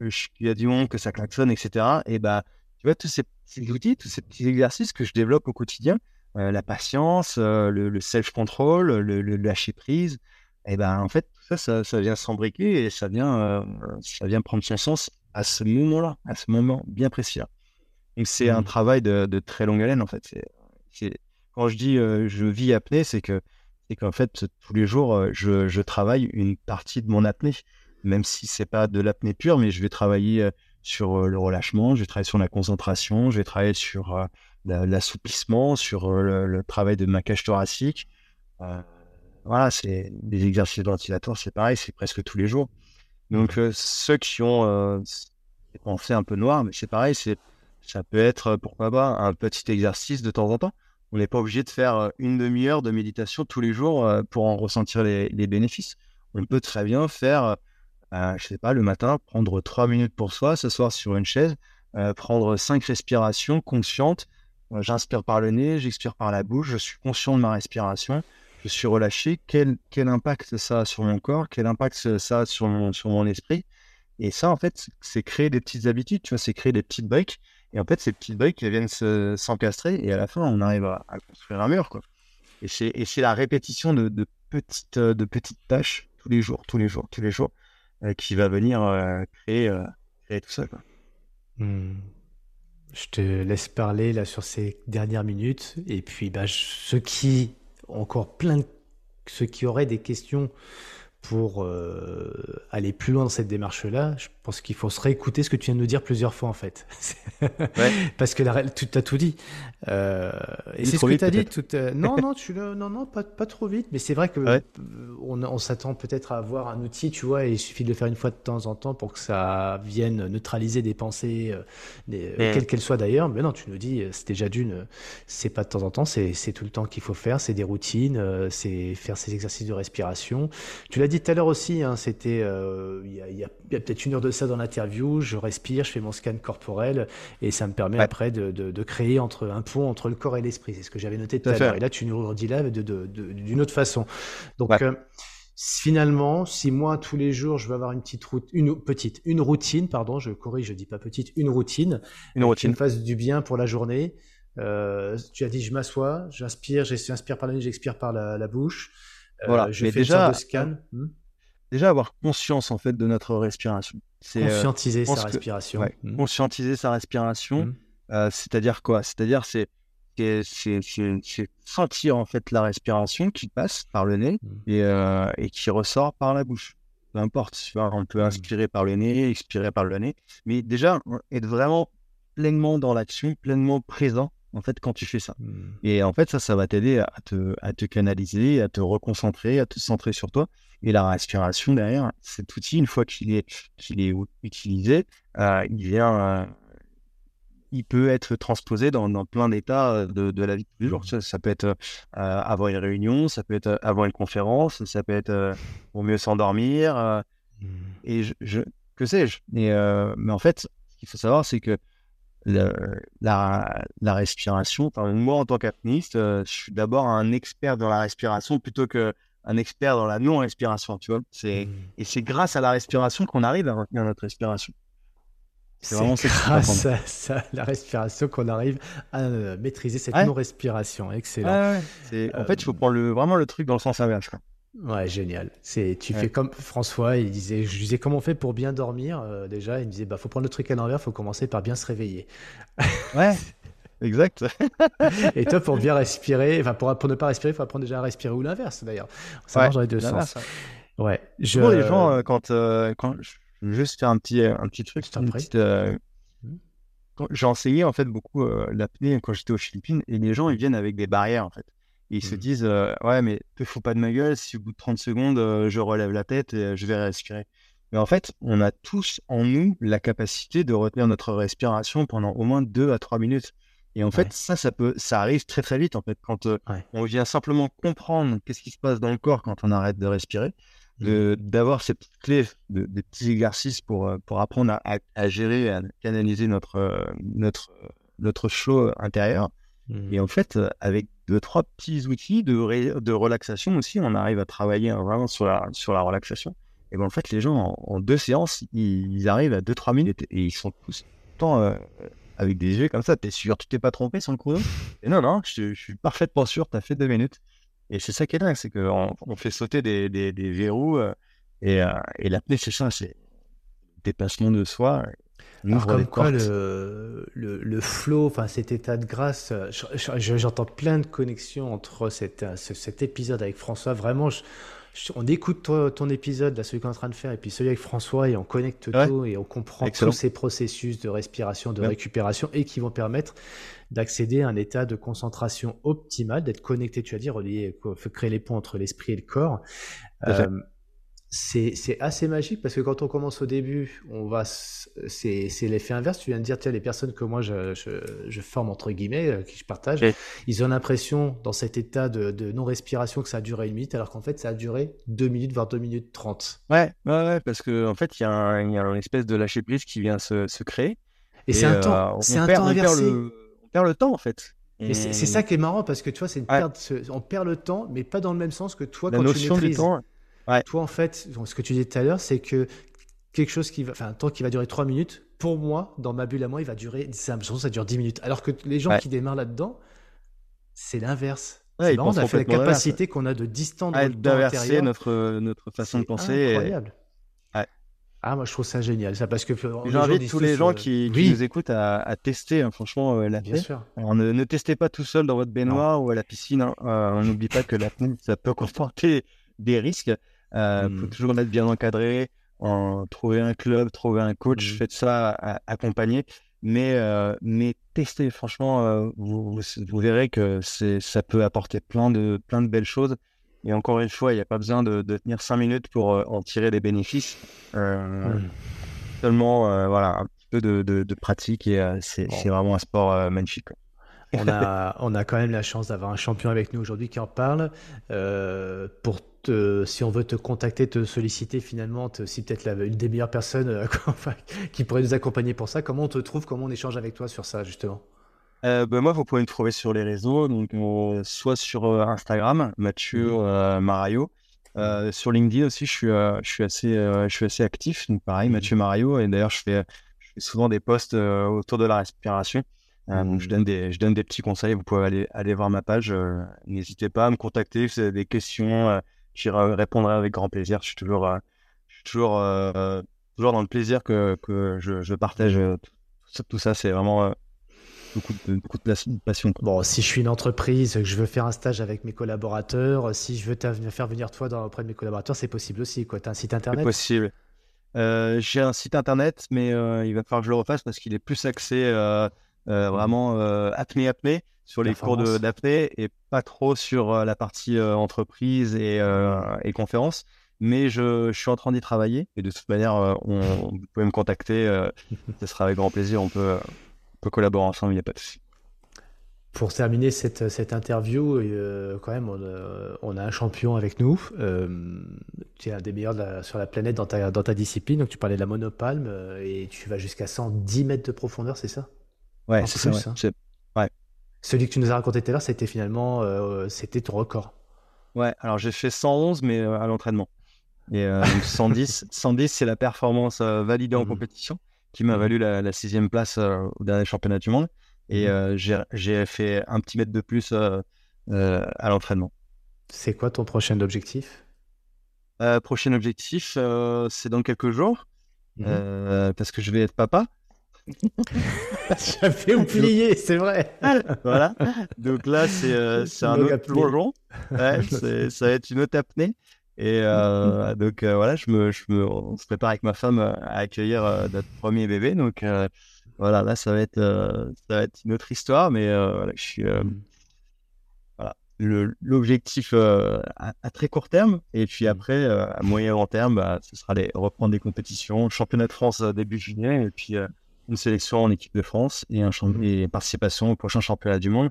qu'il y a du monde, que ça klaxonne, etc. Et bah, tu vois, tous ces petits outils, tous ces petits exercices que je développe au quotidien, la patience, le, self-control, le, lâcher prise, et ben en fait, tout ça, ça, vient s'embriquer et ça vient, ça vient prendre son sens à ce moment-là, à ce moment bien précis. Et c'est un mmh. travail de, très longue haleine, en fait. C'est, quand je dis euh, je vis apnée, c'est que c'est qu'en fait, tous les jours, euh, je, travaille une partie de mon apnée, même si c'est pas de l'apnée pure, mais je vais travailler sur le relâchement, je vais travailler sur la concentration, je vais travailler sur l'assouplissement, sur le, travail de ma cage thoracique. voilà, c'est des exercices ventilatoires, c'est pareil, c'est presque tous les jours. Donc, euh, ceux qui ont euh, des pensées un peu noires, mais c'est pareil, c'est, ça peut être, pourquoi pas, un petit exercice de temps en temps. On n'est pas obligé de faire euh, une demi-heure de méditation tous les jours pour en ressentir les, bénéfices. On peut très bien faire, je sais pas, le matin, prendre trois minutes pour soi, s'asseoir sur une chaise, prendre cinq respirations conscientes. J'inspire par le nez, j'expire par la bouche, je suis conscient de ma respiration je suis relâché, quel, quel impact ça a sur mon corps, quel impact ça a sur mon, sur mon esprit? Et ça, en fait, c'est créer des petites habitudes, tu vois, c'est créer des petites briques. Et en fait, ces petites briques, elles viennent s'encastrer et à la fin, on arrive à, construire un mur, quoi. Et c'est la répétition de, de, petites, de petites tâches tous les jours, tous les jours, tous les jours, euh, qui va venir euh, créer, euh, créer tout ça. Hmm. Je te laisse parler là sur ces dernières minutes. Et puis, bah, ceux qui encore plein ceux qui auraient des questions pour euh, aller plus loin dans cette démarche-là, je pense qu'il faut se réécouter ce que tu viens de nous dire plusieurs fois en fait. Parce que la, tu as tout dit. Euh, et c'est ce que tu as dit. Tout, euh, non, non, tu le, non, non, pas, pas trop vite. Mais c'est vrai que on, on s'attend peut-être à avoir un outil, tu vois, et il suffit de le faire une fois de temps en temps pour que ça vienne neutraliser des pensées, des, quelles qu'elles soient d'ailleurs. Mais non, tu nous dis, c'est déjà d'une, c'est pas de temps en temps, c'est tout le temps qu'il faut faire, c'est des routines, c'est faire ces exercices de respiration. Tu l'as dit tout à l'heure aussi, hein, c'était euh, il y a, peut-être une heure de ça dans l'interview, je respire, je fais mon scan corporel et ça me permet après de, de, de, créer entre un pont entre le corps et l'esprit. C'est ce que j'avais noté tout, à l'heure. Et là, tu nous redis là d'une autre façon. Donc euh, finalement, si moi tous les jours je veux avoir une petite route, une petite, une routine, pardon, je corrige, je dis pas petite, une routine, une routine qui me fasse du bien pour la journée. Euh, tu as dit je m'assois, j'inspire, j'inspire par la nuit, j'expire par la, la bouche. Voilà, je mais fais déjà, scan. Hmm déjà avoir conscience en fait de notre respiration. C'est euh, conscientiser sa respiration. Hmm. Conscientiser sa respiration, hmm. euh, c'est-à-dire quoi? C'est-à-dire c'est c'est sentir en fait la respiration qui passe par le nez et, euh, et, qui ressort par la bouche. Peu importe, on peut inspirer par le nez, expirer par le nez, mais déjà être vraiment pleinement dans l'action, pleinement présent en fait, quand tu fais ça. Mmh. Et en fait, ça, ça va t'aider à te, à te canaliser, à te reconcentrer, à te centrer sur toi. Et la respiration derrière, cet outil, une fois qu'il est, qu'il est utilisé, euh, il vient, euh, il peut être transposé dans, dans plein d'états de, de, la vie de tous les jours. Mmh. Ça, peut être euh, avant une réunion, ça peut être avant une conférence, ça peut être pour mieux s'endormir. Mmh. Et je, que sais-je? Mais en fait, ce qu'il faut savoir, c'est que la, la, respiration. moi, en tant qu'apnéiste, euh, je suis d'abord un expert dans la respiration plutôt qu'un expert dans la non-respiration, tu vois. C'est, mmh. Et c'est grâce à la respiration qu'on arrive à retenir notre respiration. C'est vraiment grâce à ça, la respiration qu'on arrive à euh, maîtriser cette non-respiration. Excellent. en fait, il faut euh, prendre le, vraiment le truc dans le sens inverse. Ouais, génial. C'est, tu fais comme François, il disait, je disais comment on fait pour bien dormir euh, déjà? Il me disait, bah faut prendre le truc à l'envers, faut commencer par bien se réveiller. Ouais, exact. Et toi, pour bien respirer, enfin pour, pour ne pas respirer, il faut apprendre déjà à respirer ou l'inverse d'ailleurs. Ça marche dans les deux sens. Ouais. Je... les gens, euh, quand, euh, quand je veux juste faire un petit, un petit truc, une petite, mmh. j'ai enseigné en fait beaucoup l'apnée quand j'étais aux Philippines et les gens ils viennent avec des barrières en fait ils se mmh. disent ouais mais te fous pas de ma gueule si au bout de 30 secondes je relève la tête et je vais respirer mais en fait on a tous en nous la capacité de retenir notre respiration pendant au moins 2 à 3 minutes et en fait ça ça peut ça arrive très très vite en fait quand on vient simplement comprendre qu'est-ce qui se passe dans le corps quand on arrête de respirer mmh. d'avoir ces petites clés des petits exercices pour pour apprendre à, à, gérer à canaliser notre notre notre flow intérieur mmh. et en fait avec deux, trois petits outils de, de relaxation aussi. On arrive à travailler vraiment sur la, sur la relaxation. Et ben en fait, les gens, en, deux séances, ils, arrivent à 2-3 minutes et ils sont tous temps euh, avec des yeux comme ça. T'es sûr, tu t'es pas trompé sur le chrono? Et non, non, je, suis parfaitement sûr, t'as fait deux minutes. Et c'est ça qui est dingue, c'est qu'on on fait sauter des verrous. Euh, et, euh, et l'apnée, c'est ça, c'est dépassement de soi. Alors comme quoi le, le, le, flow, enfin cet état de grâce, j'entends plein de connexions entre cet, cet épisode avec François. Vraiment, on écoute ton épisode, là, celui qu'on est en train de faire, et puis celui avec François, et on connecte tout, et on comprend tous ces processus de respiration, de récupération, et qui vont permettre d'accéder à un état de concentration optimal, d'être connecté, tu as dit, relié, créer les ponts entre l'esprit et le corps c'est assez magique parce que quand on commence au début, on va c'est l'effet inverse. Tu viens de dire, tiens, les personnes que moi je, je, forme entre guillemets, euh, qui je partage, ils ont l'impression dans cet état de, de non-respiration que ça a duré une minute, alors qu'en fait ça a duré deux minutes, voire deux minutes trente. Ouais, ouais, ouais, parce que en fait il y, a un, y a une espèce de lâcher prise qui vient se, se créer. Et, c'est un temps, euh, c'est un temps inversé. On perd, le, on perd le temps en fait. Et c'est ça qui est marrant parce que tu vois, c'est une perte, on perd le temps, mais pas dans le même sens que toi La quand notion tu maîtrises. Du temps, toi, en fait, ce que tu disais tout à l'heure, c'est que quelque chose qui va, enfin, un temps qui va durer 3 minutes, pour moi, dans ma bulle à moi, il va durer, ça, ça dure 10 minutes. Alors que les gens qui démarrent là-dedans, c'est l'inverse. c'est marrant, on a fait la capacité qu'on a de distendre ouais, d'inverser notre, notre façon de penser. Incroyable. Ah, moi, je trouve ça génial, ça, parce que. J'invite tous les gens qui, nous écoutent à, tester, hein, franchement, euh, la Bien sûr. Alors, ne, testez pas tout seul dans votre baignoire ou à la piscine. Hein. Euh, on n'oublie pas que la ça peut comporter des risques. Il faut hmm. toujours être bien encadré, en, trouver un club, trouver un coach, mmh. faites ça, accompagner. Mais, euh, mais testez, franchement, euh, vous, vous, verrez que ça peut apporter plein de, plein de belles choses. Et encore une fois, il n'y a pas besoin de, de, tenir cinq minutes pour euh, en tirer des bénéfices. Mmh. Seulement, voilà, un petit peu de, de, pratique et c'est vraiment un sport magnifique. On a, on a quand même la chance d'avoir un champion avec nous aujourd'hui qui en parle. pour si on veut te contacter, te solliciter finalement, si peut-être une des meilleures personnes euh, qui pourrait nous accompagner pour ça, comment on te trouve, comment on échange avec toi sur ça justement? Euh, ben moi, vous pouvez me trouver sur les réseaux, donc euh, soit sur Instagram, Mathieu mmh. Marayo, mmh. sur LinkedIn aussi, je suis, je suis assez, je suis assez actif, donc pareil, mmh. Mathieu Marayo, et d'ailleurs je fais, je fais souvent des posts autour de la respiration. donc je donne des, je donne des petits conseils. Vous pouvez aller, aller voir ma page. N'hésitez pas à me contacter si vous avez des questions j'y répondrai avec grand plaisir. Je suis toujours, euh, je suis toujours, euh, toujours dans le plaisir que, que je, je partage euh, tout, ça. C'est vraiment beaucoup de, beaucoup de passion. Bon, si je suis une entreprise, que je veux faire un stage avec mes collaborateurs, si je veux faire venir toi dans, auprès de mes collaborateurs, c'est possible aussi. Tu as un site internet? C'est possible. J'ai un site internet, mais il va falloir que je le refasse parce qu'il est plus axé vraiment apnée apnée sur les cours d'apnée et pas trop sur euh, la partie euh, entreprise et, euh, et conférence. Mais je, je, suis en train d'y travailler et de toute manière, on, vous pouvez me contacter. ce sera avec grand plaisir. On peut, on peut collaborer ensemble, il n'y a pas de souci. Pour terminer cette, cette interview, quand même, on, a un champion avec nous. tu es un des meilleurs sur la planète dans ta, dans ta discipline. Donc, tu parlais de la monopalme et tu vas jusqu'à 110 mètres de profondeur, c'est ça? Ouais, c'est ça. Hein. Celui que tu nous as raconté tout à l'heure, c'était finalement euh, c'était ton record. Ouais, alors j'ai fait 111, mais euh, à l'entraînement. Et 110, euh, 110 c'est la performance validée en mmh compétition qui m'a mmh valu la, sixième place au dernier championnat du monde. Et mmh j'ai fait un petit mètre de plus à l'entraînement. C'est quoi ton prochain objectif? Prochain objectif, c'est dans quelques jours, parce que je vais être papa. J'avais oublié, c'est vrai. voilà. Donc là, c'est euh, un autre plongeon. Ouais, ça va être une autre apnée. Et euh, donc euh, voilà, je me, je me, on se prépare avec ma femme à accueillir notre premier bébé. Donc voilà, là, ça va être, ça va être une autre histoire. Mais voilà, je suis. voilà. L'objectif à, très court terme. Et puis mm. après, à moyen long terme, bah, ce sera les reprendre des compétitions. Championnat de France début juillet. Et puis une sélection en équipe de France et, un mmh et participation au prochain championnat du monde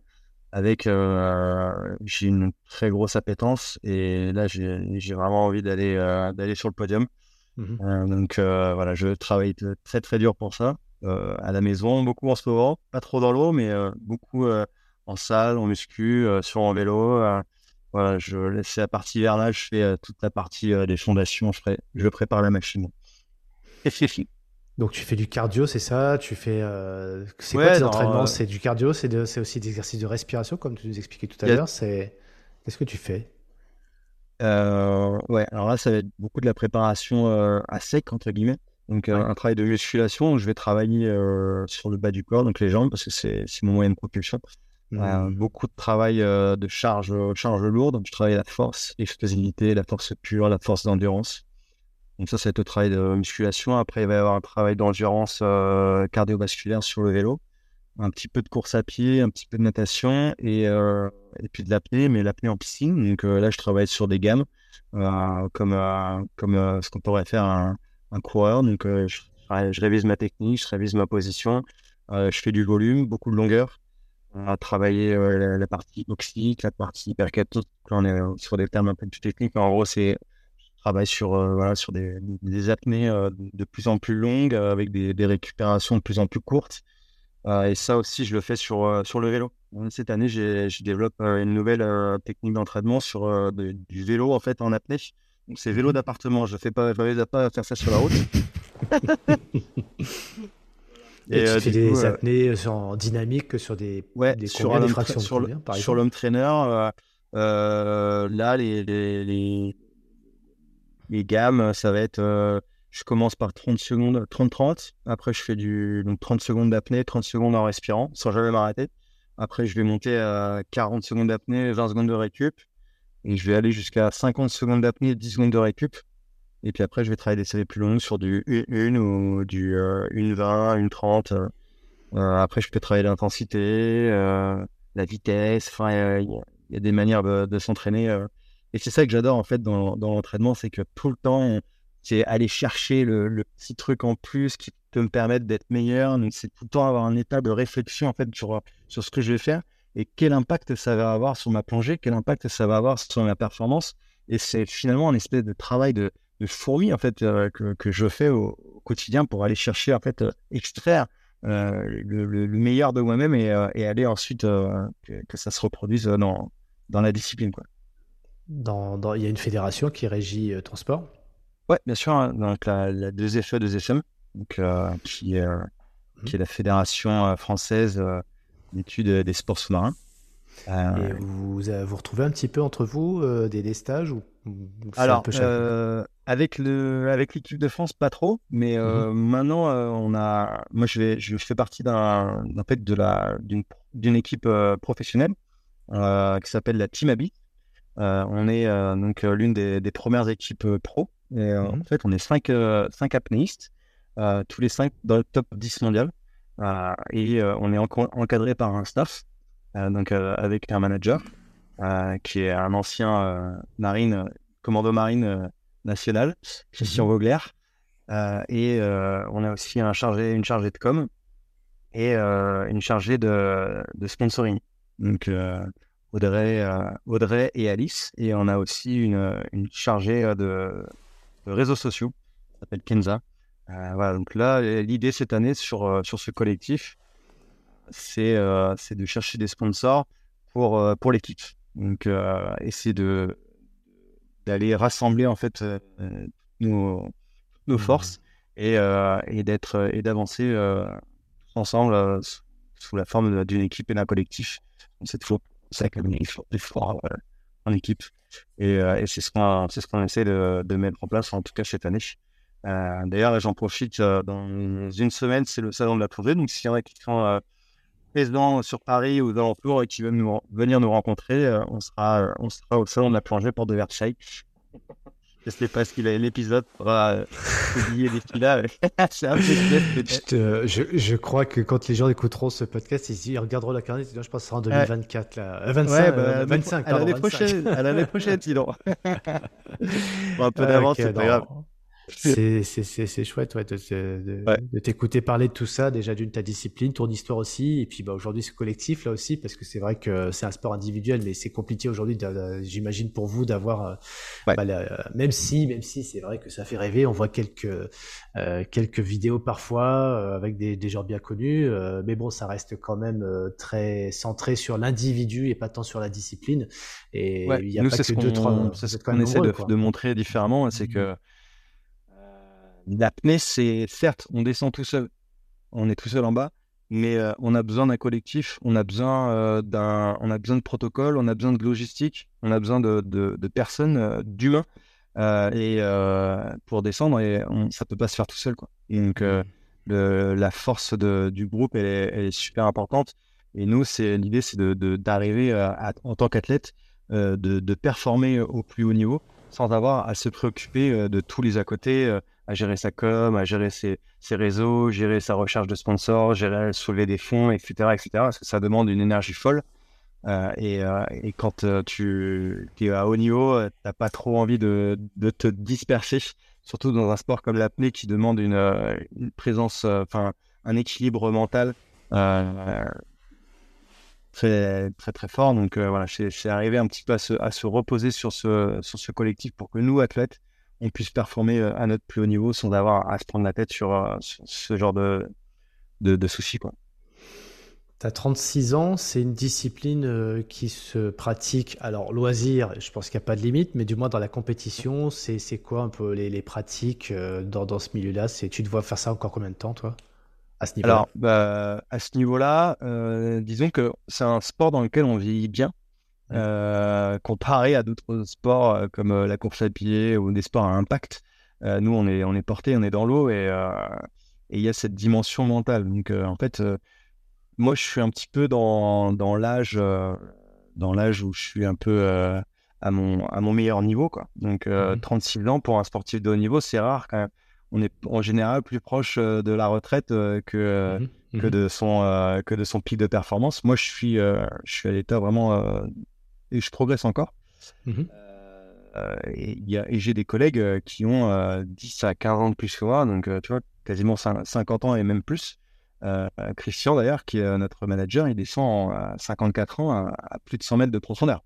avec euh, j'ai une très grosse appétence et là j'ai vraiment envie d'aller euh, d'aller sur le podium. Mmh euh, donc voilà je travaille très très dur pour ça à la maison beaucoup en ce moment pas trop dans l'eau mais beaucoup en salle en muscu sur en vélo voilà je laisse la partie hivernale je fais toute la partie des fondations je, je prépare la machine Donc tu fais du cardio, c'est ça? Tu fais euh... c'est quoi tes entraînements? euh, C'est du cardio, c'est de... aussi des exercices de respiration comme tu nous expliquais tout à l'heure. C'est qu'est-ce que tu fais? Euh... Ouais, alors là ça va être beaucoup de la préparation euh, à sec entre guillemets. Donc un travail de musculation. Je vais travailler sur le bas du corps, donc les jambes parce que c'est mon moyen de propulsion. Mmh. beaucoup de travail de charge, charge lourde. Donc je travaille la force, l'explosivité, la force pure, la force d'endurance. Donc ça, c'est le travail de musculation. Après, il va y avoir un travail d'endurance euh, cardiovasculaire sur le vélo, un petit peu de course à pied, un petit peu de natation et, euh, puis de l'apnée, mais l'apnée en piscine. Donc euh, là, je travaille sur des gammes, comme, comme ce qu'on pourrait faire un, coureur. Donc je, révise ma technique, je révise ma position, je fais du volume, beaucoup de longueur. On a travaillé la, partie oxyque, la partie hypercaptique. On est sur des termes un peu plus techniques, mais en gros, c'est travaille sur, euh, voilà, sur des, des apnées euh, de plus en plus longues, euh, avec des, des, récupérations de plus en plus courtes. et ça aussi, je le fais sur, sur le vélo. Cette année, je développe une nouvelle technique d'entraînement sur du vélo en fait en apnée. Donc c'est vélo d'appartement. Je ne fais pas, je pas faire ça sur la route. Et, tu fais des apnées en dynamique que sur des, ouais, des, sur des fractions sur, le, sur l'homme trainer. là, les, les, les gammes, ça va être, euh, je commence par 30 secondes, 30-30. Après, je fais du donc 30 secondes d'apnée, 30 secondes en respirant, sans jamais m'arrêter. Après, je vais monter à 40 secondes d'apnée, 20 secondes de récup. et je vais aller jusqu'à 50 secondes d'apnée, 10 secondes de récup. Et puis après, je vais travailler des séries plus longues sur du 1 ou du 1,20, 1,30. après, je peux travailler l'intensité, la vitesse. Enfin, il y, a des manières de, s'entraîner. Et c'est ça que j'adore en fait dans, l'entraînement, c'est que tout le temps, c'est aller chercher le, petit truc en plus qui peut me permettre d'être meilleur. Donc, c'est tout le temps avoir un état de réflexion en fait sur, sur ce que je vais faire et quel impact ça va avoir sur ma plongée, quel impact ça va avoir sur ma performance. Et c'est finalement un espèce de travail de, de fourmi en fait euh, que, que, je fais au, quotidien pour aller chercher en fait euh, extraire euh, le, le, meilleur de moi-même et, aller ensuite que, que, ça se reproduise dans, dans la discipline quoi. Dans, dans, il y a une fédération qui régit ton sport Ouais, bien sûr. Hein, donc la, la 2FE, 2SM, donc, euh, qui, est, euh, mmh. qui est la fédération euh, française d'études des sports sous-marins. Et vous, vous retrouvez un petit peu entre vous des, des, stages ou, Alors, avec le avec l'équipe de France, pas trop, mais mmh maintenant on a, moi je vais, je fais partie d'un fait de la d'une équipe professionnelle qui s'appelle la Team Abi. On est donc l'une des, des, premières équipes pro et euh, en fait, on est cinq, euh, cinq apnéistes, euh, tous les cinq dans le top 10 mondial. et on est encadré par un staff, donc avec un manager, qui est un ancien marine, commando marine national, Christian mmh Vogler. et on a aussi un chargé, une chargée de com et une chargée de, de sponsoring. Donc, Audrey, Audrey et Alice. Et on a aussi une, une chargée de, réseaux sociaux, ça s'appelle Kenza. Euh, voilà, donc là, l'idée cette année sur, euh, sur ce collectif, c'est euh, de chercher des sponsors pour, pour l'équipe. Donc, essayer de d'aller rassembler en fait nos, nos mmh. forces et, et d'être et d'avancer ensemble sous la forme d'une équipe et d'un collectif. C'est toujours ça qu'il faut en équipe. Euh, et, c'est ce qu'on ce qu'on essaie de, de, mettre en place, en tout cas cette année. Euh, d'ailleurs, j'en profite, euh, dans une semaine, c'est le salon de la plongée. Donc, s'il y en a qui sont présents sur Paris ou dans alentours et qui veulent venir nous rencontrer, on, sera, on sera au salon de la plongée pour de Versailles. Je sais pas ce l'épisode pourra publier d'ici là. c'est un peu je, je, je, crois que quand les gens écouteront ce podcast, ils, ils regarderont la carte. Je pense que ce sera en 2024, là. 25, ouais, bah, 25 à l'année prochaine, à l'année prochaine, sinon. bon, un peu d'avance, c'est pas grave. C'est chouette ouais, de, t'écouter parler de tout ça, déjà d'une ta discipline, ton histoire aussi, et puis bah, aujourd'hui ce collectif là aussi, parce que c'est vrai que c'est un sport individuel, mais c'est compliqué aujourd'hui, j'imagine pour vous d'avoir, euh, bah, même si, même si c'est vrai que ça fait rêver, on voit quelques euh, quelques vidéos parfois euh, avec des, des gens bien connus, mais bon, ça reste quand même très centré sur l'individu et pas tant sur la discipline. Et il y a pas que deux trois. C'est ce qu'on essaie de, de, montrer différemment, c'est que mmh. L'apnée, c'est certes, on descend tout seul, on est tout seul en bas, mais euh, on a besoin d'un collectif, on a besoin euh, d'un, on a besoin de protocole, on a besoin de logistique, on a besoin de, de, personnes, euh, d'humains, et pour descendre, et on, ça peut pas se faire tout seul, quoi. donc mmh. la force du groupe, elle est, super importante. Et nous, c'est l'idée, c'est de, d'arriver en tant qu'athlète, de, de performer au plus haut niveau, sans avoir à se préoccuper de tous les à côté à gérer sa com, à gérer ses, réseaux, gérer sa recherche de sponsors, gérer soulever des fonds, etc., etc. Parce que ça demande une énergie folle. Euh, et, euh, et, quand euh, tu es à haut niveau, tu n'as pas trop envie de, te disperser, surtout dans un sport comme l'apnée qui demande une, présence, enfin un équilibre mental très très très fort. Donc voilà, c'est arrivé un petit peu à se, à se reposer sur ce, sur ce collectif pour que nous, athlètes, on puisse performer euh, à notre plus haut niveau sans avoir à se prendre la tête sur, euh, ce genre de, de, soucis. Quoi. Tu as 36 ans, c'est une discipline euh, qui se pratique, alors loisir, je pense qu'il n'y a pas de limite, mais du moins dans la compétition, c'est quoi un peu les, pratiques dans, dans ce milieu-là? Tu te vois faire ça encore combien de temps, toi à ce niveau-là? Alors, bah, à ce niveau-là, disons que c'est un sport dans lequel on vit bien. Euh, comparé à d'autres sports euh, comme euh, la course à pied ou des sports à impact. nous, on est, on est porté, on est dans l'eau et il y a cette dimension mentale. Donc, en fait, moi, je suis un petit peu dans, dans l'âge dans l'âge où je suis un peu à mon, à mon meilleur niveau. Quoi. Donc, 36 mmh ans pour un sportif de haut niveau, c'est rare quand même. On est en général plus proche de la retraite que, mmh que, mmh de son, que de son pic de performance. Moi, je suis, je suis à l'état vraiment. Et je progresse encore. et, et j'ai des collègues qui ont 10 à 15 ans de plus que moi, donc tu vois, quasiment 50 ans et même plus. Christian, d'ailleurs, qui est notre manager, il descend à 54 ans à, plus de 100 mètres de profondeur.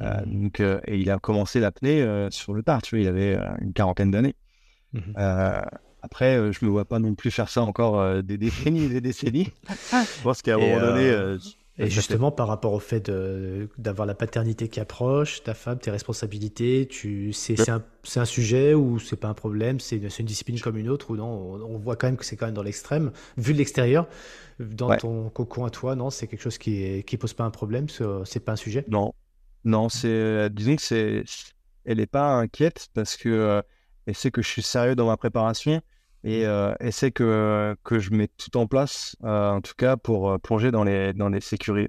Euh, mmh. donc, euh, et il a commencé l'apnée euh, sur le tard, tu vois, il avait une quarantaine d'années. Mmh après, je me vois pas non plus faire ça encore des décennies et des décennies. je pense qu'à un moment donné. Et justement, par rapport au fait d'avoir la paternité qui approche, ta femme, tes responsabilités, tu, c'est, un, un, sujet ou c'est pas un problème, c'est une, une, discipline comme une autre ou non on, voit quand même que c'est quand même dans l'extrême, vu de l'extérieur, dans ton cocon à toi, non C'est quelque chose qui, est, qui pose pas un problème, c'est pas un sujet? Non, non, c'est, euh, disons que c'est, elle n'est pas inquiète parce que euh, elle sait que je suis sérieux dans ma préparation et mmh. euh, elle sait que, que je mets tout en place, en tout cas pour plonger dans les, dans, les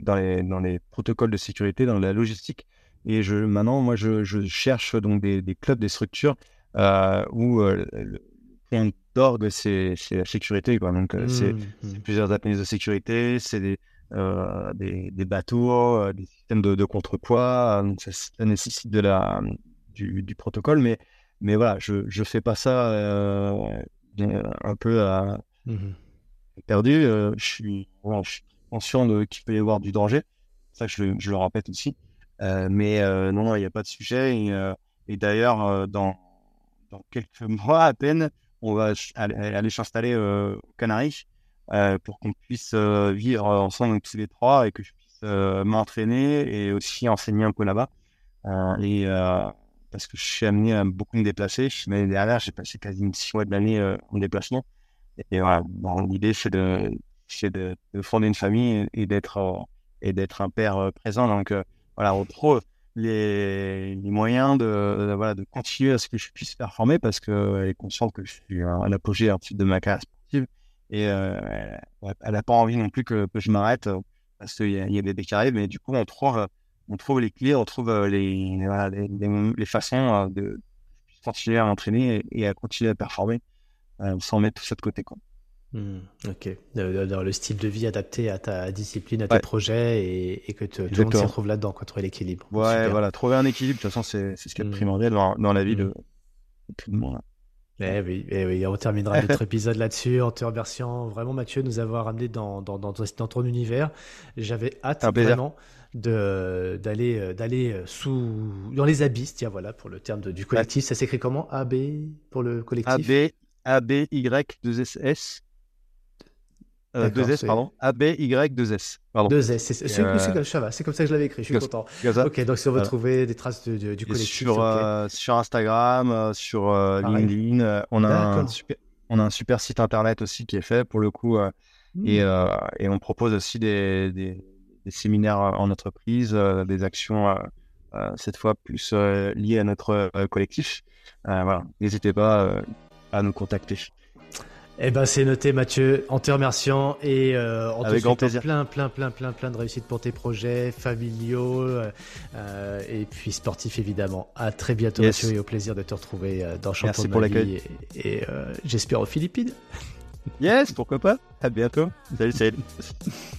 dans, les, dans les protocoles de sécurité, dans la logistique. Et je, maintenant, moi, je, je cherche donc des, des, clubs, des structures où le point d'orgue, c'est, la sécurité. Quoi. Donc, c'est, mmh, plusieurs apnées de sécurité, c'est des euh, des, bateaux, euh, des systèmes de, contrepoids. Donc ça, nécessite de la, du, protocole, mais, mais voilà, je ne fais pas ça euh, un peu mmh perdu. je, suis, conscient qu'il peut y avoir du danger. Ça, je, je le répète aussi. mais non, non, il n'y a pas de sujet. Et, et d'ailleurs, dans, dans quelques mois à peine, on va aller, aller s'installer aux Canaries. Euh, pour qu'on puisse euh, vivre ensemble tous les trois et que je puisse euh, m'entraîner et aussi enseigner un peu là-bas. et parce que je suis amené à beaucoup me déplacer. L'année dernière, j'ai passé quasiment six mois de l'année en déplacement. Et voilà, l'idée, c'est de, de, de, fonder une famille et, d'être et d'être un père présent. Donc, voilà, on trouve les, moyens de, voilà, de continuer à ce que je puisse performer parce qu'elle est consciente que je suis à l'apogée de ma carrière sportive. Et euh, elle n'a pas envie non plus que, je m'arrête euh, parce qu'il y, a, des arrivent. Mais du coup, on trouve, on trouve les clés, on trouve euh, les, les, façons de continuer à entraîner et, à continuer à performer sans mettre tout ça de côté. Quoi. Mmh, ok, dans le style de vie adapté à ta discipline, à tes projets et, que tout le monde s'y retrouve là-dedans, trouver l'équilibre. Ouais, voilà, trouver un équilibre, de toute façon, c'est ce qui est mmh. primordial dans, dans, la vie de, mmh. tout le monde. Eh oui, eh oui, on terminera notre épisode là-dessus en te remerciant vraiment Mathieu de nous avoir amené dans, dans, dans, ton univers. J'avais hâte vraiment de d'aller euh, d'aller euh, sous dans les abysses, tiens voilà pour le terme du collectif. Ça s'écrit comment? AB pour le collectif? AB AB Y 2 S 2S, euh, pardon. A-B-Y-2S. Pardon. 2S, c'est euh... comme ça, c'est comme ça que je l'avais écrit, je suis content. Ok, donc si on veut trouver des traces de, du collectif. Sur, euh, sur Instagram, sur LinkedIn, on, a un super, on a un super site internet aussi qui est fait pour le coup. Hmm. et, et, on propose aussi des, des, des séminaires en entreprise, des actions cette fois plus liées à notre collectif. voilà, n'hésitez pas à nous contacter. Eh ben c'est noté Mathieu, en te remerciant et euh, en te souhaitant plein plein plein plein plein de réussite pour tes projets familiaux euh, et puis sportifs évidemment. À très bientôt Mathieu et au plaisir de te retrouver euh, dans Champion Merci de pour l'accueil et, et j'espère aux Philippines. Yes, pourquoi pas. À bientôt. Salut salut.